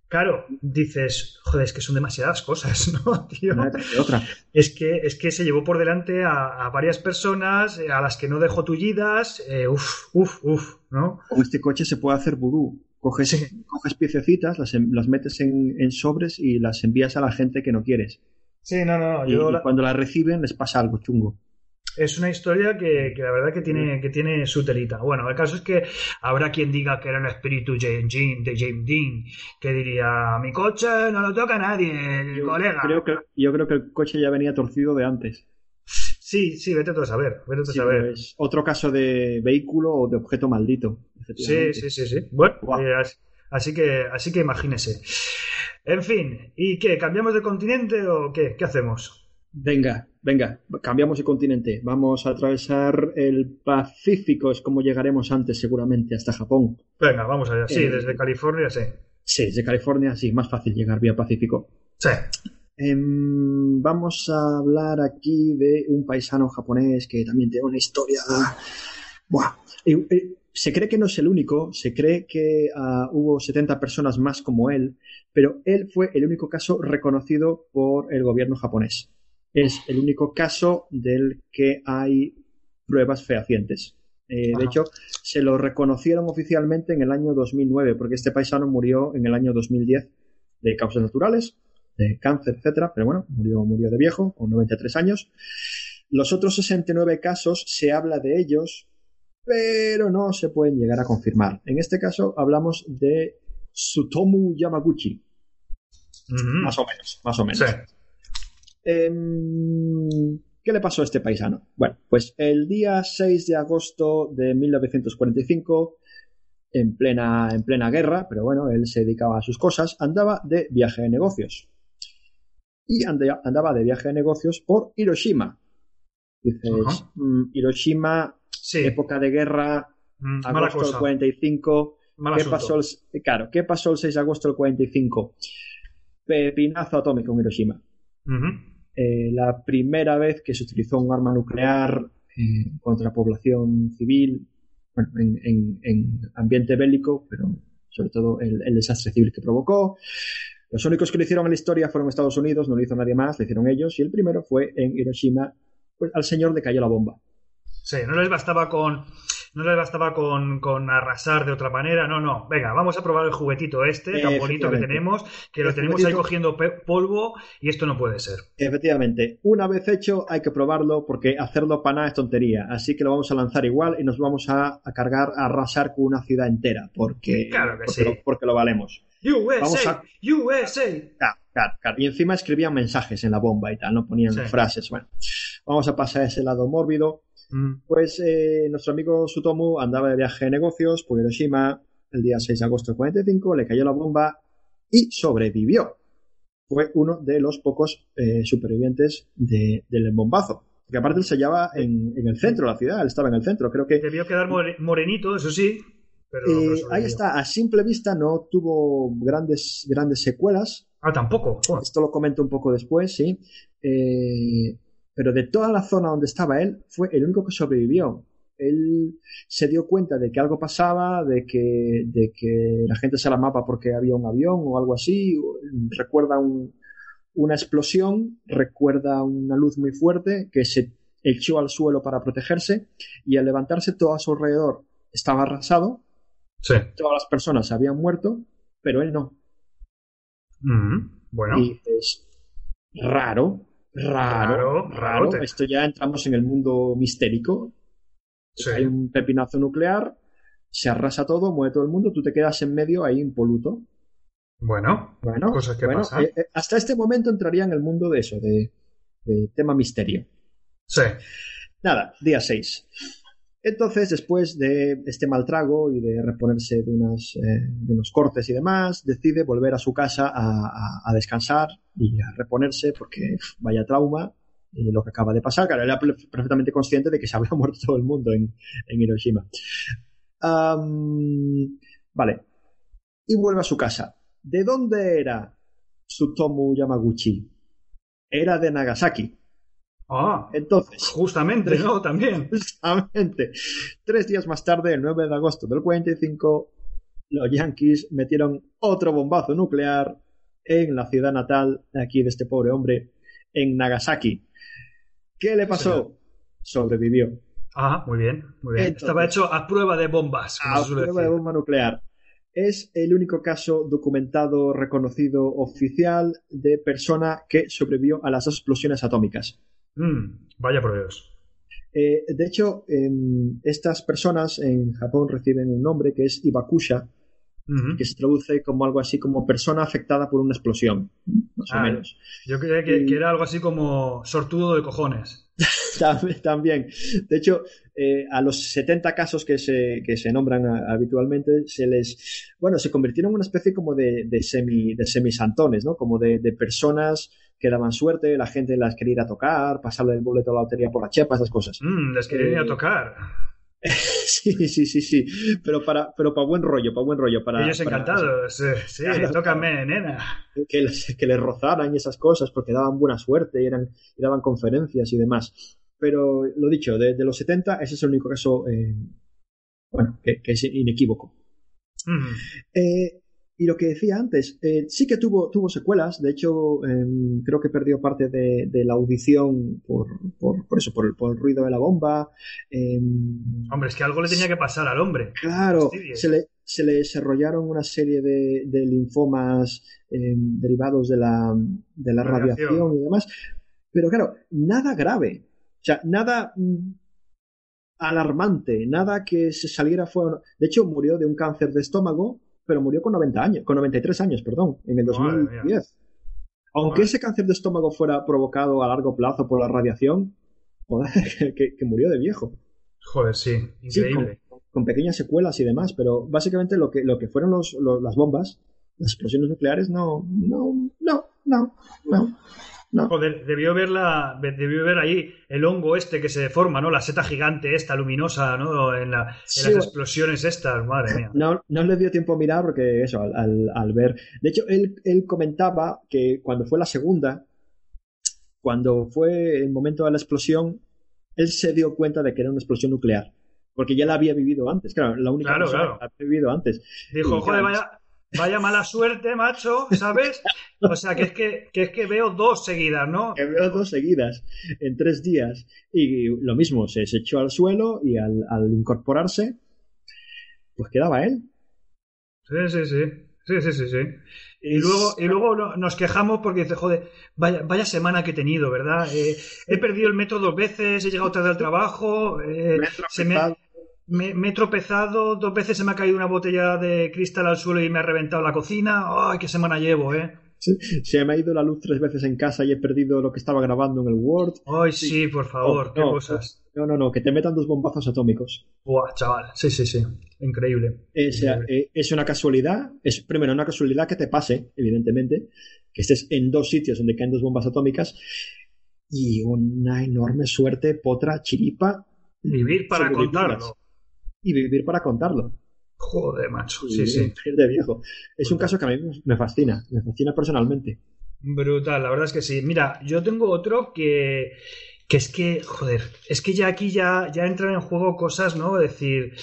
Claro, dices, joder, es que son demasiadas cosas, ¿no, tío? Una detrás de otra. Es que, es que se llevó por delante a, a varias personas eh, a las que no dejó tullidas. Eh, uf, uf, uf, ¿no? Con este coche se puede hacer vudú. Coges, Sí. coges piececitas, las, las metes en, en sobres y las envías a la gente que no quieres. Sí, no, no, Y, y cuando las reciben les pasa algo chungo. Es una historia que, que la verdad que tiene, que tiene su telita. Bueno, el caso es que habrá quien diga que era el espíritu James Dean- de James Dean, que diría, mi coche no lo toca nadie, el colega. Creo que, yo creo que el coche ya venía torcido de antes. Sí, sí, vete tú a saber, vete tú a Sí, saber. es otro caso de vehículo o de objeto maldito. Sí, sí, sí, sí. Bueno, eh, as- así que, así que imagínese. En fin, ¿y qué? ¿Cambiamos de continente o qué? ¿Qué hacemos? Venga, venga, cambiamos de continente. Vamos a atravesar el Pacífico, es como llegaremos antes seguramente hasta Japón. Venga, vamos allá. Sí, Eh, desde California, sí. Sí, desde California sí, más fácil llegar vía Pacífico. Sí. Em, vamos a hablar aquí de un paisano japonés que también tiene una historia. Buah. Eh, eh, se cree que no es el único, se cree que ah, hubo 70 personas más como él, pero él fue el único caso reconocido por el gobierno japonés. Es el único caso del que hay pruebas fehacientes. Eh, de hecho, se lo reconocieron oficialmente en el año 2009, porque este paisano murió en el año 2010 de causas naturales, de cáncer, etcétera, pero bueno, murió, murió de viejo, con 93 años. Los otros 69 casos se habla de ellos, pero no se pueden llegar a confirmar. En este caso hablamos de Sutomu Yamaguchi. Más o menos, más o menos. Sí. Em, ¿Qué le pasó a este paisano? Bueno, pues el día 6 de agosto de 1945, en plena, en plena guerra, pero bueno, él se dedicaba a sus cosas, andaba de viaje de negocios. Y andaba de viaje de negocios por Hiroshima. Dices, mm, Hiroshima, Sí. época de guerra, Mm, agosto del cosa. 45. Mal ¿Qué asunto. pasó, el, claro, ¿qué pasó el 6 de agosto del 45? Pepinazo atómico en Hiroshima. Ujú. Eh, la primera vez que se utilizó un arma nuclear eh, contra población civil, bueno, en, en- en ambiente bélico, pero sobre todo el, el desastre civil que provocó. Los únicos que lo hicieron en la historia fueron Estados Unidos, no lo hizo nadie más, lo hicieron ellos, y el primero fue en Hiroshima, pues al señor le cayó la bomba. Sí, no les bastaba con. No les bastaba con, con arrasar de otra manera, no, no. Venga, vamos a probar el juguetito este, tan bonito que tenemos, que lo tenemos ahí cogiendo polvo y esto no puede ser. Efectivamente, una vez hecho hay que probarlo porque hacerlo para nada es tontería. Así que lo vamos a lanzar igual y nos vamos a, a cargar, a arrasar con una ciudad entera porque, Claro que porque, sí. lo, porque lo valemos. USA, Vamos a- USA. Claro, claro, claro. Y encima escribían mensajes en la bomba y tal, no ponían Sí. frases. Bueno, vamos a pasar a ese lado mórbido. Mm, Pues eh, nuestro amigo Sutomu andaba de viaje de negocios por Hiroshima el día 6 de agosto del 45, le cayó la bomba y sobrevivió. Fue uno de los pocos eh, supervivientes de- del bombazo. Porque aparte él se hallaba en, en el centro de la ciudad, él estaba en el centro. Creo que Debió quedar more- morenito, eso sí. Pero, eh, ahí está, a simple vista no tuvo grandes, grandes secuelas, Ah, tampoco. Joder. esto lo comento un poco después, sí. Eh, pero de toda la zona donde estaba él, fue el único que sobrevivió. Él se dio cuenta de que algo pasaba, de que, de que la gente se alarmaba porque había un avión o algo así. Recuerda un- una explosión, recuerda una luz muy fuerte que se echó al suelo para protegerse y al levantarse todo a su alrededor estaba arrasado, Sí. todas las personas habían muerto, pero él no. Mm, Bueno. Y dices, raro, raro, Raro. Esto ya entramos en el mundo mistérico. Sí. Hay un pepinazo nuclear, se arrasa todo, muere todo el mundo, tú te quedas en medio ahí impoluto. Bueno, Bueno, cosas que bueno, pasan. eh, eh, hasta este momento entraría en el mundo de eso, de, de tema misterio. Sí. Nada, día 6. Entonces, después de este mal trago y de reponerse de, unas, eh, unos cortes y demás, decide volver a su casa a, descansar y a reponerse porque vaya trauma y lo que acaba de pasar. Claro, era perfectamente consciente de que se había muerto todo el mundo en, Hiroshima. Vale. Y vuelve a su casa. ¿De dónde era Tsutomu Yamaguchi? Era de Nagasaki. Ah, Entonces, justamente, ¿no? También. Justamente. Tres días más tarde, el 9 de agosto del 45, los Yankees metieron otro bombazo nuclear en la ciudad natal de aquí de este pobre hombre, en Nagasaki. ¿Qué le pasó? Sobrevivió. Ah, muy bien, muy bien. Entonces- Estaba hecho a prueba de bombas, A prueba de bomba nuclear. Es el único caso documentado, reconocido, oficial de persona que sobrevivió a las dos explosiones atómicas. Mm, vaya por Dios. Eh, de hecho, em, estas personas en Japón reciben un nombre que es Ibakusha, que se traduce como algo así como persona afectada por una explosión, más o Ah, menos. Yo creía que, Y- que era algo así como sortudo de cojones. Tam- También. De hecho, eh, a los 70 casos que se, que se nombran a- habitualmente, se les. Bueno, se convirtieron en una especie como de, de, semi, de semisantones, ¿no? Como de, de personas que daban suerte, la gente las quería ir a tocar, pasarle el boleto a la lotería por la chepa, esas cosas. Mm, les quería ir a Eh, tocar. Sí, sí, sí, sí. Pero para, pero para buen rollo, para buen rollo. Para, Ellos para- encantados. eh, Sí, Claro, tócame, nena. que les, que les rozaran y esas cosas porque daban buena suerte y, eran, y daban conferencias y demás. Pero lo dicho, de, de los 70, ese es el único caso eh, bueno, que, que es inequívoco. Mm, Eh, y lo que decía antes, eh, sí que tuvo, tuvo secuelas. De hecho, em, creo que perdió parte de, de la audición por, por, por eso, por el, por el ruido de la bomba. Em, Hombre, es que algo le tenía que pasar al hombre. Claro, se le, se le desarrollaron una serie de, de linfomas eh, derivados de la, de la Radiación. radiación y demás. Pero claro, nada grave. O sea, nada mm, alarmante, nada que se saliera fuera. De hecho, murió de un cáncer de estómago, pero murió con 90 años, con 93 años, perdón, en el Madre mía. 2010. Aunque ese cáncer de estómago fuera provocado a largo plazo por la radiación, joder, que, que murió de viejo. Joder, sí, Sí, increíble. con, con pequeñas secuelas y demás, pero básicamente lo que, lo que fueron los, los- las bombas, las explosiones nucleares, no, no, no, no, no. No. Joder, debió ver la, debió ver ahí el hongo este que se forma, ¿no? La seta gigante esta luminosa, ¿no? En, la- en Sí, las bueno. explosiones estas, madre mía. No, no le dio tiempo a mirar porque eso, al, al- al ver. De hecho, él, él comentaba que cuando fue la segunda, cuando fue el momento de la explosión, él se dio cuenta de que era una explosión nuclear. Porque ya la había vivido antes, claro, la única Claro, persona claro. que la había vivido antes. Dijo, joder, vaya, vaya mala suerte, macho, ¿sabes? O sea, que es que, que es que veo dos seguidas, ¿no? que veo dos seguidas en tres días. Y lo mismo, se, se echó al suelo y al, al incorporarse, pues quedaba él. Sí, sí, sí. Sí, sí, sí, sí. Y luego, y luego no- nos quejamos porque dice, joder, vaya, vaya semana que he tenido, ¿verdad? Eh, he perdido el metro dos veces, he llegado tarde al trabajo, eh, se me. Me- me he tropezado, dos veces se me ha caído una botella de cristal al suelo y me ha reventado la cocina. ¡Ay, qué semana llevo, eh! Se me ha ido la luz tres veces en casa y he perdido lo que estaba grabando en el Word. ¡Ay, sí, por favor! No, ¡Qué no, cosas! No, no, no, que te metan dos bombazos atómicos. Buah, chaval. Sí, sí, sí. Increíble. O sea, Increíble. eh, es una casualidad, es primero una casualidad que te pase, evidentemente, que estés en dos sitios donde caen dos bombas atómicas y una enorme suerte, potra, chiripa. Vivir para contarlo. Y vivir para contarlo. Joder, macho. Sí, sí. vivir de viejo. Es un caso que a mí me fascina, me fascina personalmente. Brutal, la verdad es que sí. Mira, yo tengo otro que, que es que, joder, es que ya aquí ya, ya entran en juego cosas, ¿no? Es decir,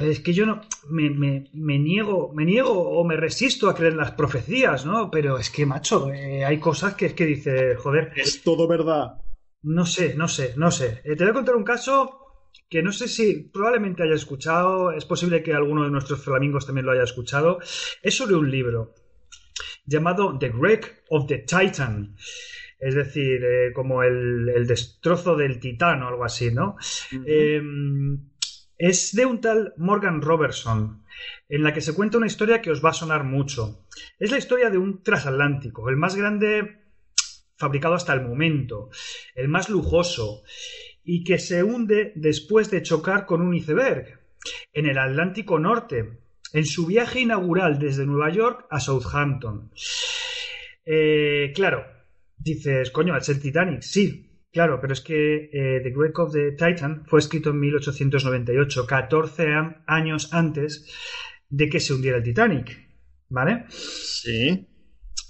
es que yo no me, me- me niego, me niego o me resisto a creer en las profecías, ¿no? Pero es que, macho, eh, hay cosas que es que dice, joder, Es todo verdad. no sé, no sé, no sé. Eh, te voy a contar un caso que no sé si probablemente haya escuchado, es posible que alguno de nuestros flamingos también lo haya escuchado. Es sobre un libro llamado The Wreck of the Titan. Es decir, eh, como el, el destrozo del titán o algo así, ¿no? Eh, es de un tal Morgan Robertson, en la que se cuenta una historia que os va a sonar mucho. Es la historia de un transatlántico, el más grande fabricado hasta el momento, el más lujoso, y que se hunde después de chocar con un iceberg en el Atlántico Norte, en su viaje inaugural desde Nueva York a Southampton. Eh, claro, dices, coño, es el Titanic, sí, claro, pero es que eh, The Wreck of the Titan fue escrito en 1898, 14 an- años antes de que se hundiera el Titanic, ¿vale? Sí.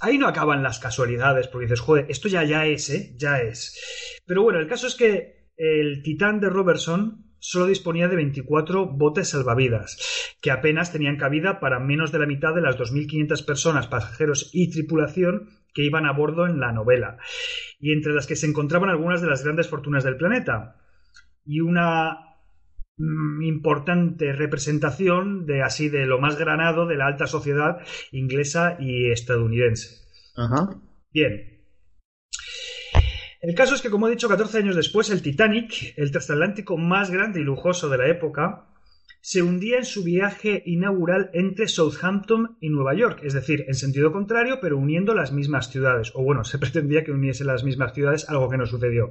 Ahí no acaban las casualidades, porque dices, joder, esto ya, ya es, ¿eh? Ya es. Pero bueno, el caso es que el Titán de Robertson solo disponía de 24 botes salvavidas, que apenas tenían cabida para menos de la mitad de las 2.500 personas, pasajeros y tripulación que iban a bordo en la novela, y entre las que se encontraban algunas de las grandes fortunas del planeta, y una mm, importante representación de así de lo más granado de la alta sociedad inglesa y estadounidense. Ajá. Bien. El caso es que, como he dicho, 14 años después, el Titanic, el transatlántico más grande y lujoso de la época, se hundía en su viaje inaugural entre Southampton y Nueva York, es decir, en sentido contrario, pero uniendo las mismas ciudades. O bueno, se pretendía que uniese las mismas ciudades, algo que no sucedió.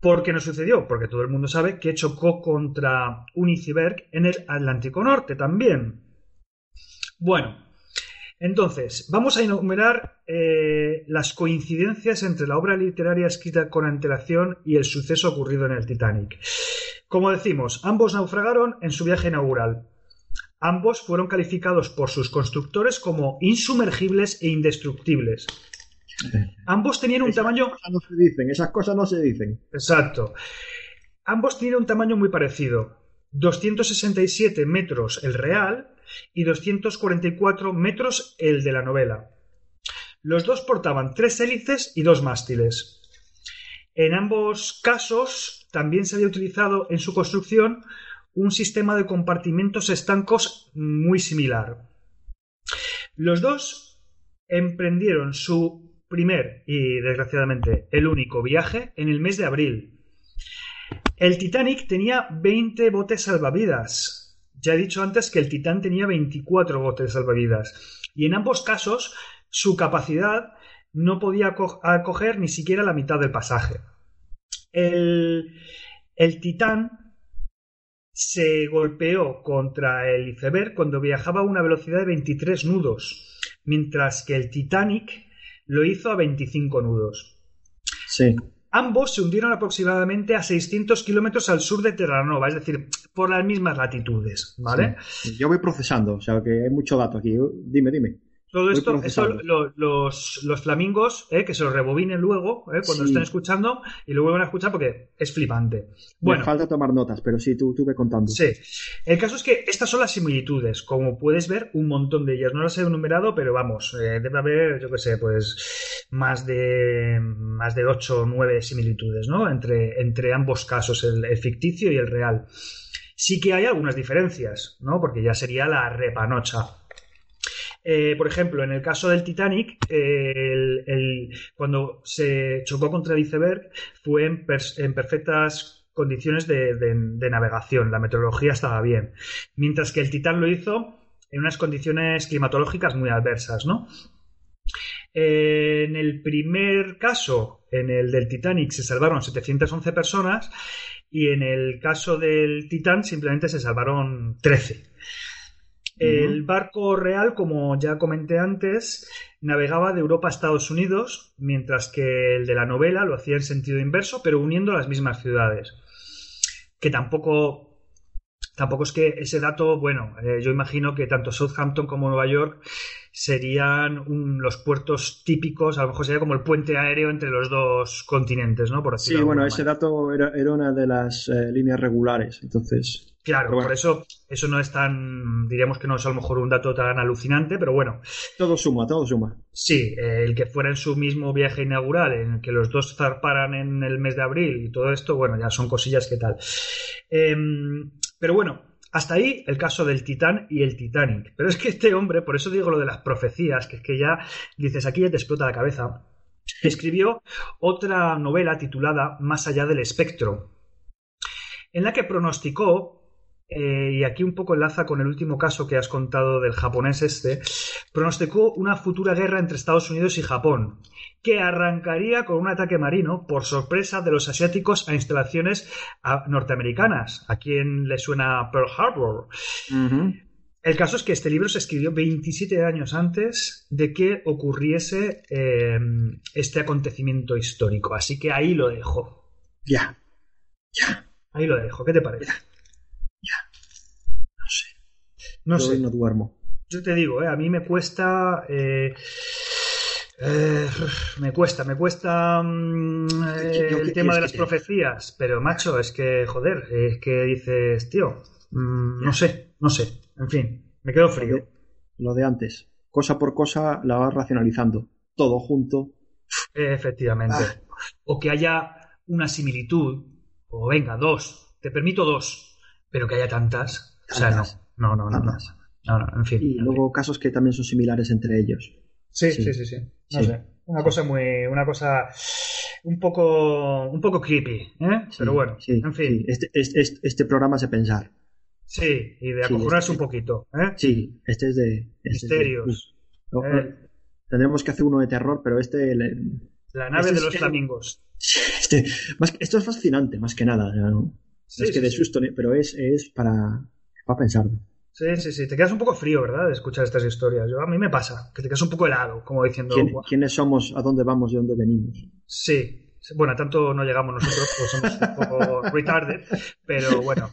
¿Por qué no sucedió? Porque todo el mundo sabe que chocó contra un iceberg en el Atlántico Norte también. Bueno, entonces, vamos a enumerar eh, las coincidencias entre la obra literaria escrita con antelación y el suceso ocurrido en el Titanic. Como decimos, ambos naufragaron en su viaje inaugural. Ambos fueron calificados por sus constructores como insumergibles e indestructibles. Ambos tenían un Esas tamaño cosas no se dicen, esas cosas no se dicen. Exacto. Ambos tienen un tamaño muy parecido. 267 metros el real y 244 metros el de la novela. Los dos portaban tres hélices y dos mástiles. En ambos casos también se había utilizado en su construcción un sistema de compartimentos estancos muy similar. Los dos emprendieron su primer y desgraciadamente el único viaje en el mes de abril. El Titanic tenía 20 botes salvavidas. Ya he dicho antes que el Titán tenía 24 botes salvavidas. Y en ambos casos su capacidad no podía aco- acoger ni siquiera la mitad del pasaje. El, el Titán se golpeó contra el iceberg cuando viajaba a una velocidad de 23 nudos, mientras que el Titanic lo hizo a 25 nudos. Sí. Ambos se hundieron aproximadamente a 600 kilómetros al sur de Terranova, es decir, por las mismas latitudes, ¿vale? Yo voy procesando, o sea que hay mucho dato aquí. Dime, dime. Todo esto, procesando. lo- los, los flamingos, eh, que se los rebobinen luego, eh, cuando Sí. estén escuchando, y lo vuelven a escuchar porque es flipante. Me Bueno, falta tomar notas, pero sí, tú, tú ve contando. Sí. El caso es que estas son las similitudes. Como puedes ver, un montón de ellas. No las he enumerado, pero vamos, eh, debe haber, yo qué sé, pues más de más de 8 o 9 similitudes, ¿no? Entre, entre ambos casos, el, el ficticio y el real. Sí que hay algunas diferencias, ¿no? Porque ya sería la repanocha. Eh, por ejemplo, en el caso del Titanic, cuando se chocó contra el iceberg fue en, perfectas condiciones de, navegación, la meteorología estaba bien, mientras que el Titán lo hizo en unas condiciones climatológicas muy adversas, ¿no? En el primer caso, en el del Titanic, se salvaron 711 personas y en el caso del Titán simplemente se salvaron 13. El barco real, como ya comenté antes, navegaba de Europa a Estados Unidos, mientras que el de la novela lo hacía en sentido inverso, pero uniendo las mismas ciudades. Que tampoco, tampoco es que ese dato, bueno, eh, yo imagino que tanto Southampton como Nueva York serían un- los puertos típicos, a lo mejor sería como el puente aéreo entre los dos continentes, ¿no? Por Sí, bueno, ese manera. dato era, era una de las eh, líneas regulares, entonces. Claro, bueno. por eso eso no es tan, diríamos que no es a lo mejor un dato tan alucinante, pero bueno, Todo suma, todo suma. Sí, eh, el que fuera en su mismo viaje inaugural, en el que los dos zarparan en el mes de abril y todo esto, bueno, ya son cosillas que tal. Em, pero bueno, hasta ahí el caso del Titán y el Titanic. Pero es que este hombre, por eso digo lo de las profecías, que es que ya dices, aquí ya te explota la cabeza, escribió otra novela titulada Más allá del espectro, en la que pronosticó eh, y aquí un poco enlaza con el último caso que has contado del japonés este, pronosticó una futura guerra entre Estados Unidos y Japón, que arrancaría con un ataque marino por sorpresa de los asiáticos a instalaciones ah, norteamericanas. ¿A quién le suena Pearl Harbor? El caso es que este libro se escribió 27 años antes de que ocurriese eh, este acontecimiento histórico, así que ahí lo dejo. Ya. Ahí lo dejo. ¿Qué te parece? No sé. No Yo sé. no duermo. Yo te digo, eh, a mí me cuesta. eh, eh, me cuesta, me cuesta mm, eh, Yo, ¿qué el tema de las te- profecías, pero macho, es que, joder, es que dices, tío, mm, no sé, no sé, en fin, me quedo Lo frío. de, lo de antes. Cosa por cosa la vas racionalizando. Todo junto. Efectivamente. Ah. O que haya una similitud, o venga, dos, te permito dos, pero que haya tantas. O sea, no, no, no, no, no, Tantas. no, no, en fin. Y en luego casos que también son similares entre ellos. Sí, Sí. sí, sí, sí. No Sí. sé. Una cosa muy. Una cosa. Un poco. Un poco creepy, ¿eh? Sí, Pero bueno, sí, en fin. Este, este, este- este programa es de pensar. Sí, y de acojonarse este- un poquito, ¿eh? Sí, este es de. este es de- Misterios. Eh. tendremos que hacer uno de terror, pero este. le- La nave Este de los flamingos. este más, esto es fascinante, más que nada. ¿no? Sí, es que sí, de susto, pero es, es para, para pensarlo. Sí, sí, sí. Te quedas un poco frío, ¿verdad? De escuchar estas historias. Yo, a mí me pasa, que te quedas un poco helado, como diciendo. ¿Quién-. ¿Quiénes somos? ¿A dónde vamos? ¿De dónde venimos? Sí. Bueno, tanto no llegamos nosotros, pues somos un poco retarded, pero bueno,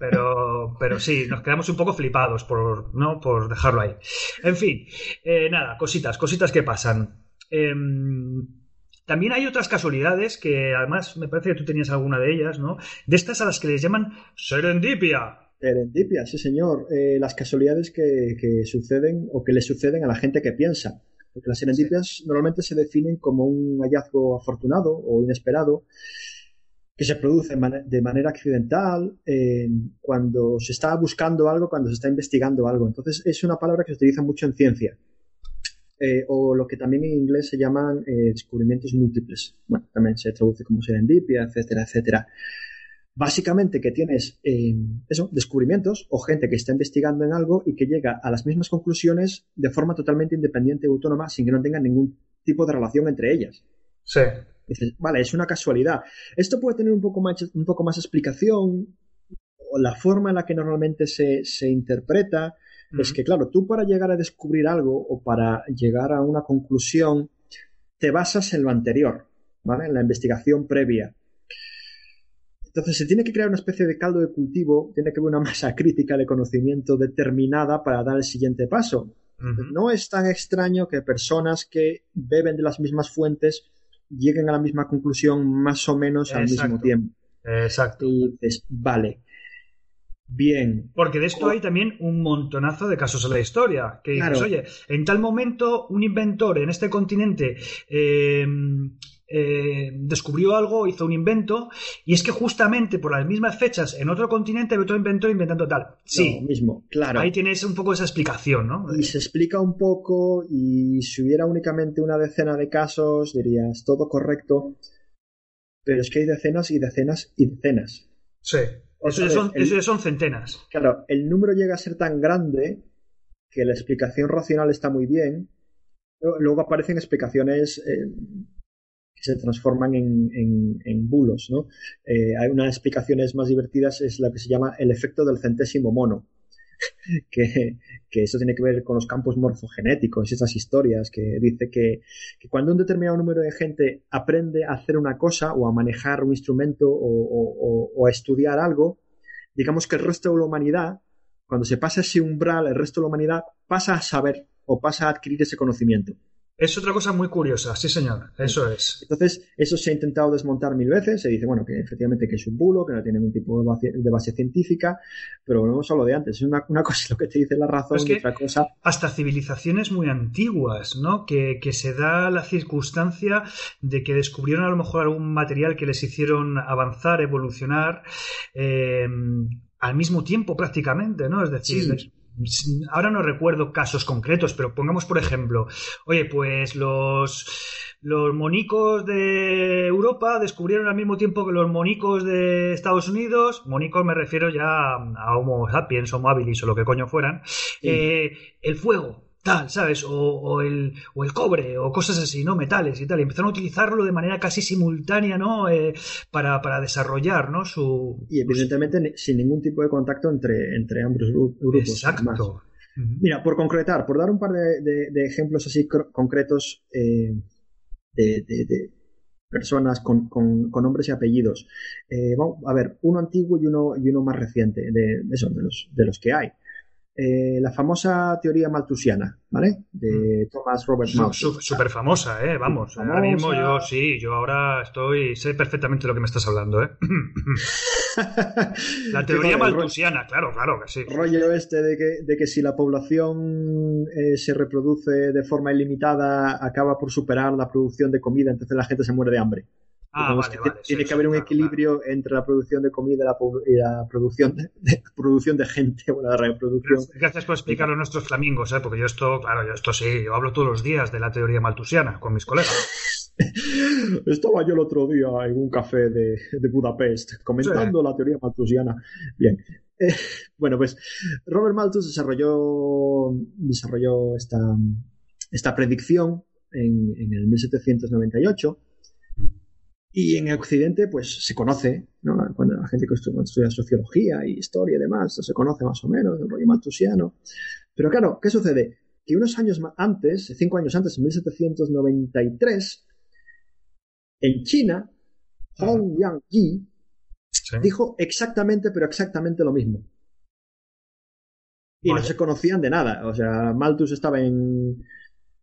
pero, pero sí, nos quedamos un poco flipados por, ¿no? por dejarlo ahí. En fin, eh, nada, cositas, cositas que pasan. Em, también hay otras casualidades que además me parece que tú tenías alguna de ellas, ¿no? De estas a las que les llaman serendipia. Serendipia, sí señor. Eh, las casualidades que, que suceden o que le suceden a la gente que piensa. Porque las serendipias normalmente se definen como un hallazgo afortunado o inesperado que se produce de mane- de manera accidental eh, cuando se está buscando algo, cuando se está investigando algo. Entonces es una palabra que se utiliza mucho en ciencia. Eh, o lo que también en inglés se llaman eh, descubrimientos múltiples. Bueno, también se traduce como serendipia, etcétera, etcétera. Básicamente que tienes eh, eso, descubrimientos o gente que está investigando en algo y que llega a las mismas conclusiones de forma totalmente independiente y autónoma sin que no tengan ningún tipo de relación entre ellas. Sí. Dices, vale, es una casualidad. Esto puede tener un poco más, un poco más explicación o la forma en la que normalmente se, se interpreta. Es que, claro, tú para llegar a descubrir algo o para llegar a una conclusión, te basas en lo anterior, ¿vale? En la investigación previa. Entonces se tiene que crear una especie de caldo de cultivo, tiene que haber una masa crítica de conocimiento determinada para dar el siguiente paso. No es tan extraño que personas que beben de las mismas fuentes lleguen a la misma conclusión más o menos al mismo tiempo. Exacto. Y dices, vale, bien, Porque de esto hay también un montonazo de casos en la historia. Que dices, oye, en tal momento un inventor en este continente eh, eh, descubrió algo, hizo un invento, y es que justamente por las mismas fechas en otro continente hay otro inventor inventando tal. Sí, mismo, claro. ahí tienes un poco esa explicación, ¿no? Y se explica un poco y si hubiera únicamente una decena de casos dirías todo correcto, pero es que hay decenas y decenas y decenas. Sí. Eso ya, son, el- eso ya son centenas. Claro, el número llega a ser tan grande que la explicación racional está muy bien. Luego- Luego aparecen explicaciones eh, que se transforman en, bulos, ¿no? Eh, hay unas explicaciones más divertidas, es la que se llama el efecto del centésimo mono. Que, eso tiene que ver con los campos morfogenéticos esas historias que dice que, cuando un determinado número de gente aprende a hacer una cosa o a manejar un instrumento o- o a estudiar algo, digamos que el resto de la humanidad, cuando se pasa ese umbral, el resto de la humanidad pasa a saber o pasa a adquirir ese conocimiento. Es otra cosa muy curiosa, sí señor, eso es. Entonces, eso se ha intentado desmontar mil veces, se dice, bueno, que efectivamente que es un bulo, que no tiene ningún tipo de base, de base científica, pero volvemos a lo de antes, es una, una cosa lo que te dice la razón Es y que- otra cosa hasta civilizaciones muy antiguas, ¿no? Que, que se da la circunstancia de que descubrieron a lo mejor algún material que les hicieron avanzar, evolucionar eh, al mismo tiempo prácticamente, ¿no? Es decir, Sí. Ahora no recuerdo casos concretos, pero pongamos por ejemplo, oye, pues los los monicos de Europa descubrieron al mismo tiempo que los monicos de Estados Unidos, monicos me refiero ya a Homo sapiens, Homo habilis o lo que coño fueran, eh, el fuego, tal, ¿sabes? O, o el, o el cobre, o cosas así, ¿no? Metales y tal. Y empezaron a utilizarlo de manera casi simultánea, ¿no? Eh, para, para desarrollar, ¿no? Su... y evidentemente ni- sin ningún tipo de contacto entre, entre ambos gru- grupos. Exacto. Mira, por concretar, por dar un par de, de- de ejemplos así cr- concretos eh, de, de- personas con, con- con nombres y apellidos. Eh, vamos a ver, uno antiguo y uno, y uno más reciente, de, de esos, de los, de los que hay. Eh, la famosa teoría malthusiana, ¿vale? De Thomas Robert Malthus. Súper famosa, ¿eh? Vamos, Famosa. ahora mismo yo sí, yo ahora estoy, sé perfectamente lo que me estás hablando, ¿eh? La teoría malthusiana, claro, claro que sí. rollo este de que, de que si la población eh, se reproduce de forma ilimitada acaba por superar la producción de comida, entonces la gente se muere de hambre. Ah, vale, que vale. tiene sí, que haber un claro, equilibrio entre la producción de comida y la, po- y la producción, de, de- producción de gente, o la reproducción. Gracias, por explicarlo a nuestros flamingos, ¿eh? porque yo esto, claro, yo esto sí, yo hablo todos los días de la teoría malthusiana con mis colegas. Estaba yo el otro día en un café de, de Budapest comentando la teoría malthusiana. Bien. Eh, bueno, pues Robert Malthus desarrolló, desarrolló esta, esta predicción en, en el 1798 y en Occidente pues se conoce, ¿no? cuando la gente que estu- estudia sociología y historia y demás, se conoce más o menos el rollo malthusiano. Pero claro, ¿qué sucede? Que unos años antes, cinco años antes, en 1793, en China, Hong Yang-yi Sí. dijo exactamente, pero exactamente lo mismo. Y no se conocían de nada. O sea, Malthus estaba en,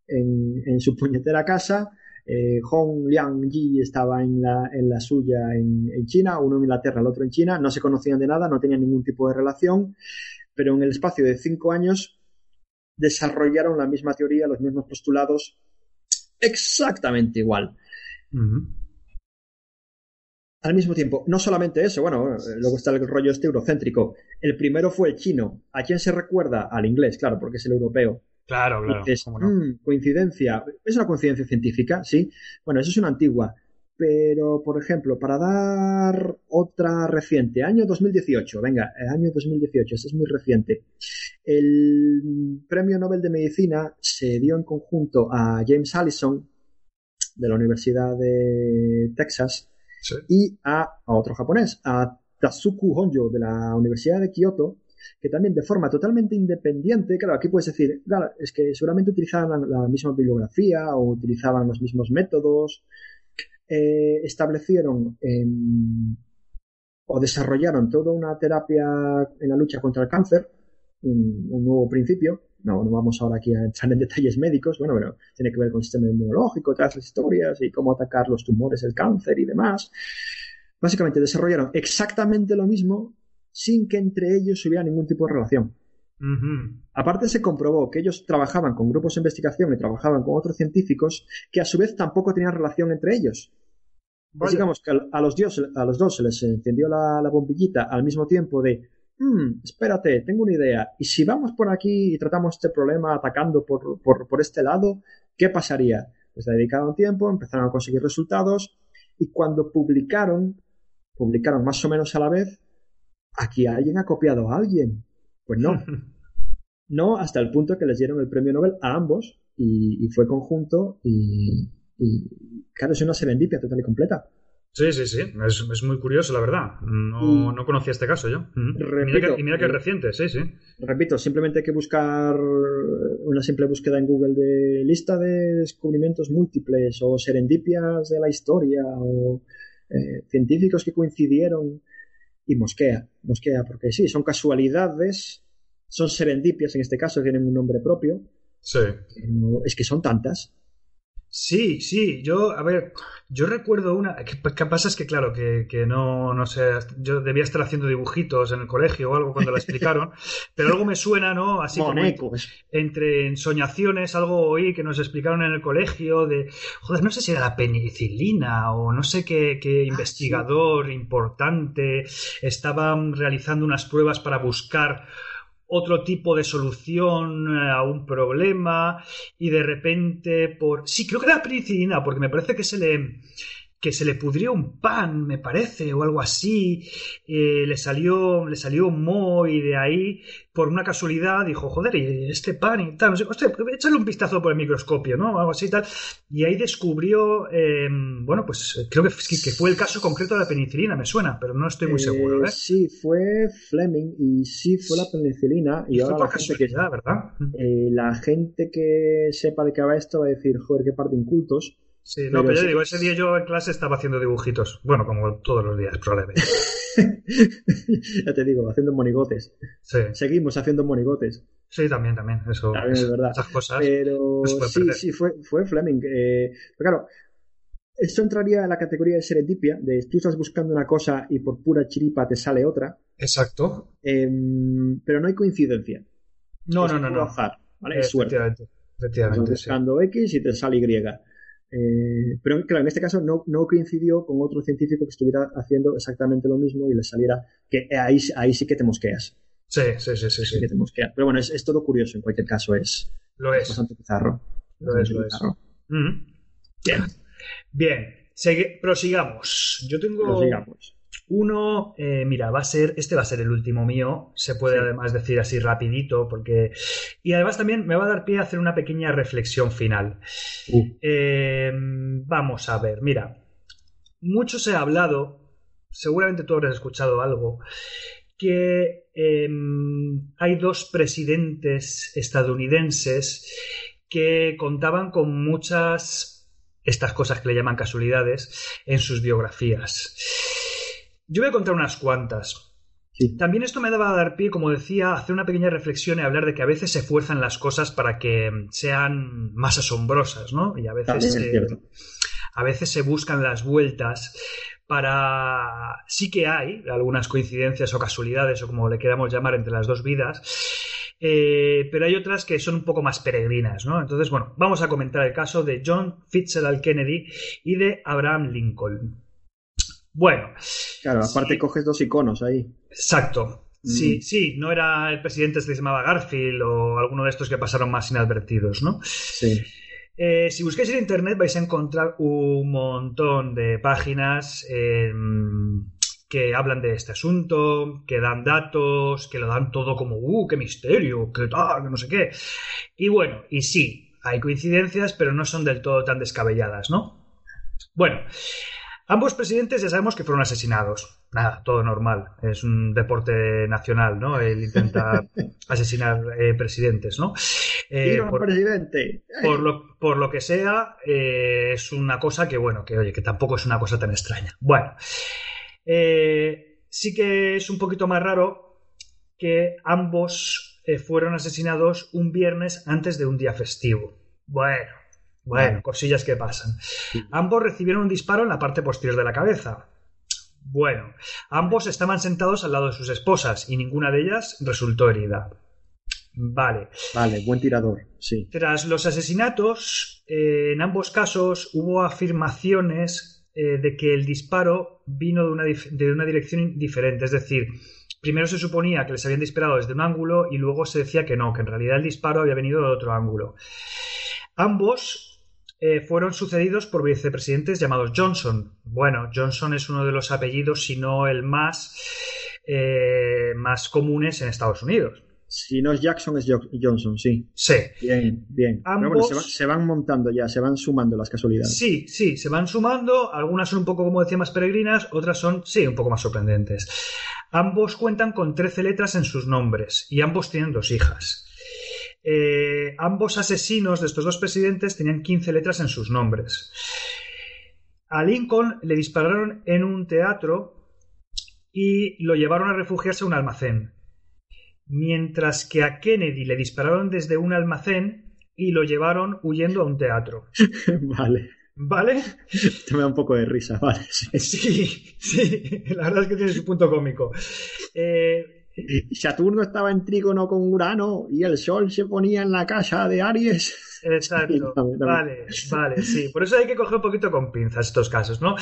en, en su puñetera casa, eh, Hong Liang-yi estaba en la, en la suya en, en China, uno en Inglaterra, el otro en China, no se conocían de nada, no tenían ningún tipo de relación, pero en el espacio de cinco años desarrollaron la misma teoría, los mismos postulados, exactamente igual. Al mismo tiempo, no solamente eso, bueno, bueno, luego está el rollo este eurocéntrico. El primero fue el chino. ¿A quién se recuerda? Al inglés, claro, porque es el europeo. Claro, claro. Dices, cómo no. "Mm, coincidencia. ¿Es una coincidencia científica? Sí. Bueno, eso es una antigua. Pero, por ejemplo, para dar otra reciente, año 2018, venga, el año 2018, este es muy reciente. El premio Nobel de Medicina se dio en conjunto a James Allison de la Universidad de Texas Sí. y a, a otro japonés, a Tatsuku Honjo de la Universidad de Kioto, que también de forma totalmente independiente, claro, aquí puedes decir, claro, es que seguramente utilizaban la, misma bibliografía o utilizaban los mismos métodos, eh, establecieron o desarrollaron toda una terapia en la lucha contra el cáncer, un, un nuevo principio. No, no vamos ahora aquí a entrar en detalles médicos, bueno, pero tiene que ver con el sistema inmunológico, todas las historias y cómo atacar los tumores, el cáncer y demás. Básicamente desarrollaron exactamente lo mismo sin que entre ellos hubiera ningún tipo de relación. Aparte se comprobó que ellos trabajaban con grupos de investigación y trabajaban con otros científicos que a su vez tampoco tenían relación entre ellos. Pues digamos que a los, dios- a los dos se les encendió la, la bombillita al mismo tiempo de, "Hmm, espérate, tengo una idea. Y si vamos por aquí y tratamos este problema atacando por, por, por este lado, ¿qué pasaría? Pues le dedicaron tiempo, empezaron a conseguir resultados y cuando publicaron, publicaron más o menos a la vez, aquí alguien ha copiado a alguien. Pues no, no hasta el punto que les dieron el premio Nobel a ambos y, y fue conjunto y, y, claro, es una serendipia total y completa. Sí, sí, sí. Es, es muy curioso, la verdad. No, no conocía este caso yo. Y mira que, y mira que es eh, reciente, sí, sí. Repito, simplemente hay que buscar una simple búsqueda en Google de lista de descubrimientos múltiples o serendipias de la historia o eh, científicos que coincidieron y mosquea, mosquea, porque sí, son casualidades, son serendipias en este caso, tienen un nombre propio, Sí. pero es que son tantas. Sí, sí, yo, a ver, yo recuerdo una. ¿Qué, qué pasa? Es que, claro, que, que no, no sé, yo debía estar haciendo dibujitos en el colegio o algo cuando la explicaron, pero algo me suena, ¿no? Así como Monecos. entre ensoñaciones, algo oí que nos explicaron en el colegio de, joder, no sé si era la penicilina o no sé qué, qué investigador importante estaban realizando unas pruebas para buscar otro tipo de solución a un problema y de repente por sí creo que era penicilina porque me parece que se le que se le pudrió un pan, me parece, o algo así, eh, le salió le salió moho y de ahí, por una casualidad, dijo, joder, y este pan y tal, no sé, hostia, échale un vistazo por el microscopio, ¿no? Algo así y tal. Y ahí descubrió, eh, bueno, pues creo que, que fue el caso concreto de la penicilina, me suena, pero no estoy muy Eh, seguro, ¿eh? Sí, fue Fleming y sí fue la penicilina. Y, Y fue ahora por la gente, que, ¿verdad? eh, la gente que sepa de qué va esto va a decir, joder, qué par de incultos. Sí, no, Pero pero, yo sí digo, ese día yo en clase estaba haciendo dibujitos. Bueno, como todos los días, probablemente. ya te digo, haciendo monigotes. Sí, Seguimos haciendo monigotes. sí también, también. Eso, También es eso- verdad. Esas cosas. Pero sí, perder. sí, fue, fue Fleming. Eh, pero claro, esto entraría en la categoría de serendipia, de tú estás buscando una cosa y por pura chiripa te sale otra, Exacto. em, pero no hay coincidencia. No, Es no, no, no. azar, ¿vale? Es suerte. Efectivamente. Estás Efectivamente, sí. buscando X y te sale Y. Eh, pero claro, en este caso no, no coincidió con otro científico que estuviera haciendo exactamente lo mismo y le saliera que ahí, ahí sí que te mosqueas. Sí, sí, sí, sí, Sí que te mosqueas. Pero bueno, es, es todo curioso, en cualquier caso es, Lo es bastante bizarro. Lo es, lo es. Bien. Bien. Prosigamos. Yo tengo Prosigamos. Uno, eh, mira, va a ser, este va a ser el último mío, se puede Sí. además decir así rapidito, porque... Y además también me va a dar pie a hacer una pequeña reflexión final. Uh. Eh, vamos a ver, mira, mucho se ha hablado, seguramente tú habrás escuchado algo, que eh, hay dos presidentes estadounidenses que contaban con muchas, estas cosas que le llaman casualidades, en sus biografías. Yo voy a contar unas cuantas. Sí. También esto me daba a dar pie, como decía, a hacer una pequeña reflexión y hablar de que a veces se fuerzan las cosas para que sean más asombrosas, ¿no? Y a veces, es cierto. a veces se buscan las vueltas para... Sí que hay algunas coincidencias o casualidades, o como le queramos llamar, entre las dos vidas, eh, pero hay otras que son un poco más peregrinas, ¿no? Entonces, bueno, vamos a comentar el caso de John Fitzgerald Kennedy y de Abraham Lincoln. Bueno, Claro, aparte sí. coges dos iconos ahí. Exacto. Sí, Mm. sí, no era el presidente este que se llamaba Garfield o alguno de estos que pasaron más inadvertidos, ¿no? Sí. Eh, si busquáis en internet vais a encontrar un montón de páginas eh, que hablan de este asunto, que dan datos, que lo dan todo como, ¡uh, qué misterio! ¡qué tal! que no sé qué! Y bueno, y sí, hay coincidencias, pero no son del todo tan descabelladas, ¿no? Bueno, ambos presidentes ya sabemos que fueron asesinados. Nada, todo normal. Es un deporte nacional, ¿no? El intentar asesinar eh, presidentes, ¿no? Eh, ¡Viva el por- presidente! por lo, por lo que sea, eh, es una cosa que, bueno, que oye, que tampoco es una cosa tan extraña. Bueno, eh, sí que es un poquito más raro que ambos fueron asesinados un viernes antes de un día festivo. Bueno, bueno, cosillas que pasan. Ambos recibieron un disparo en la parte posterior de la cabeza. Bueno, ambos estaban sentados al lado de sus esposas y ninguna de ellas resultó herida. Vale. Vale, buen tirador, sí. Tras los asesinatos, eh, en ambos casos hubo afirmaciones eh, de que el disparo vino de una, de una dirección diferente. Es decir, primero se suponía que les habían disparado desde un ángulo y luego se decía que no, que en realidad el disparo había venido de otro ángulo. Ambos eh, fueron sucedidos por vicepresidentes llamados Johnson. Bueno, Johnson es uno de los apellidos, si no el más, eh, más comunes en Estados Unidos. Si no es Jackson, es Jo- Johnson, sí. Sí. Bien, bien. Pero bueno, Ambos- se, va- se van montando ya, se van sumando las casualidades. Sí, sí, se van sumando. Algunas son un poco, como decía, más peregrinas, otras son, sí, un poco más sorprendentes. Ambos cuentan con 13 letras en sus nombres y ambos tienen dos hijas. Eh, ambos asesinos de estos dos presidentes tenían 15 letras en sus nombres. A Lincoln le dispararon en un teatro y lo llevaron a refugiarse a un almacén. Mientras que a Kennedy le dispararon desde un almacén y lo llevaron huyendo a un teatro. vale. ¿Vale? Esto me da un poco de risa, vale. sí. Sí, sí, la verdad es que tiene su punto cómico. Eh, Saturno estaba en trígono con Urano y el Sol se ponía en la casa de Aries. exacto. Vale, vale, sí. Por eso hay que coger un poquito con pinzas estos casos, ¿no?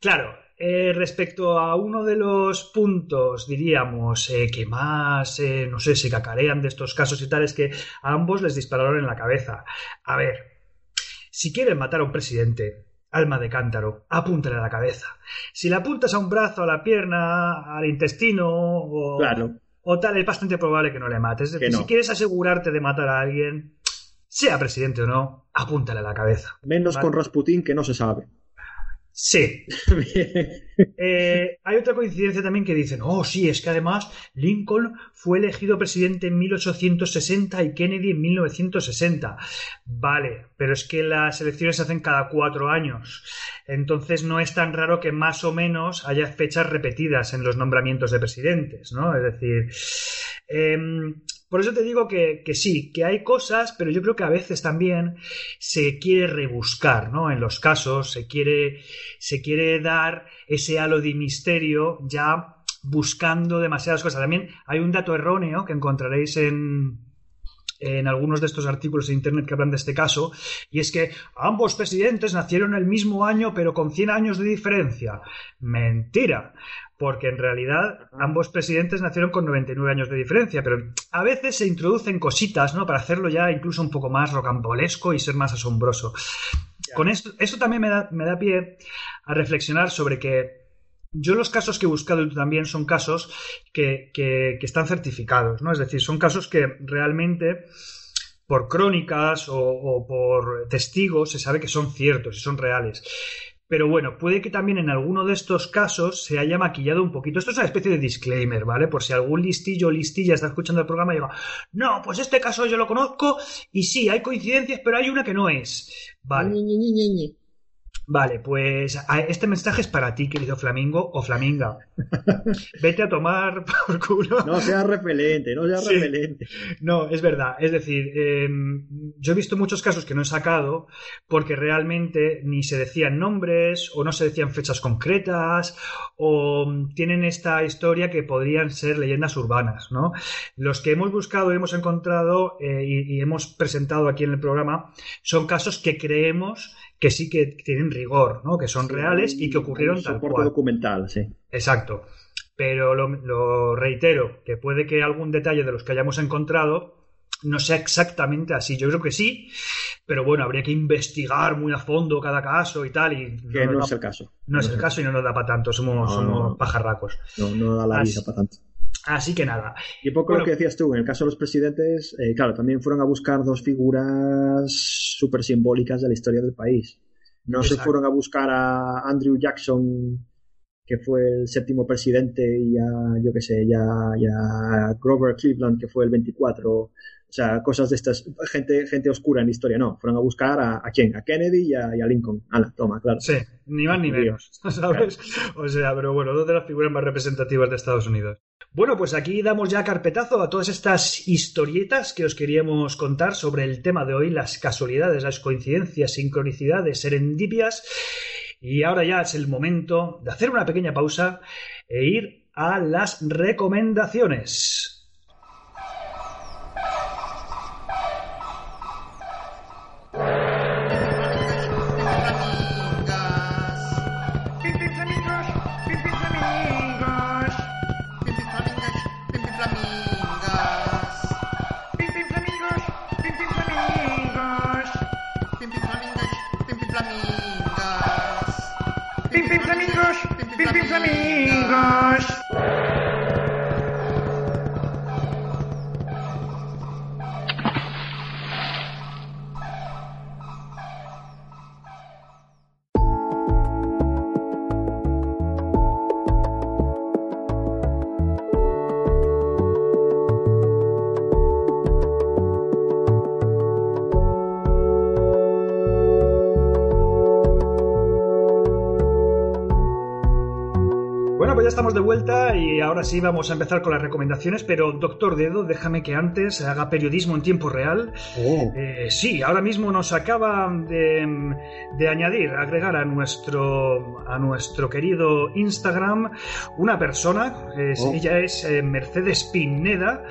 Claro, eh, respecto a uno de los puntos, diríamos, eh, que más, eh, no sé, se cacarean de estos casos y tal, es que a ambos les dispararon en la cabeza. A ver, si quieren matar a un presidente, alma de cántaro, apúntale a la cabeza. Si le apuntas a un brazo, a la pierna, al intestino o, Claro. o tal, es bastante probable que no le mates. Es decir, Que no. si quieres asegurarte de matar a alguien, sea presidente o no, apúntale a la cabeza. Menos Vale. con Rasputín, que no se sabe. Sí. Eh, hay otra coincidencia también que dicen, oh sí, es que además Lincoln fue elegido presidente en 1860 y Kennedy en 1960. Vale, pero es que las elecciones se hacen cada cuatro años. Entonces no es tan raro que más o menos haya fechas repetidas en los nombramientos de presidentes, ¿no? Es decir, em, por eso te digo que, que sí, que hay cosas, pero yo creo que a veces también se quiere rebuscar, ¿no? En los casos, se quiere, se quiere dar ese halo de misterio ya buscando demasiadas cosas. También hay un dato erróneo que encontraréis en, en algunos de estos artículos de internet que hablan de este caso, y es que ambos presidentes nacieron el mismo año pero con 100 años de diferencia. Mentira, porque en realidad ambos presidentes nacieron con 99 años de diferencia, pero a veces se introducen cositas, ¿no? Para hacerlo ya incluso un poco más rocambolesco y ser más asombroso. Con esto, esto también me da, me da pie a reflexionar sobre que yo los casos que he buscado también son casos que, que- están certificados, ¿no? Es decir, son casos que realmente por crónicas o, o por testigos se sabe que son ciertos y son reales. Pero bueno, puede que también en alguno de estos casos se haya maquillado un poquito. Esto es una especie de disclaimer, ¿vale? Por si algún listillo o listilla está escuchando el programa y diga, no, pues este caso yo lo conozco y sí, hay coincidencias, pero hay una que no es. Vale. Vale, pues este mensaje es para ti, querido flamingo o flaminga. Vete a tomar por culo. No seas repelente, no seas Sí. repelente. No, es verdad. Es decir, em, yo he visto muchos casos que no he sacado porque realmente ni se decían nombres o no se decían fechas concretas o mm, tienen esta historia que podrían ser leyendas urbanas, ¿no? Los que hemos buscado y hemos encontrado eh, y, y hemos presentado aquí en el programa son casos que creemos que sí que tienen rigor, ¿no? Que son reales y que ocurrieron tal soporte cual. documental, sí. Exacto. Pero lo, lo reitero, que puede que algún detalle de los que hayamos encontrado no sea exactamente así. Yo creo que sí, pero bueno, habría que investigar muy a fondo cada caso y tal. Y Que no, es da- el caso. No es el caso y no nos da para tanto, somos, No, somos pajarracos. No, no da la Así- vida para tanto. Así que nada. Y un poco Bueno. lo que decías tú, en el caso de los presidentes, eh, claro, también fueron a buscar dos figuras súper simbólicas de la historia del país. No se fueron a buscar a Andrew Jackson, que fue el séptimo presidente, y a, yo qué sé, y a, Grover Cleveland, que fue el 24. O sea, cosas de estas, gente, gente oscura en la historia, no. Fueron a buscar a, a quién, a Kennedy y a, y a Lincoln. Ala, toma, claro. Sí, ni más ni menos, ¿sabes? O sea, pero bueno, dos de las figuras más representativas de Estados Unidos. Bueno, pues aquí damos ya carpetazo a todas estas historietas que os queríamos contar sobre el tema de hoy, las casualidades, las coincidencias, sincronicidades, serendipias. Y ahora ya es el momento de hacer una pequeña pausa e ir a las recomendaciones. Bueno, ya estamos de vuelta y ahora sí vamos a empezar con las recomendaciones, pero doctor Dedo, déjame que antes haga periodismo en tiempo real. Oh, Eh, sí, ahora mismo nos acaba de, de añadir, agregar a nuestro, a nuestro querido Instagram una persona, es- Oh. ella es eh, Mercedes Pineda,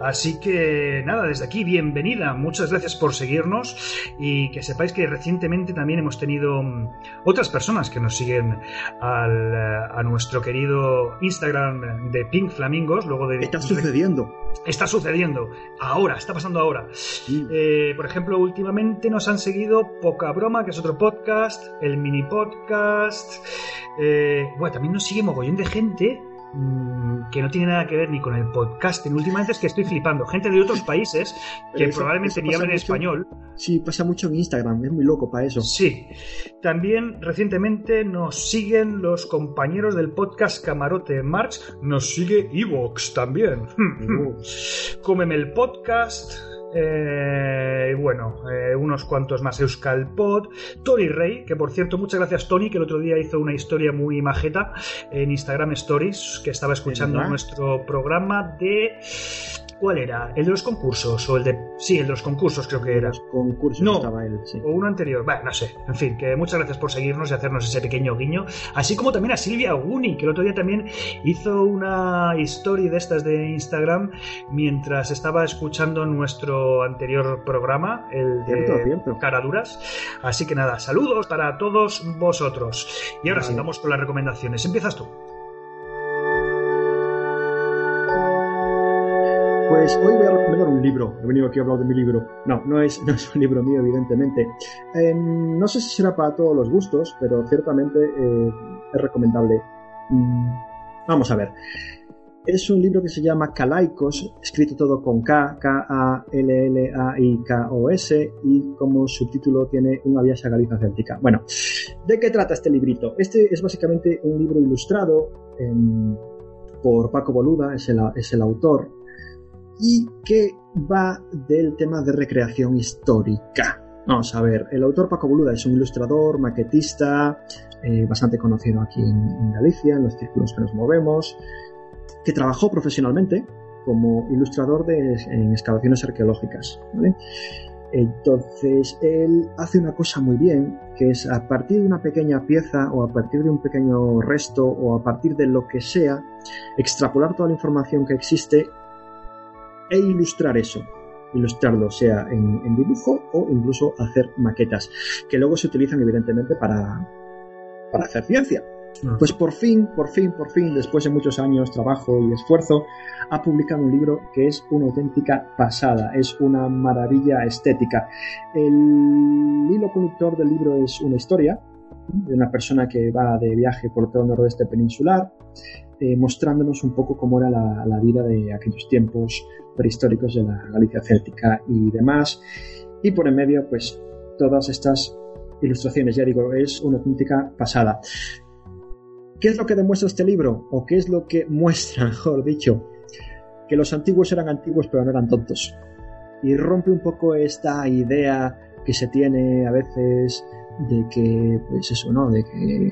así que nada, desde aquí bienvenida, muchas gracias por seguirnos y que sepáis que recientemente también hemos tenido mm, otras personas que nos siguen al, eh, a nuestro querido Instagram de Pink Flamingos, luego de... ¿Qué está sucediendo? Está sucediendo ahora, está pasando ahora. Eh, por ejemplo, últimamente nos han seguido Poca Broma, que es otro podcast, el mini podcast. eh, bueno, también nos sigue mogollón de gente mm, que no tiene nada que ver ni con el podcasting. Últimamente es que estoy flipando. Gente de otros países que eso- probablemente eso ni hablen mucho. español. Sí, pasa mucho en Instagram, es muy loco para eso. Sí. También recientemente nos siguen los compañeros del podcast Camarote March. Nos sigue Evox también. Cómeme el podcast. Eh, y bueno, eh, unos cuantos más. Euskal Pod, Tony Rey, que por cierto, muchas gracias Tony, que el otro día hizo una historia muy majeta en Instagram Stories, que estaba escuchando nuestro programa de... ¿Cuál era? ¿El de los concursos? ¿O el de... Sí, el de los concursos creo que era. Los concursos No. estaba él, sí. O uno anterior, bueno, no sé. En fin, que muchas gracias por seguirnos y hacernos ese pequeño guiño. Así como también a Silvia Guni, que el otro día también hizo una historia de estas de Instagram mientras estaba escuchando nuestro anterior programa, el de Cierto, cierto. Caraduras. Así que nada, saludos para todos vosotros. Y ahora sí, Vale. vamos con las recomendaciones. Empiezas tú. Pues hoy voy a recomendar un libro. He venido aquí a hablar de mi libro. No, no es, no es un libro mío, evidentemente. Em, no sé si será para todos los gustos, pero ciertamente eh, es recomendable. Mm, vamos a ver. Es un libro que se llama Calaicos, escrito todo con K, K-A-L-L-A-I-K-O-S, y como subtítulo tiene Una vía Galiza céltica. Bueno, ¿de qué trata este librito? Este es básicamente un libro ilustrado em, por Paco Boluda, es el, es el autor, y que va del tema de recreación histórica. Vamos a ver, el autor Paco Boluda es un ilustrador, maquetista, eh, bastante conocido aquí en, Galicia, en los círculos que nos movemos, que trabajó profesionalmente como ilustrador de, en excavaciones arqueológicas. Entonces, él hace una cosa muy bien, que es a partir de una pequeña pieza o a partir de un pequeño resto o a partir de lo que sea, extrapolar toda la información que existe e ilustrar eso. Ilustrarlo, sea en, en dibujo o incluso hacer maquetas, que luego se utilizan evidentemente para, para hacer ciencia. Pues por fin, por fin, por fin, después de muchos años, trabajo y esfuerzo, ha publicado un libro que es una auténtica pasada, es una maravilla estética. El hilo conductor del libro es una historia de una persona que va de viaje por todo el noroeste peninsular, eh, mostrándonos un poco cómo era la, vida de aquellos tiempos prehistóricos de la Galicia céltica y demás. Y por en medio, pues todas estas ilustraciones, ya digo, es una auténtica pasada. ¿Qué es lo que demuestra este libro? ¿O qué es lo que muestra, mejor dicho? Que los antiguos eran antiguos pero no eran tontos. Y rompe un poco esta idea que se tiene a veces de que, pues eso, ¿no? De que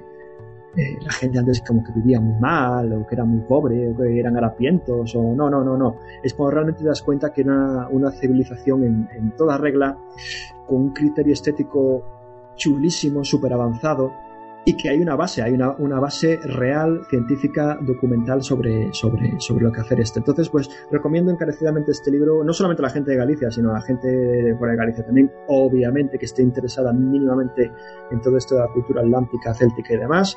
eh, la gente antes como que vivía muy mal, o que era muy pobre, o que eran harapientos, o no, no, no, no. Es cuando realmente te das cuenta que era una civilización en, en toda regla, con un criterio estético chulísimo, súper avanzado, y que hay una base, hay una, una, base real, científica, documental sobre, sobre, sobre lo que hacer esto. Entonces, pues recomiendo encarecidamente este libro, no solamente a la gente de Galicia, sino a la gente de fuera de Galicia también, obviamente que esté interesada mínimamente en todo esto de la cultura atlántica, céltica y demás.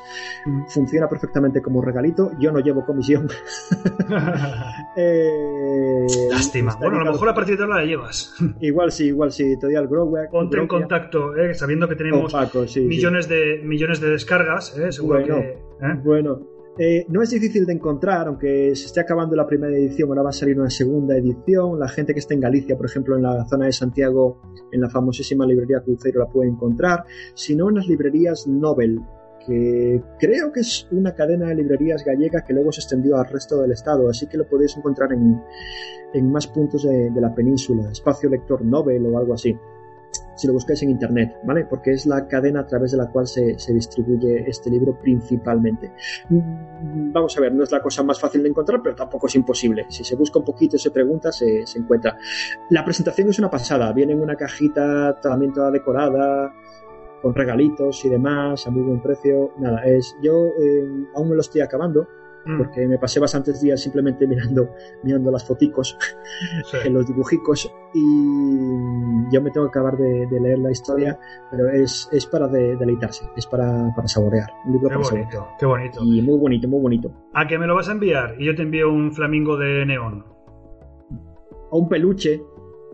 Funciona perfectamente como regalito. Yo no llevo comisión. eh, Lástima. Bueno, a lo mejor a partir de ahora la llevas. igual sí, igual sí. Te doy al Growback. Ponte en contacto, eh, sabiendo que tenemos sí, millones, sí. De, millones de descargas, ¿eh? seguro bueno, que. ¿eh? Bueno, eh, no es difícil de encontrar, aunque se esté acabando la primera edición, ahora va a salir una segunda edición. La gente que está en Galicia, por ejemplo, en la zona de Santiago, en la famosísima librería Cruzeiro, la puede encontrar. Si no, en las librerías Nobel, que creo que es una cadena de librerías gallega que luego se extendió al resto del estado, así que lo podéis encontrar en, en más puntos de, de la península, espacio lector Nobel o algo así si lo buscáis en internet, ¿vale? Porque es la cadena a través de la cual se, se, distribuye este libro principalmente. Vamos a ver, no es la cosa más fácil de encontrar, pero tampoco es imposible. Si se busca un poquito y se pregunta, se, se encuentra. La presentación es una pasada, viene en una cajita también toda decorada, con regalitos y demás, a muy buen precio. Nada, es yo eh, aún me lo estoy acabando, porque me pasé bastantes días simplemente mirando, mirando las foticos, sí. los dibujicos, y yo me tengo que acabar de, de leer la historia, pero es, es para de, deleitarse, es para, para, saborear. Un libro qué para bonito, saborear. qué bonito. Y muy bonito, muy bonito. ¿A que me lo vas a enviar? Y yo te envío un flamingo de neón. O un peluche.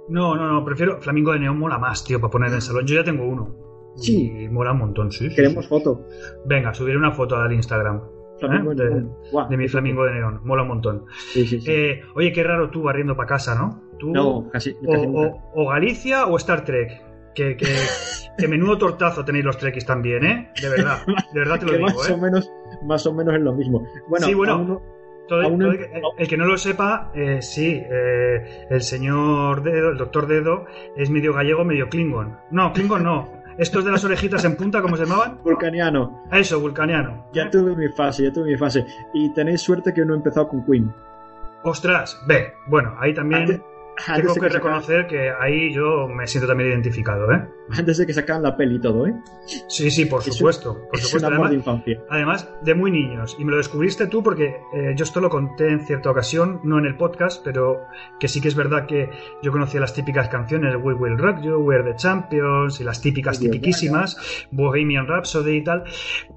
No, no, no, prefiero flamingo de neón mola más, tío, para poner en el salón. Yo ya tengo uno. Sí. Y mola un montón, sí. Queremos sí, foto. Venga, subiré una foto al Instagram. ¿Eh? De, wow, de, mi flamingo de neón, mola un montón. Sí, sí, sí. Eh, oye, qué raro tú barriendo para casa, ¿no? ¿Tú, no, casi. O, casi o, o, Galicia o Star Trek. Que, que, que, menudo tortazo tenéis los trekkies también, ¿eh? De verdad, de verdad te lo digo, más ¿eh? O menos, más o menos es lo mismo. Bueno, sí, bueno. Uno, todo, todo, el, el, que no lo sepa, eh, sí, eh, el señor Dedo, el doctor Dedo, es medio gallego, medio klingon. No, klingon no, estos de las orejitas en punta, ¿cómo se llamaban? Vulcaniano. Eso, vulcaniano. Ya tuve mi fase, ya tuve mi fase. Y tenéis suerte que no he empezado con Queen. Ostras, ve, bueno, ahí también antes, tengo que, que reconocer que ahí yo me siento también identificado, ¿eh? Antes de que sacaran la peli y todo, ¿eh? Sí, sí, por supuesto. Por es supuesto. un amor además, de infancia. Además, de muy niños. Y me lo descubriste tú porque eh, yo esto lo conté en cierta ocasión, no en el podcast, pero que sí que es verdad que yo conocía las típicas canciones We Will Rock You, We're the Champions y las típicas, tipiquísimas, Bohemian Rhapsody y tal.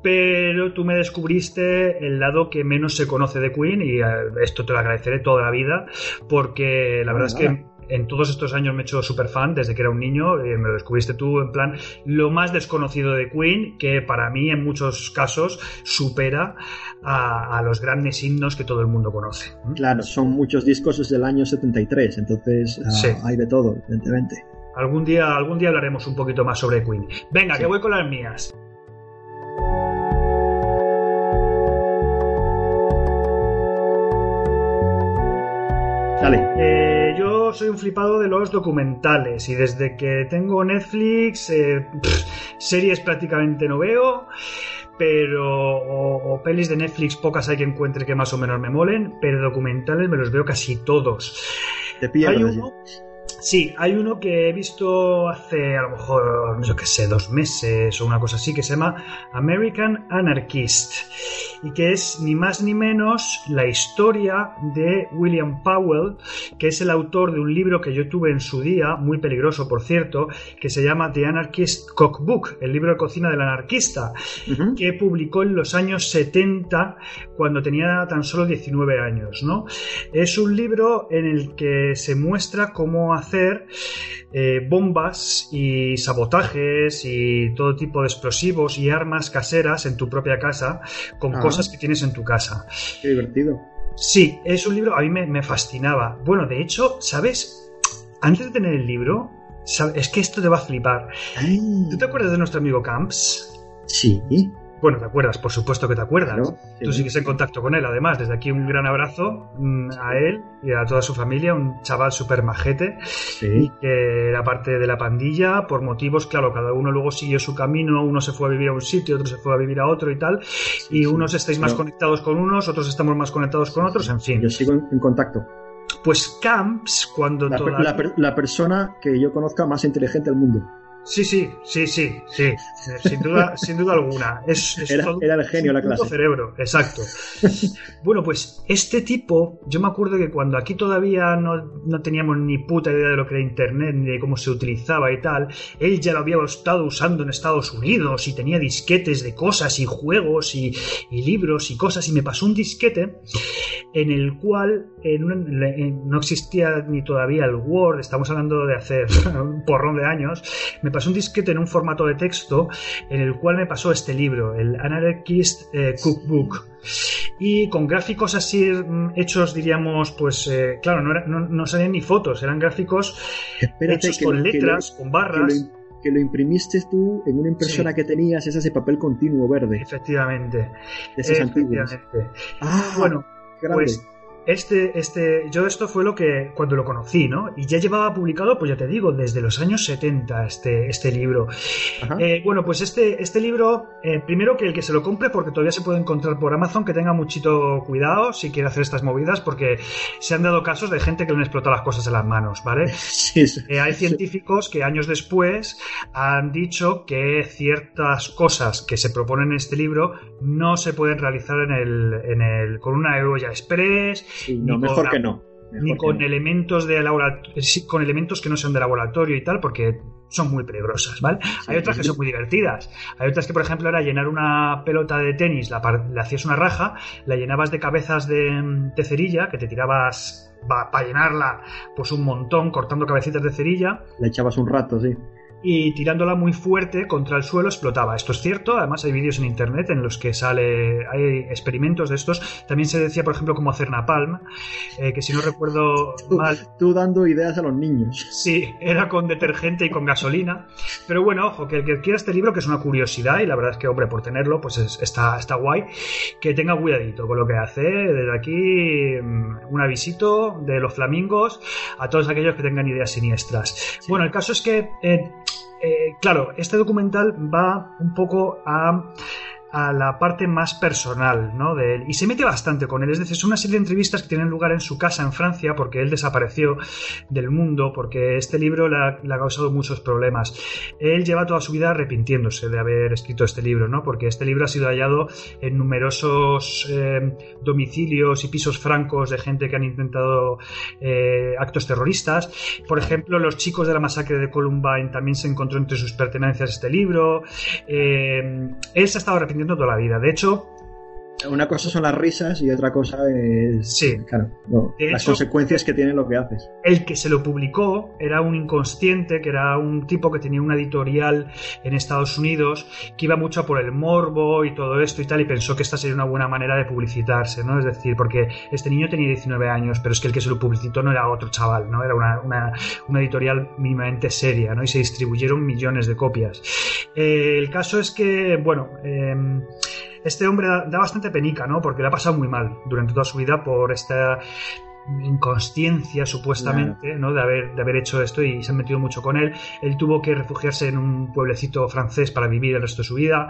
Pero tú me descubriste el lado que menos se conoce de Queen y eh, esto te lo agradeceré toda la vida porque la verdad es que en todos estos años me he hecho súper fan desde que era un niño, eh, me lo descubriste tú en plan lo más desconocido de Queen, que para mí en muchos casos supera a, a los grandes himnos que todo el mundo conoce. Claro, son muchos discos desde el año 73, entonces uh, sí. hay de todo, evidentemente. Algún día, algún día hablaremos un poquito más sobre Queen. Venga, sí. que voy con las mías. Dale. Eh, yo soy un flipado de los documentales y desde que tengo Netflix, eh, pff, series prácticamente no veo, pero o, o, pelis de Netflix pocas hay que encuentre que más o menos me molen, pero documentales me los veo casi todos. Te pierdes. Hay uno, Sí, hay uno que he visto hace a lo mejor, no sé qué sé, dos meses o una cosa así, que se llama American Anarchist. y que es ni más ni menos la historia de William Powell, que es el autor de un libro que yo tuve en su día, muy peligroso por cierto, que se llama The Anarchist Cookbook, el libro de cocina del anarquista, que publicó en los años 70 cuando tenía tan solo 19 años. ¿no? Es un libro en el que se muestra cómo hacer eh, bombas y sabotajes y todo tipo de explosivos y armas caseras en tu propia casa con Ah. cosas que tienes en tu casa. Qué divertido. Sí, es un libro, a mí me, me fascinaba. Bueno, de hecho, ¿sabes? Antes de tener el libro, sab- es que esto te va a flipar. ¿Tú te acuerdas de nuestro amigo Camps? Sí. Bueno, te acuerdas, por supuesto que te acuerdas. Claro, sí. Tú sigues en contacto con él, además. Desde aquí un gran abrazo mm, a él y a toda su familia, un chaval súper majete Sí. que era parte de la pandilla por motivos, claro, cada uno luego siguió su camino, uno se fue a vivir a un sitio, otro se fue a vivir a otro y tal, y unos estáis más conectados con unos, otros estamos más conectados con otros, en fin. Yo sigo en, en contacto. Pues Camps, cuando La, la persona que yo conozca más inteligente del mundo. Sí, sí, sí, sí, sí, sin duda, sin duda alguna. Es, es Era- todo- era el genio la clase. cerebro, exacto. Bueno, pues este tipo, yo me acuerdo que cuando aquí todavía no, no teníamos ni puta idea de lo que era Internet, ni de cómo se utilizaba y tal, él ya lo había estado usando en Estados Unidos y tenía disquetes de cosas y juegos y, y libros y cosas, y me pasó un disquete en el cual en un- en- no existía ni todavía el Word, estamos hablando de hace un porrón de años, me pasó un disquete en un formato de texto en el cual me pasó este libro, el Anarchist eh, Cookbook. Y con gráficos así mm, hechos, diríamos, pues eh, claro, no, era- no, no salían ni fotos, eran gráficos Espérate hechos con lo- que lo- letras, con barras. Que lo, imprimiste tú en una impresora Sí. que tenías, esas de papel continuo verde. Efectivamente. De esas antiguas. Ah, Bueno, grande. Pues este, este, yo esto fue lo que cuando lo conocí, ¿no? Y ya llevaba publicado, pues ya te digo, desde los años 70 este, este libro. Eh, bueno, pues este, este libro, eh, primero que el que se lo compre, porque todavía se puede encontrar por Amazon, que tenga muchito cuidado si quiere hacer estas movidas, porque se han dado casos de gente que le han explotado las cosas en las manos, ¿vale? Sí, sí. Eh, hay científicos que años después han dicho que ciertas cosas que se proponen en este libro no se pueden realizar en el, en el, con una olla express, Sí, no, mejor la- que no. Ni con no. elementos de laboratorio, con elementos que no sean de laboratorio y tal, porque son muy peligrosas, ¿vale? Hay otras que son muy divertidas. Hay otras que, por ejemplo, era llenar una pelota de tenis, la le hacías una raja, la llenabas de cabezas de, de cerilla, que te tirabas para llenarla pues un montón, cortando cabecitas de cerilla, Le echabas un rato, sí. Y tirándola muy fuerte contra el suelo explotaba. Esto es cierto, además hay vídeos en internet en los que sale, hay experimentos de estos. También se decía, por ejemplo, cómo hacer napalm, eh, que si no recuerdo mal, Tú dando ideas a los niños. Sí, era con detergente y con gasolina. Pero bueno, ojo, que el que quiera este libro, que es una curiosidad, y la verdad es que, hombre, por tenerlo, pues es- está, está guay, que tenga cuidadito con lo que hace. Desde aquí, mm, un avisito de los flamingos a todos aquellos que tengan ideas siniestras. Bueno, el caso es que, eh, eh, claro, este documental va un poco a a la parte más personal ¿no? de él. Y se mete bastante con él. Es decir, son una serie de entrevistas que tienen lugar en su casa en Francia porque él desapareció del mundo porque este libro le ha, le ha causado muchos problemas. Él lleva toda su vida arrepintiéndose de haber escrito este libro ¿no? porque este libro ha sido hallado en numerosos eh, domicilios y pisos francos de gente que han intentado eh, actos terroristas. Por ejemplo los chicos de la masacre de Columbine también se encontró entre sus pertenencias este libro. Eh, él se ha estado arrepintiendo toda la vida. De hecho, Una cosa son las risas y otra cosa es. Sí. Claro, no, las hecho- consecuencias que tiene lo que haces. el que se lo publicó era un inconsciente, que era un tipo que tenía una editorial en Estados Unidos, que iba mucho por el morbo y todo esto y tal, y pensó que esta sería una buena manera de publicitarse, ¿no? Es decir, porque este niño tenía 19 años, pero es que el que se lo publicitó no era otro chaval, ¿no? Era una, una- una editorial mínimamente seria, ¿no? Y se distribuyeron millones de copias. Eh, el caso es que, bueno, em, este hombre da, bastante penica, ¿no? Porque le ha pasado muy mal durante toda su vida por esta inconsciencia supuestamente, ¿no? De haber, de haber hecho esto y se han metido mucho con él. Él tuvo que refugiarse en un pueblecito francés para vivir el resto de su vida.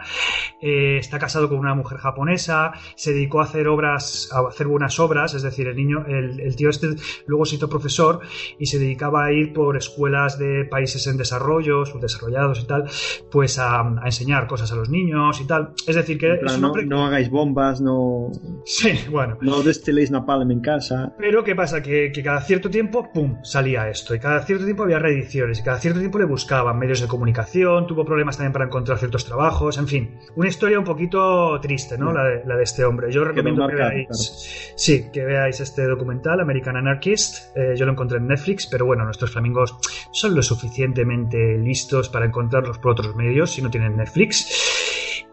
Eh, está casado con una mujer japonesa, se dedicó a hacer obras, a hacer buenas obras, es decir, el niño, el, el tío este luego se hizo profesor y se dedicaba a ir por escuelas de países en desarrollo, subdesarrollados y tal, pues a, a enseñar cosas a los niños y tal. Es decir, que plan, es no, no hagáis bombas, no, Sí, bueno. no destiléis napalm en casa. Pero ¿qué pasa? Que, que cada cierto tiempo, ¡pum!, salía esto. Y cada cierto tiempo había reediciones. Y cada cierto tiempo le buscaban medios de comunicación. Tuvo problemas también para encontrar ciertos trabajos. En fin, una historia un poquito triste, ¿no? La de, la de este hombre. Yo recomiendo que veáis... Sí, que veáis este documental, American Anarchist. Eh, yo lo encontré en Netflix. Pero bueno, nuestros flamingos son lo suficientemente listos para encontrarlos por otros medios si no tienen Netflix.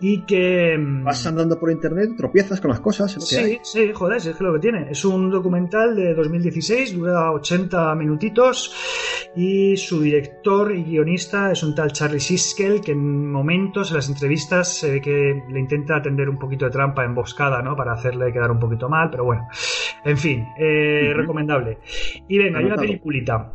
Y que... mm, Vas andando por internet, tropiezas con las cosas, que Sí, sí, joder, es que lo que tiene. Es un documental de 2016, dura 80 minutitos y su director y guionista es un tal Charlie Siskel que en momentos en las entrevistas se ve que le intenta tender un poquito de trampa emboscada, ¿no? Para hacerle quedar un poquito mal, pero bueno. En fin, eh, recomendable. Y venga, hay una peliculita.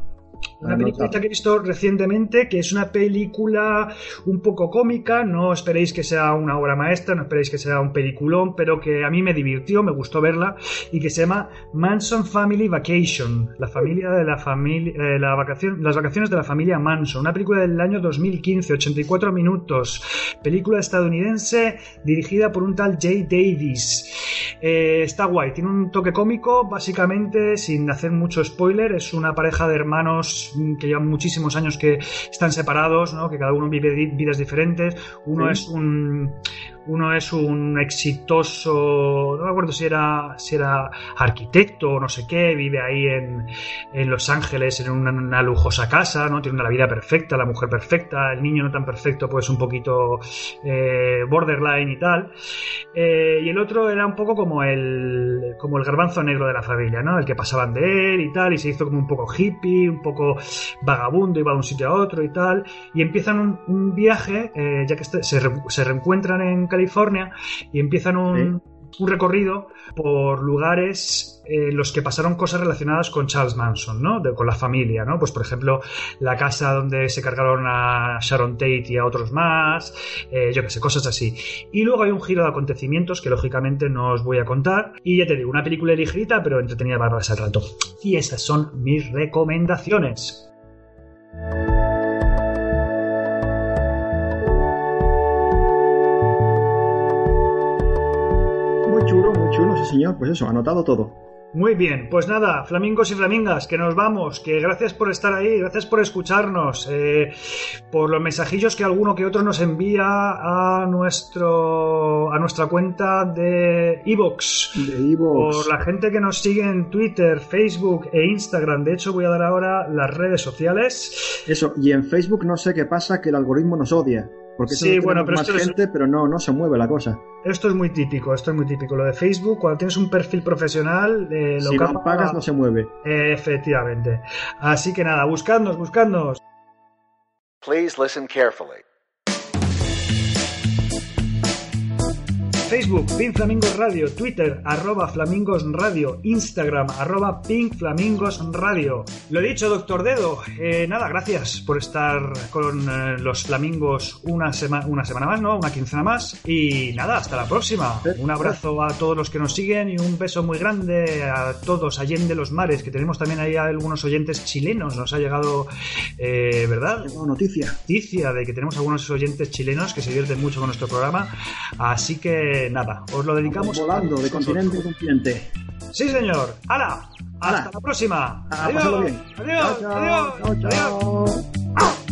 Una peliculita que he visto recientemente, que es una película un poco cómica, no esperéis que sea una obra maestra, no esperéis que sea un peliculón, pero que a mí me divirtió, me gustó verla, y que se llama Manson Family Vacation, la familia de la familia, eh, la vacación, las vacaciones de la familia Manson, una película del año 2015, 84 minutos, película estadounidense dirigida por un tal Jay Davis. Eh, está guay, tiene un toque cómico, básicamente, sin hacer mucho spoiler, es una pareja de hermanos que llevan muchísimos años que están separados, ¿no? que cada uno vive vidas diferentes. Uno Sí. es un uno es un exitoso, no me acuerdo si era si era arquitecto o no sé qué, vive ahí en, en Los Ángeles en una, lujosa casa, ¿no? Tiene una vida perfecta, la mujer perfecta, el niño no tan perfecto, pues un poquito eh, borderline y tal. Eh, y el otro era un poco como el, como el garbanzo negro de la familia, ¿no? El que pasaban de él y tal, y se hizo como un poco hippie, un poco vagabundo, iba de un sitio a otro y tal. Y empiezan un, un viaje, eh, ya que este- se, re- se reencuentran en California, y empiezan un, un recorrido por lugares en los que pasaron cosas relacionadas con Charles Manson, ¿no? De- con la familia, ¿no? Pues por ejemplo, la casa donde se cargaron a Sharon Tate y a otros más, eh, yo qué sé, cosas así. Y luego hay un giro de acontecimientos que lógicamente no os voy a contar. Y ya te digo, una película ligerita, pero entretenida para pasar el rato. Y esas son mis recomendaciones. Sí señor. Pues eso, anotado todo. Muy bien, pues nada, flamingos y flamingas, que nos vamos, que gracias por estar ahí, gracias por escucharnos, eh, por los mensajillos que alguno que otro nos envía a nuestro a nuestra cuenta de Evox, De por la gente que nos sigue en Twitter, Facebook e Instagram. De hecho, voy a dar ahora las redes sociales. Eso, y en Facebook no sé qué pasa, que el algoritmo nos odia. Porque Sí, bueno, pero más esto es- gente, pero no, no se mueve la cosa. Esto es muy típico, esto es muy típico. Lo de Facebook, cuando tienes un perfil profesional, eh, lo si no capa- pagas, no se mueve. Efectivamente. Así que nada, buscadnos, buscadnos. Please listen carefully. Facebook, Pink Flamingos Radio, Twitter, arroba Flamingos Radio, Instagram, arroba Pink Flamingos Radio. Lo he dicho, doctor Dedo. Eh, nada, gracias por estar con eh, los flamingos una, sema- una semana más, ¿no? Una quincena más. Y nada, hasta la próxima. Un abrazo a todos los que nos siguen y un beso muy grande a todos, allende los mares, que tenemos también ahí algunos oyentes chilenos. Nos ha llegado, eh, ¿verdad? noticia. Noticia de que tenemos algunos oyentes chilenos que se divierten mucho con nuestro programa. Así que nada, os lo dedicamos. Volando de a continente en continente. Sí, señor. ¡Hala! ¡Hasta la próxima! Ah, ¡Adiós! pásadlo bien. ¡Adiós! Chao, chao, ¡Adiós! chao, ¡Adiós! chao.